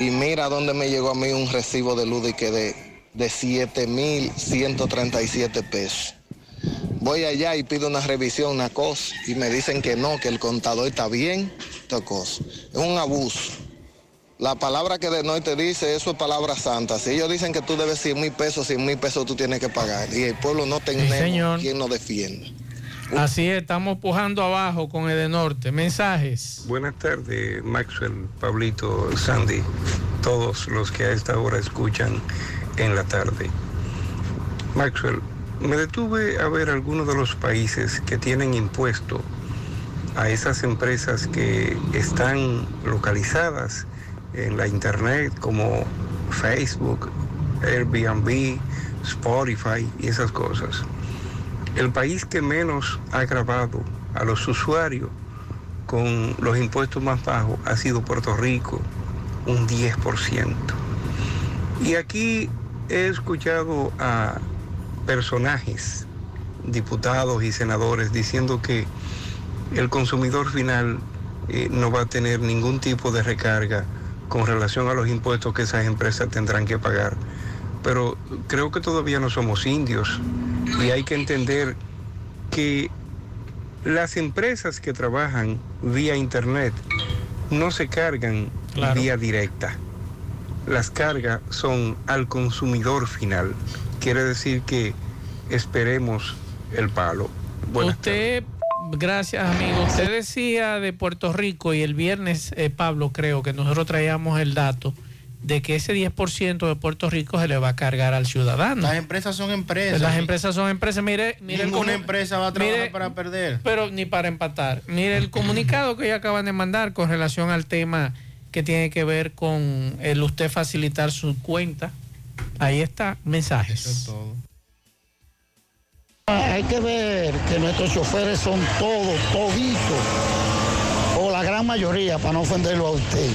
[SPEAKER 37] Y mira dónde me llegó a mí un recibo de luz y que de, de 7.137 pesos. Voy allá y pido una revisión, una cosa, y me dicen que no, que el contador está bien, esta cosa. Es un abuso. La palabra que de te dice, eso es palabra santa. Si ellos dicen que tú debes 100 mil pesos, 100 mil pesos tú tienes que pagar. Y el pueblo no tenemos
[SPEAKER 2] señor.
[SPEAKER 37] quien nos defienda.
[SPEAKER 2] Así es, estamos pujando abajo con el de norte. Mensajes.
[SPEAKER 43] Buenas tardes, Maxwell, Pablito, Sandy, todos los que a esta hora escuchan en la tarde. Maxwell, me detuve a ver algunos de los países que tienen impuesto a esas empresas que están localizadas en la internet como Facebook, Airbnb, Spotify y esas cosas. El país que menos ha grabado a los usuarios con los impuestos más bajos ha sido Puerto Rico, un 10%. Y aquí he escuchado a personajes, diputados y senadores, diciendo que el consumidor final eh, no va a tener ningún tipo de recarga con relación a los impuestos que esas empresas tendrán que pagar. Pero creo que todavía no somos indios y hay que entender que las empresas que trabajan vía internet no se cargan
[SPEAKER 2] Claro.
[SPEAKER 43] vía directa. Las cargas son al consumidor final. Quiere decir que esperemos el palo. Buenas
[SPEAKER 2] Usted, gracias amigo, usted decía de Puerto Rico y el viernes, eh, Pablo, creo que nosotros traíamos el dato de que ese 10% de Puerto Rico se le va a cargar al ciudadano.
[SPEAKER 4] Las empresas son empresas.
[SPEAKER 2] Las empresas son empresas. Mire, mire
[SPEAKER 4] Ninguna empresa va a trabajar
[SPEAKER 2] mire-
[SPEAKER 4] para perder.
[SPEAKER 2] Pero ni para empatar. Mire el comunicado que ellos acaban de mandar con relación al tema que tiene que ver con el usted facilitar su cuenta. Ahí está, mensajes.
[SPEAKER 44] Hay que ver que nuestros choferes son todos, toditos, o la gran mayoría, para no ofenderlo a usted,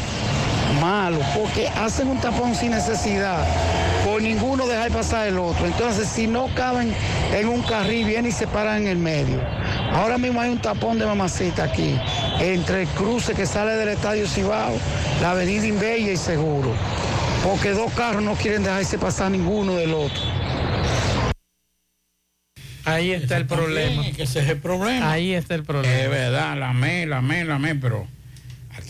[SPEAKER 44] malos, porque hacen un tapón sin necesidad, por ninguno dejar pasar el otro. Entonces, si no caben en un carril, vienen y se paran en el medio. Ahora mismo hay un tapón de mamacita aquí, entre el cruce que sale del Estadio Cibao, la avenida Inbella y Seguro, porque dos carros no quieren dejarse pasar ninguno del otro.
[SPEAKER 2] Ahí está el problema.
[SPEAKER 3] que ese es el problema.
[SPEAKER 2] Ahí está el problema.
[SPEAKER 3] Es verdad, la me, la me, la me, pero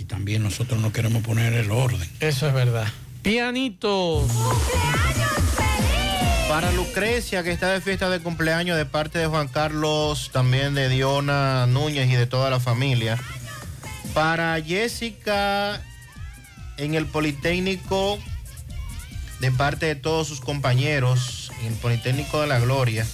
[SPEAKER 3] también nosotros no queremos poner el orden.
[SPEAKER 2] Eso es verdad. Pianitos.
[SPEAKER 4] Para Lucrecia, que está de fiesta de cumpleaños de parte de Juan Carlos, también de Diona Núñez y de toda la familia. Para Jessica en el Politécnico, de parte de todos sus compañeros, en el Politécnico de la Gloria.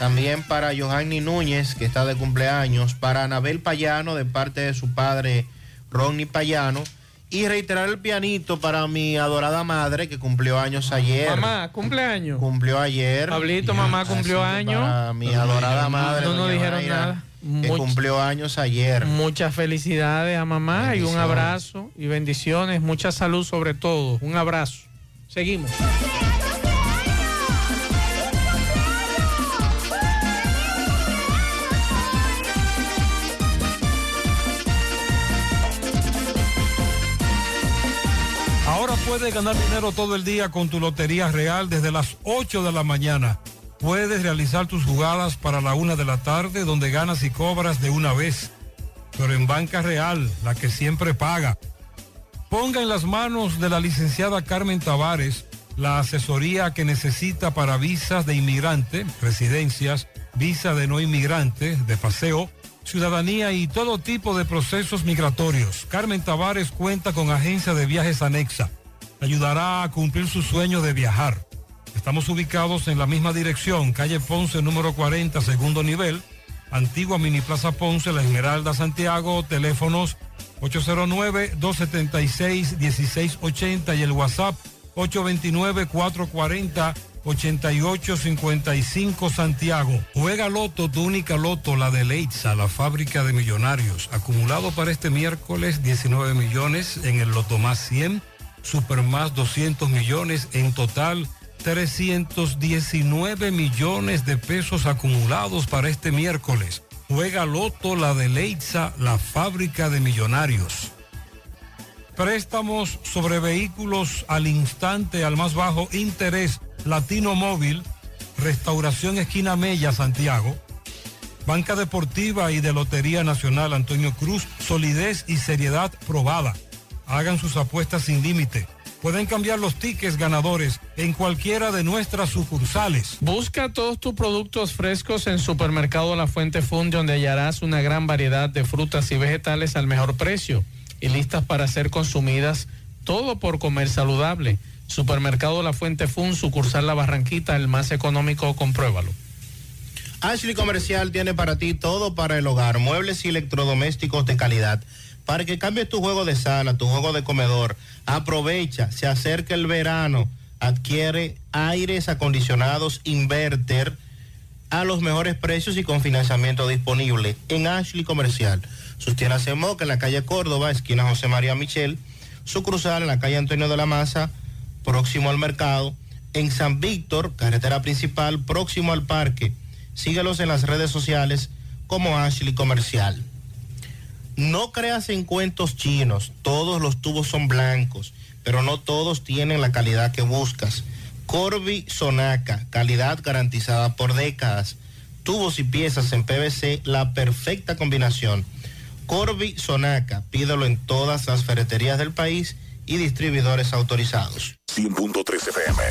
[SPEAKER 4] También para Johanny Núñez, que está de cumpleaños. Para Anabel Payano, de parte de su padre Ronnie Payano. Y reiterar el pianito para mi adorada madre que cumplió años ayer.
[SPEAKER 2] Mamá, cumpleaños.
[SPEAKER 4] Cumplió ayer.
[SPEAKER 2] Pablito, mamá cumplió años.
[SPEAKER 4] Para mi adorada madre.
[SPEAKER 2] No nos dijeron
[SPEAKER 4] Mayra,
[SPEAKER 2] nada.
[SPEAKER 4] Que
[SPEAKER 2] Much-
[SPEAKER 4] cumplió años ayer.
[SPEAKER 2] Muchas felicidades a mamá y un abrazo y bendiciones, mucha salud sobre todo. Un abrazo. Seguimos.
[SPEAKER 12] Puedes ganar dinero todo el día con tu Lotería Real desde las 8 de la mañana. Puedes realizar tus jugadas para la una de la tarde donde ganas y cobras de una vez. Pero en Banca Real, la que siempre paga. Ponga en las manos de la licenciada Carmen Tavares la asesoría que necesita para visas de inmigrante, residencias, visa de no inmigrante, de paseo, ciudadanía y todo tipo de procesos migratorios. Carmen Tavares cuenta con agencia de viajes anexa. Ayudará a cumplir su sueño de viajar. Estamos ubicados en la misma dirección, calle Ponce número 40, segundo nivel, antigua Mini Plaza Ponce, La Esmeralda, Santiago, teléfonos 809-276-1680 y el WhatsApp 829-440-8855 Santiago. Juega Loto, tu única Loto, la de Leitza, la fábrica de millonarios. Acumulado para este miércoles 19 millones en el Loto más 100, Super más 200 millones, en total 319 millones de pesos acumulados para este miércoles. Juega Loto, la de Leitza, la fábrica de millonarios. Préstamos sobre vehículos al instante, al más bajo interés. Latino Móvil, Restauración Esquina Mella, Santiago. Banca Deportiva y de Lotería Nacional Antonio Cruz, solidez y seriedad probada. Hagan sus apuestas sin límite. Pueden cambiar los tickets ganadores en cualquiera de nuestras sucursales.
[SPEAKER 2] Busca todos tus productos frescos en Supermercado La Fuente Fund, donde hallarás una gran variedad de frutas y vegetales al mejor precio y listas para ser consumidas, todo por comer saludable. Supermercado La Fuente Fund, sucursal La Barranquita, el más económico, compruébalo.
[SPEAKER 4] Ashley Comercial tiene para ti todo para el hogar, muebles y electrodomésticos de calidad. Para que cambies tu juego de sala, tu juego de comedor, aprovecha, se acerca el verano, adquiere aires acondicionados inverter a los mejores precios y con financiamiento disponible en Ashley Comercial. Sus tiendas en Moca, en la calle Córdoba, esquina José María Michel, su cruzal en la calle Antonio de la Maza, próximo al mercado, en San Víctor, carretera principal, próximo al parque. Síguelos en las redes sociales como Ashley Comercial. No creas en cuentos chinos, todos los tubos son blancos, pero no todos tienen la calidad que buscas. Corby Sonaca, calidad garantizada por décadas. Tubos y piezas en PVC, la perfecta combinación. Corby Sonaca, pídelo en todas las ferreterías del país y distribuidores autorizados.
[SPEAKER 5] 100.3 FM.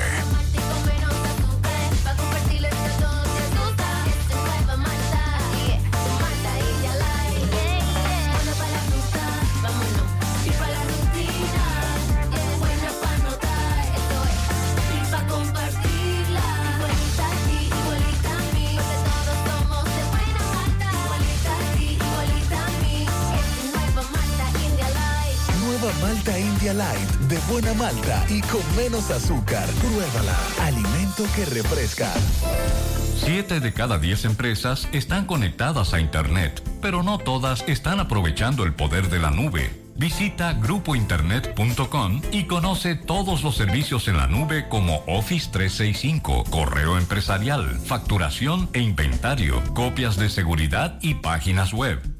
[SPEAKER 45] De buena malta y con menos azúcar. Pruébala. Alimento que refresca.
[SPEAKER 46] Siete de cada diez empresas están conectadas a Internet, pero no todas están aprovechando el poder de la nube. Visita grupointernet.com y conoce todos los servicios en la nube como Office 365, correo empresarial, facturación e inventario, copias de seguridad y páginas web.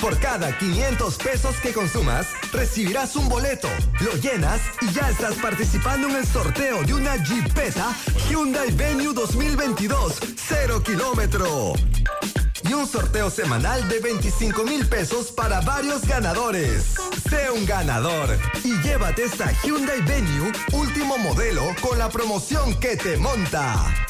[SPEAKER 27] Por cada 500 pesos que consumas, recibirás un boleto, lo llenas y ya estás participando en el sorteo de una Jeepeta Hyundai Venue 2022, 0 kilómetro. Y un sorteo semanal de 25 mil pesos para varios ganadores. Sé un ganador y llévate esta Hyundai Venue último modelo con la promoción que te monta.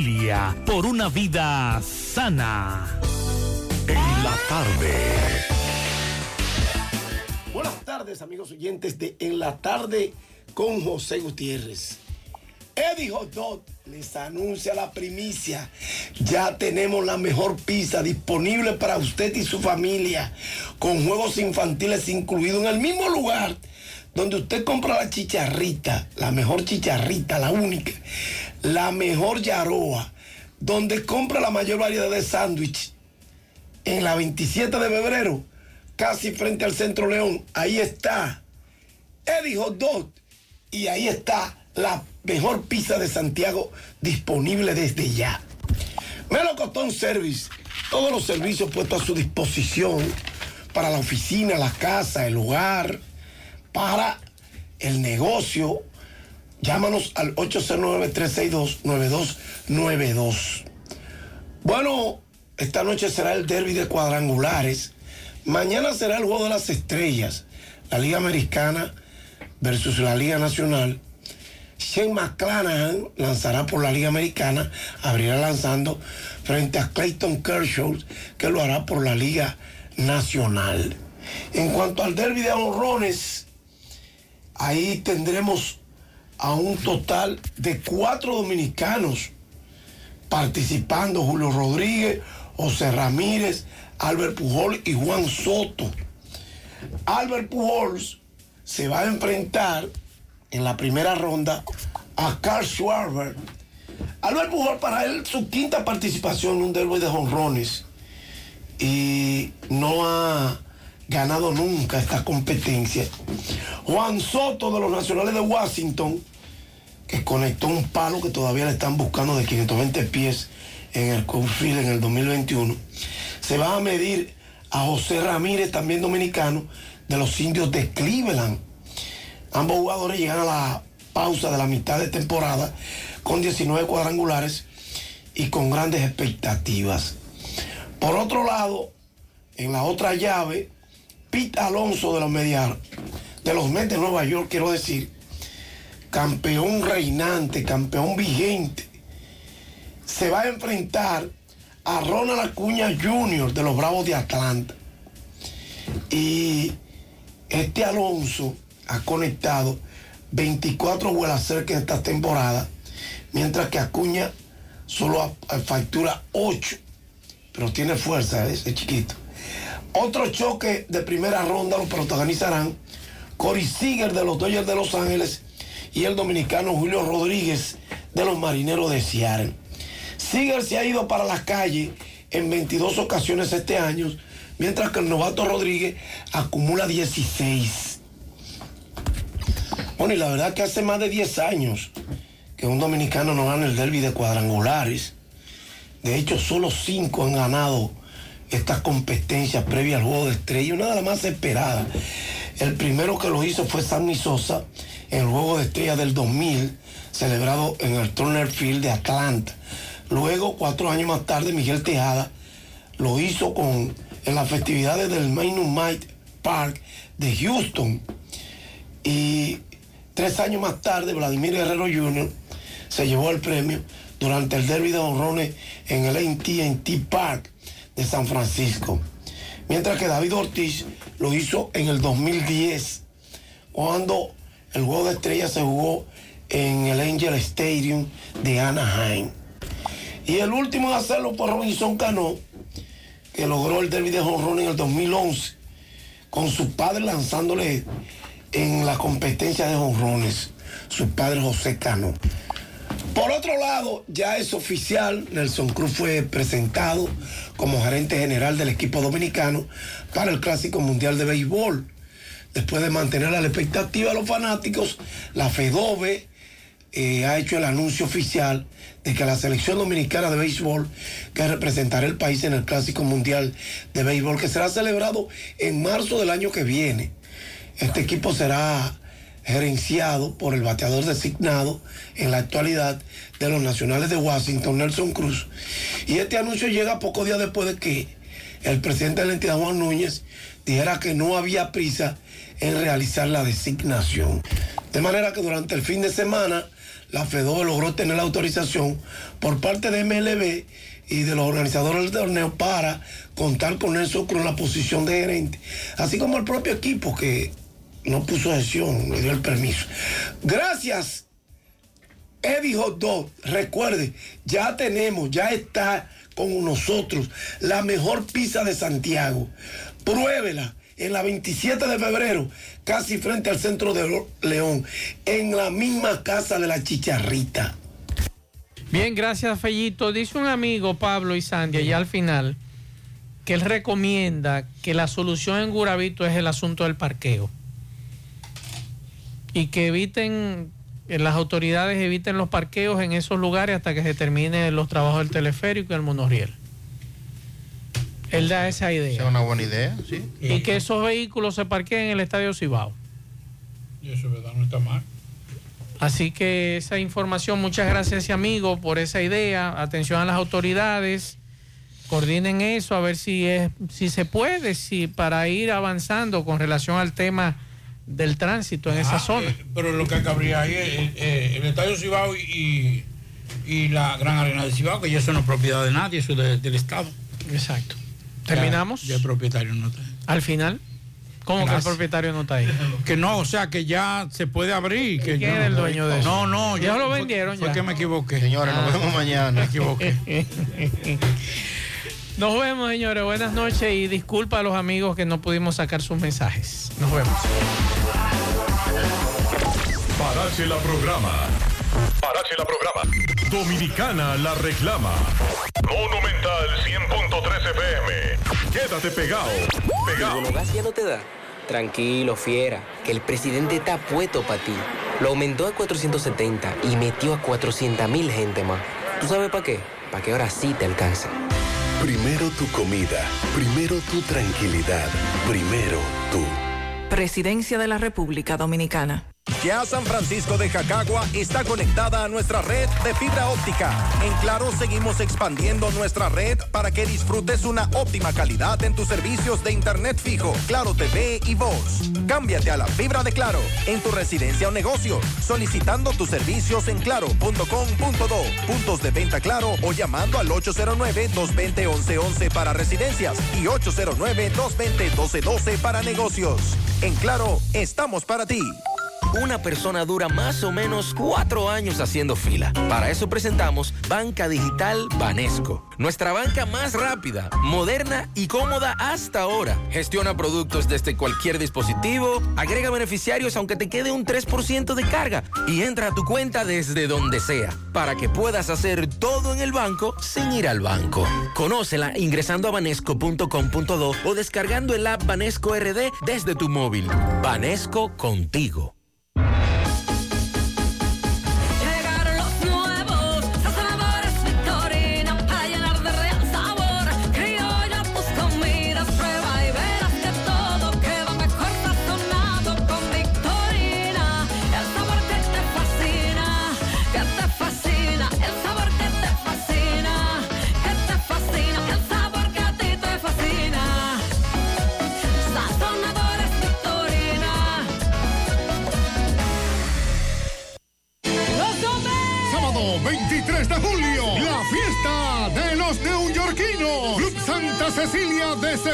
[SPEAKER 47] por una vida sana.
[SPEAKER 5] En la tarde.
[SPEAKER 48] Buenas tardes, amigos oyentes de En la tarde con José Gutiérrez. Eddie Hot Dog les anuncia la primicia. Ya tenemos la mejor pizza disponible para usted y su familia, con juegos infantiles incluidos en el mismo lugar donde usted compra la chicharrita, la mejor chicharrita, la única, la mejor yaroa, donde compra la mayor variedad de sándwich. En la 27 de febrero, casi frente al Centro León, ahí está Eddie Hot Dog y ahí está la mejor pizza de Santiago disponible desde ya. Melocotón Service, todos los servicios puestos a su disposición para la oficina, la casa, el hogar, para el negocio. Llámanos al 809-362-9292. Bueno, esta noche será el derby de cuadrangulares. Mañana será el juego de las estrellas. La Liga Americana versus la Liga Nacional. Shane McClanahan lanzará por la Liga Americana, abrirá lanzando frente a Clayton Kershaw, que lo hará por la Liga Nacional. En cuanto al derby de honrones, ahí tendremos a un total de cuatro dominicanos participando, Julio Rodríguez, José Ramírez, Albert Pujol y Juan Soto. Albert Pujols se va a enfrentar en la primera ronda a Carl Schwarber. Albert Pujol para él su quinta participación en un derby de jonrones y no ha ganado nunca esta competencia. Juan Soto de los Nacionales de Washington, que conectó un palo que todavía le están buscando de 520 pies en el Courtfield en el 2021, se va a medir a José Ramírez, también dominicano, de los indios de Cleveland. Ambos jugadores llegan a la pausa de la mitad de temporada con 19 cuadrangulares y con grandes expectativas. Por otro lado, en la otra llave, Pete Alonso de los Mediar, de los Mets de Nueva York, quiero decir, campeón reinante, campeón vigente, se va a enfrentar a Ronald Acuña Jr. de los Bravos de Atlanta. Y este Alonso ha conectado 24 vuelas cerca de esta temporada, mientras que Acuña solo factura 8, pero tiene fuerza, ¿eh? ese chiquito. Otro choque de primera ronda lo protagonizarán Cory Seager de los Dodgers de Los Ángeles y el dominicano Julio Rodríguez de los Marineros de Seattle. Seager se ha ido para la calle en 22 ocasiones este año, mientras que el novato Rodríguez acumula 16. Bueno, y la verdad que hace más de 10 años que un dominicano no gana el derby de cuadrangulares. De hecho, solo 5 han ganado esta competencia previa al juego de estrella, una de las más esperadas. El primero que lo hizo fue Sammy Sosa en el juego de estrella del 2000, celebrado en el Turner Field de Atlanta. Luego, cuatro años más tarde, Miguel Tejada lo hizo con, en las festividades del Minute Maid Park de Houston. Y tres años más tarde, Vladimir Guerrero Jr. se llevó el premio durante el derby de honrones en el AT&T Park de San Francisco. Mientras que David Ortiz lo hizo en el 2010, cuando el juego de estrellas se jugó en el Angel Stadium de Anaheim. Y el último en hacerlo fue Robinson Cano, que logró el derby de honrones en el 2011, con su padre lanzándole en la competencia de honrones, su padre José Cano. Por otro lado, ya es oficial, Nelson Cruz fue presentado como gerente general del equipo dominicano para el Clásico Mundial de Béisbol. Después de mantener a la expectativa a los fanáticos, la FEDOBE eh, ha hecho el anuncio oficial de que la selección dominicana de béisbol que representará el país en el Clásico Mundial de Béisbol, que será celebrado en marzo del año que viene. Este equipo será gerenciado por el bateador designado en la actualidad de los Nacionales de Washington, Nelson Cruz. Y este anuncio llega pocos días después de que el presidente de la entidad, Juan Núñez, dijera que no había prisa en realizar la designación. De manera que durante el fin de semana, la FEDO logró tener la autorización por parte de MLB y de los organizadores del torneo para contar con Cruz en la posición de gerente, así como el propio equipo que no puso gestión, le dio el permiso. Gracias, Eddie Hot Dog. Recuerde, ya tenemos, ya está con nosotros la mejor pizza de Santiago. Pruébela en la 27 de febrero, casi frente al centro de León, en la misma casa de la chicharrita.
[SPEAKER 2] Bien, gracias, Fellito. Dice un amigo, Pablo y Sandy, allá al final, que él recomienda que la solución en Guravito es el asunto del parqueo y que eviten, eh, las autoridades eviten los parqueos en esos lugares hasta que se terminen los trabajos del teleférico y el monorriel. Él da esa idea.
[SPEAKER 4] Es una buena idea, sí.
[SPEAKER 2] Y que esos vehículos se parqueen en el Estadio Cibao.
[SPEAKER 3] Y eso, ¿verdad? No está mal.
[SPEAKER 2] Así que esa información, muchas gracias a ese amigo por esa idea. Atención a las autoridades, coordinen eso a ver si es, si se puede, si para ir avanzando con relación al tema del tránsito en esa
[SPEAKER 3] Ah,
[SPEAKER 2] zona.
[SPEAKER 3] eh, pero lo que cabría ahí es eh, eh, el Estadio Cibao y, y la Gran Arena de Cibao, que ya eso no es propiedad de nadie, eso es de- del Estado.
[SPEAKER 2] Exacto. ¿Terminamos?
[SPEAKER 3] Ya, el propietario no está.
[SPEAKER 2] Al final, ¿cómo que el propietario no está ahí?
[SPEAKER 3] Que no, o sea, que ya se puede abrir. Que
[SPEAKER 2] ¿Quién
[SPEAKER 3] yo-
[SPEAKER 2] era el dueño de eso?
[SPEAKER 3] No, no,
[SPEAKER 2] Ya
[SPEAKER 3] yo
[SPEAKER 2] lo
[SPEAKER 3] fue-
[SPEAKER 2] vendieron
[SPEAKER 3] Fue
[SPEAKER 2] ya.
[SPEAKER 3] que me equivoqué.
[SPEAKER 4] Señores, nos vemos mañana.
[SPEAKER 3] Me equivoqué.
[SPEAKER 2] Nos vemos, señores. Buenas noches y disculpa a los amigos que no pudimos sacar sus mensajes. Nos vemos.
[SPEAKER 5] Parache la programa. Parache la programa. Dominicana la reclama. Monumental 100.3 FM. Quédate pegado. Pegado.
[SPEAKER 49] ¿El gas ya no te da? Tranquilo, fiera, que el presidente está puesto para ti. Lo aumentó a 470 y metió a 400 mil gente más. ¿Tú sabes para qué? Para que ahora sí te alcance.
[SPEAKER 45] Primero tu comida, primero tu tranquilidad, primero tú.
[SPEAKER 50] Presidencia de la República Dominicana.
[SPEAKER 28] Ya San Francisco de Jacagua está conectada a nuestra red de fibra óptica. En Claro seguimos expandiendo nuestra red para que disfrutes una óptima calidad en tus servicios de internet fijo, Claro TV y voz. Cámbiate a la fibra de Claro en tu residencia o negocio, solicitando tus servicios en claro.com.do, puntos de venta Claro o llamando al 809-220-1111 para residencias y 809-220-1212 para negocios. En Claro, estamos para ti.
[SPEAKER 49] Una persona dura más o menos cuatro años haciendo fila. Para eso presentamos Banca Digital Banesco. Nuestra banca más rápida, moderna y cómoda hasta ahora. Gestiona productos desde cualquier dispositivo, agrega beneficiarios aunque te quede un 3% de carga y entra a tu cuenta desde donde sea para que puedas hacer todo en el banco sin ir al banco. Conócela ingresando a banesco.com.do o descargando el app Banesco RD desde tu móvil. Banesco contigo.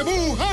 [SPEAKER 51] De